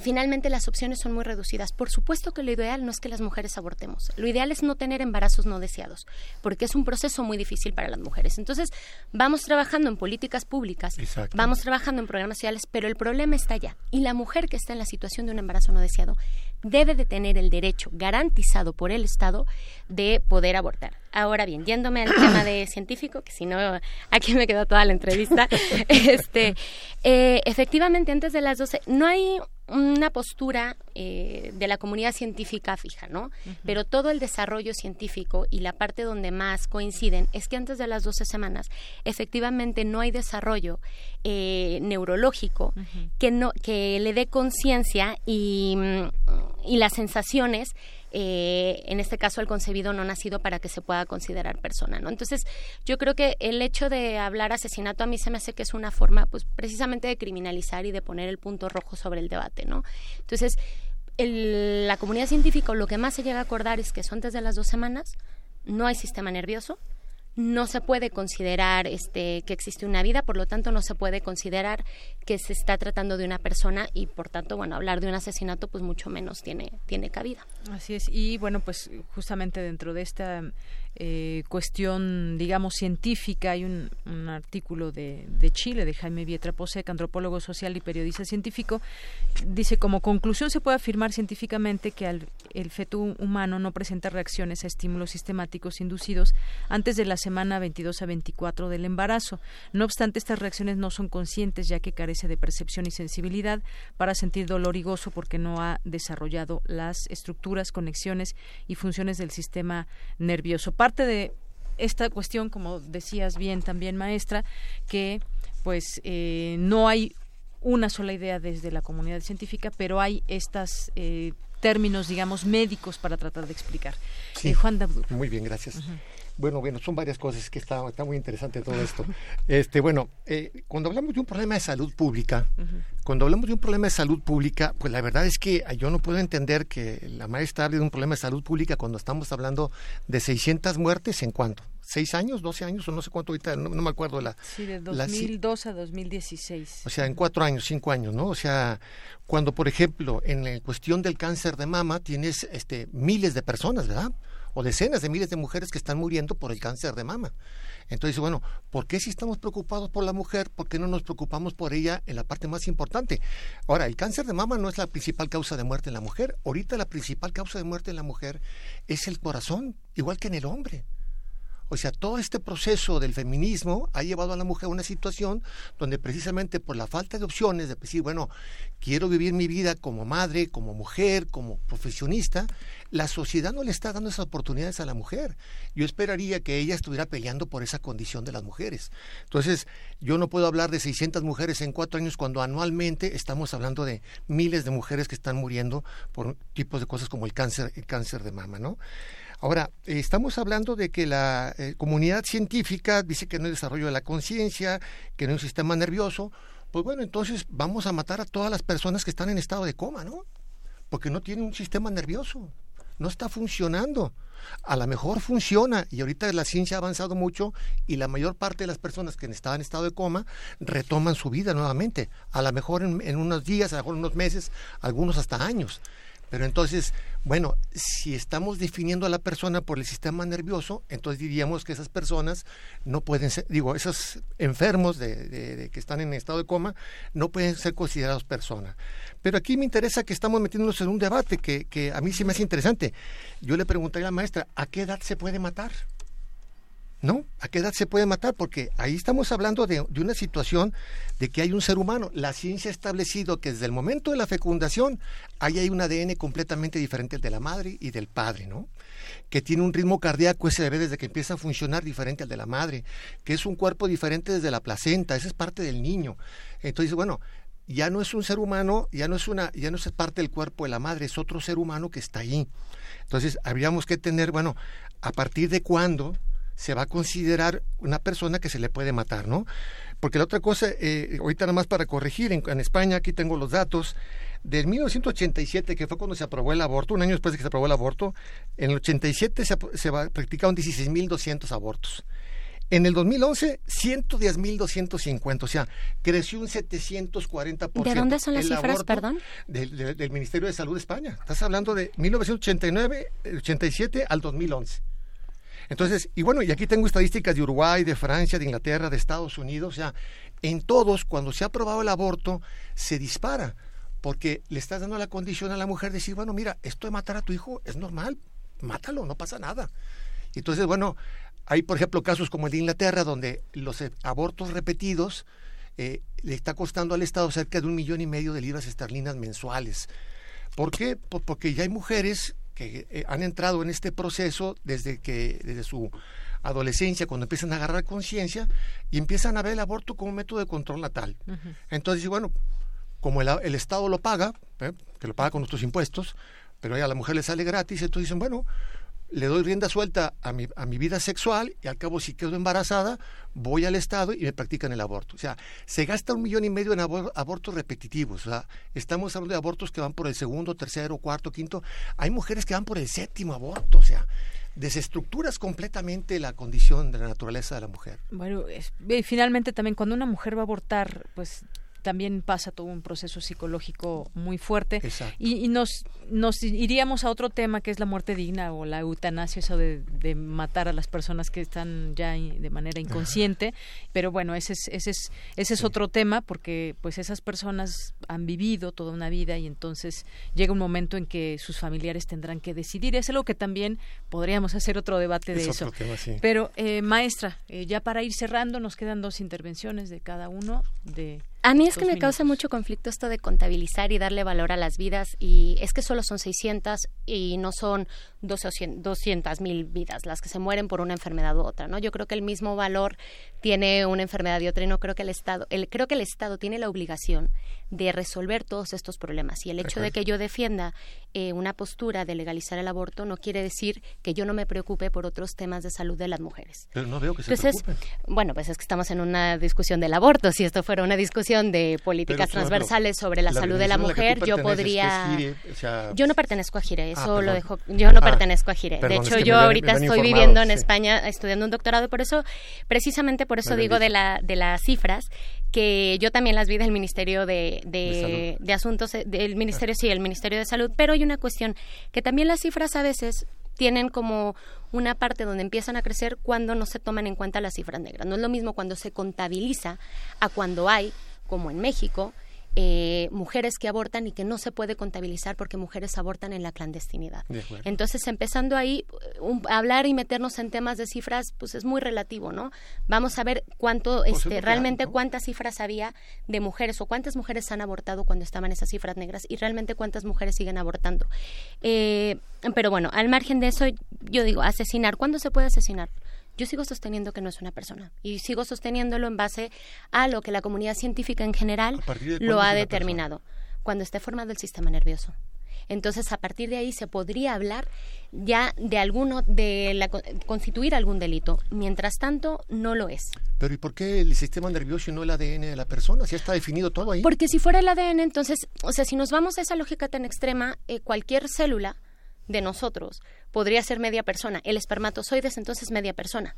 finalmente las opciones son muy reducidas. Por supuesto que lo ideal no es que las mujeres abortemos. Lo ideal es no tener embarazos no deseados, porque es un proceso muy difícil para las mujeres. Entonces, vamos trabajando en políticas públicas, vamos trabajando en programas sociales, pero el problema está allá. Y la mujer que está en la situación de un embarazo no deseado debe de tener el derecho garantizado por el Estado de poder abortar. Ahora bien, yéndome al tema de [clears throat] científico, que si no, aquí me quedó toda la entrevista, [laughs] este, eh, efectivamente, antes de las 12, no hay una postura eh, de la comunidad científica fija, ¿no? Pero todo el desarrollo científico y la parte donde más coinciden es que antes de las 12 semanas efectivamente no hay desarrollo eh, neurológico que, no, que le dé conciencia y, y las sensaciones eh, en este caso el concebido no nacido para que se pueda considerar persona, ¿no? Entonces, yo creo que el hecho de hablar asesinato a mí se me hace que es una forma, pues, precisamente de criminalizar y de poner el punto rojo sobre el debate, ¿no? Entonces, la comunidad científica lo que más se llega a acordar es que son antes de las dos semanas, no hay sistema nervioso, no se puede considerar este, que existe una vida, por lo tanto no se puede considerar que se está tratando de una persona y por tanto, bueno, hablar de un asesinato pues mucho menos tiene, tiene cabida. Así es, y bueno, pues justamente dentro de esta eh, cuestión, digamos, científica. Hay un, artículo de, Chile, de Jaime Vietra Posec, antropólogo social y periodista científico. Dice, como conclusión se puede afirmar científicamente que el feto humano no presenta reacciones a estímulos sistemáticos inducidos antes de la semana 22 a 24 del embarazo. No obstante, estas reacciones no son conscientes ya que carece de percepción y sensibilidad para sentir dolor y gozo porque no ha desarrollado las estructuras, conexiones y funciones del sistema nervioso parte de esta cuestión, como decías bien también, maestra, que pues eh, no hay una sola idea desde la comunidad científica, pero hay estos eh, términos, digamos, médicos para tratar de explicar. Sí, eh, Juan Muy bien, gracias. Bueno, bueno, son varias cosas que está, está muy interesante todo esto. [laughs] Este, bueno, eh, cuando hablamos de un problema de salud pública, cuando hablamos de un problema de salud pública, pues la verdad es que yo no puedo entender que la maestra hable de un problema de salud pública cuando estamos hablando de 600 muertes en cuánto, seis años, 12 años o no sé cuánto ahorita, no, me acuerdo la... Sí, de 2002 a 2016. O sea, en cuatro años, cinco años, ¿no? O sea, cuando, por ejemplo, en la cuestión del cáncer de mama tienes este, miles de personas, ¿verdad? O decenas de miles de mujeres que están muriendo por el cáncer de mama. Entonces, bueno, ¿por qué si estamos preocupados por la mujer, por qué no nos preocupamos por ella en la parte más importante? Ahora, el cáncer de mama no es la principal causa de muerte en la mujer. Ahorita la principal causa de muerte en la mujer es el corazón, igual que en el hombre. O sea, todo este proceso del feminismo ha llevado a la mujer a una situación donde precisamente por la falta de opciones, de decir, bueno, quiero vivir mi vida como madre, como mujer, como profesionista, la sociedad no le está dando esas oportunidades a la mujer. Yo esperaría que ella estuviera peleando por esa condición de las mujeres. Entonces, yo no puedo hablar de 600 mujeres en cuatro años cuando anualmente estamos hablando de miles de mujeres que están muriendo por tipos de cosas como el cáncer, el cáncer de mama, ¿no? Ahora, estamos hablando de que la eh, comunidad científica dice que no hay desarrollo de la conciencia, que no hay un sistema nervioso. Pues bueno, entonces vamos a matar a todas las personas que están en estado de coma, ¿no? Porque no tienen un sistema nervioso, no está funcionando. A lo mejor funciona y ahorita la ciencia ha avanzado mucho y la mayor parte de las personas que estaban en estado de coma retoman su vida nuevamente. A lo mejor en, en unos días, a lo mejor en unos meses, algunos hasta años. Pero entonces, bueno, si estamos definiendo a la persona por el sistema nervioso, entonces diríamos que esas personas no pueden ser, digo, esos enfermos de, que están en estado de coma, no pueden ser considerados personas. Pero aquí me interesa que estamos metiéndonos en un debate que, que a mí sí me hace interesante. Yo le preguntaría a la maestra, ¿a qué edad se puede matar? ¿No? ¿A qué edad se puede matar? Porque ahí estamos hablando de, una situación de que hay un ser humano. La ciencia ha establecido que desde el momento de la fecundación ahí hay un ADN completamente diferente al de la madre y del padre, ¿no? Que tiene un ritmo cardíaco ese bebé desde que empieza a funcionar diferente al de la madre, que es un cuerpo diferente desde la placenta, esa es parte del niño. Entonces, bueno, ya no es un ser humano, ya no es una, ya no es parte del cuerpo de la madre, es otro ser humano que está ahí. Entonces, habríamos que tener, bueno, a partir de cuándo se va a considerar una persona que se le puede matar, ¿no? Porque la otra cosa, eh, ahorita nada más para corregir, en, España, aquí tengo los datos, del 1987, que fue cuando se aprobó el aborto, un año después de que se aprobó el aborto, en el 87 se, se practicaron 16.200 abortos. En el 2011, 110.250, o sea, creció un 740%. ¿De dónde son las cifras, perdón? Del, del, Ministerio de Salud de España. Estás hablando de 1989, 87 al 2011. Entonces, y bueno, y aquí tengo estadísticas de Uruguay, de Francia, de Inglaterra, de Estados Unidos, o sea, en todos, cuando se ha aprobado el aborto, se dispara, porque le estás dando la condición a la mujer de decir, bueno, mira, esto de matar a tu hijo es normal, mátalo, no pasa nada. Entonces, bueno, hay, por ejemplo, casos como el de Inglaterra, donde los eh, abortos repetidos eh, le está costando al Estado cerca de un millón y medio de libras esterlinas mensuales. ¿Por qué? porque ya hay mujeres que eh, han entrado en este proceso desde que desde su adolescencia, cuando empiezan a agarrar conciencia y empiezan a ver el aborto como un método de control natal. Entonces, bueno, como el, Estado lo paga, ¿eh? que lo paga con nuestros impuestos, pero a la mujer le sale gratis, entonces dicen, bueno, le doy rienda suelta a mi, a mi vida sexual y al cabo si quedo embarazada, voy al Estado y me practican el aborto. O sea, se gasta un millón y medio en abortos repetitivos. O sea, estamos hablando de abortos que van por el segundo, tercero, cuarto, quinto. Hay mujeres que van por el séptimo aborto. O sea, desestructuras completamente la condición de la naturaleza de la mujer. Bueno, finalmente también cuando una mujer va a abortar, pues también pasa todo un proceso psicológico muy fuerte. Y, y, nos, nos iríamos a otro tema que es la muerte digna o la eutanasia, eso de, de matar a las personas que están ya de manera inconsciente. Pero bueno, ese es, ese es, ese es otro tema porque pues esas personas han vivido toda una vida y entonces llega un momento en que sus familiares tendrán que decidir. Es algo que también podríamos hacer otro debate de eso. Pero eh, maestra, eh, ya para ir cerrando nos quedan dos intervenciones de cada uno de a mí es que me causa mucho conflicto esto de contabilizar y darle valor a las vidas y es que solo son 600 y no son 200 mil vidas las que se mueren por una enfermedad u otra, ¿no? Yo creo que el mismo valor tiene una enfermedad y otra y no creo que el Estado, el, creo que el Estado tiene la obligación de resolver todos estos problemas y el hecho de que yo defienda eh, una postura de legalizar el aborto no quiere decir que yo no me preocupe por otros temas de salud de las mujeres. Pero no veo que se Entonces, bueno, pues es que estamos en una discusión del aborto. Si esto fuera una discusión de políticas transversales sobre la, salud de la mujer, yo podría... yo no pertenezco a Gire, ah, eso lo dejo... Yo no ah, pertenezco a Gire. de hecho, yo ahorita estoy viviendo en España estudiando un doctorado, por eso, precisamente por eso digo de, la, de las cifras, que yo también las vi del Ministerio de, de, Asuntos, del Ministerio, sí, el Ministerio de Salud, pero hay una cuestión que también las cifras a veces tienen como una parte donde empiezan a crecer cuando no se toman en cuenta las cifras negras. No es lo mismo cuando se contabiliza a cuando hay, como en México, eh, mujeres que abortan y que no se puede contabilizar porque mujeres abortan en la clandestinidad. Entonces, empezando ahí, hablar y meternos en temas de cifras, pues es muy relativo, ¿no? Vamos a ver cuánto, este, realmente cuántas cifras había de mujeres o cuántas mujeres han abortado cuando estaban esas cifras negras y realmente cuántas mujeres siguen abortando. Eh, pero bueno, al margen de eso, yo digo, asesinar, ¿cuándo se puede asesinar? Yo sigo sosteniendo que no es una persona y sigo sosteniéndolo en base a lo que la comunidad científica en general lo ha determinado, cuando esté formado el sistema nervioso. Entonces, a partir de ahí se podría hablar ya de alguno, de la, constituir algún delito. Mientras tanto, no lo es. Pero ¿y por qué el sistema nervioso y no el ADN de la persona? Si está definido todo ahí. Porque si fuera el ADN, entonces, o sea, si nos vamos a esa lógica tan extrema, eh, cualquier célula de nosotros podría ser media persona. El espermatozoide es entonces media persona.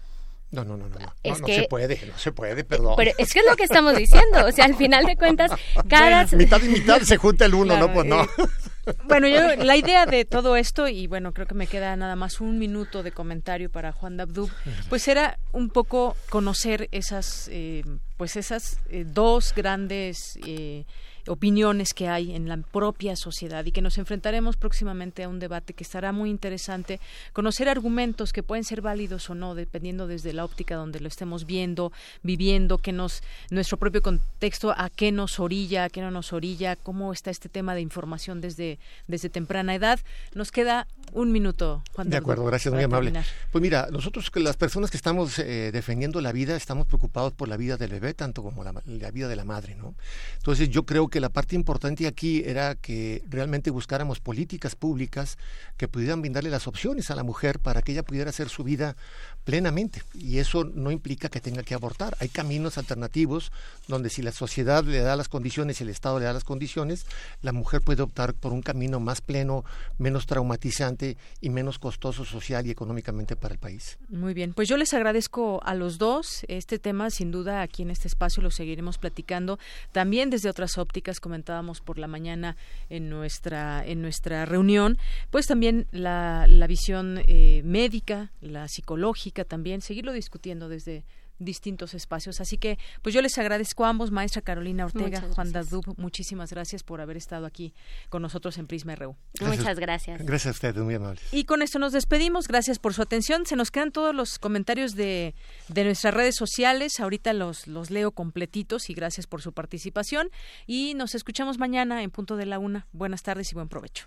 No, no, no, no, no, no, se puede, no se puede, perdón. Pero es que es lo que estamos diciendo, o sea, al final de cuentas, cada... [laughs] mitad y mitad se junta el uno, ¿no? Pues no. Eh, [laughs] bueno, yo, la idea de todo esto, y bueno, creo que me queda nada más un minuto de comentario para Juan Dabdub, pues era un poco conocer esas, eh, pues esas eh, dos grandes... Opiniones que hay en la propia sociedad y que nos enfrentaremos próximamente a un debate que estará muy interesante, conocer argumentos que pueden ser válidos o no, dependiendo desde la óptica donde lo estemos viendo, viviendo, que nos, nuestro propio contexto, a qué nos orilla, a qué no nos orilla, cómo está este tema de información desde, desde temprana edad. Nos queda un minuto, Juan. De acuerdo, gracias, muy amable. Pues mira, nosotros, las personas que estamos eh, defendiendo la vida, estamos preocupados por la vida del bebé, tanto como la, la vida de la madre, ¿no? Entonces yo creo que la parte importante aquí era que realmente buscáramos políticas públicas que pudieran brindarle las opciones a la mujer para que ella pudiera hacer su vida plenamente. Y eso no implica que tenga que abortar. Hay caminos alternativos donde si la sociedad le da las condiciones y el Estado le da las condiciones, la mujer puede optar por un camino más pleno, menos traumatizante y menos costoso social y económicamente para el país. Muy bien, pues yo les agradezco a los dos. Este tema, sin duda, aquí en este espacio lo seguiremos platicando. También desde otras ópticas comentábamos por la mañana en nuestra, en nuestra reunión, pues también la, la visión eh, médica, la psicológica, también, seguirlo discutiendo desde distintos espacios. Así que, pues yo les agradezco a ambos, maestra Carolina Ortega, Juan Dadub, muchísimas gracias por haber estado aquí con nosotros en Prisma RU. Muchas gracias. Gracias a ustedes, muy amables. Y con esto nos despedimos, gracias por su atención. Se nos quedan todos los comentarios de, de nuestras redes sociales, ahorita los, los leo completitos y gracias por su participación. Y nos escuchamos mañana en punto de la una. Buenas tardes y buen provecho.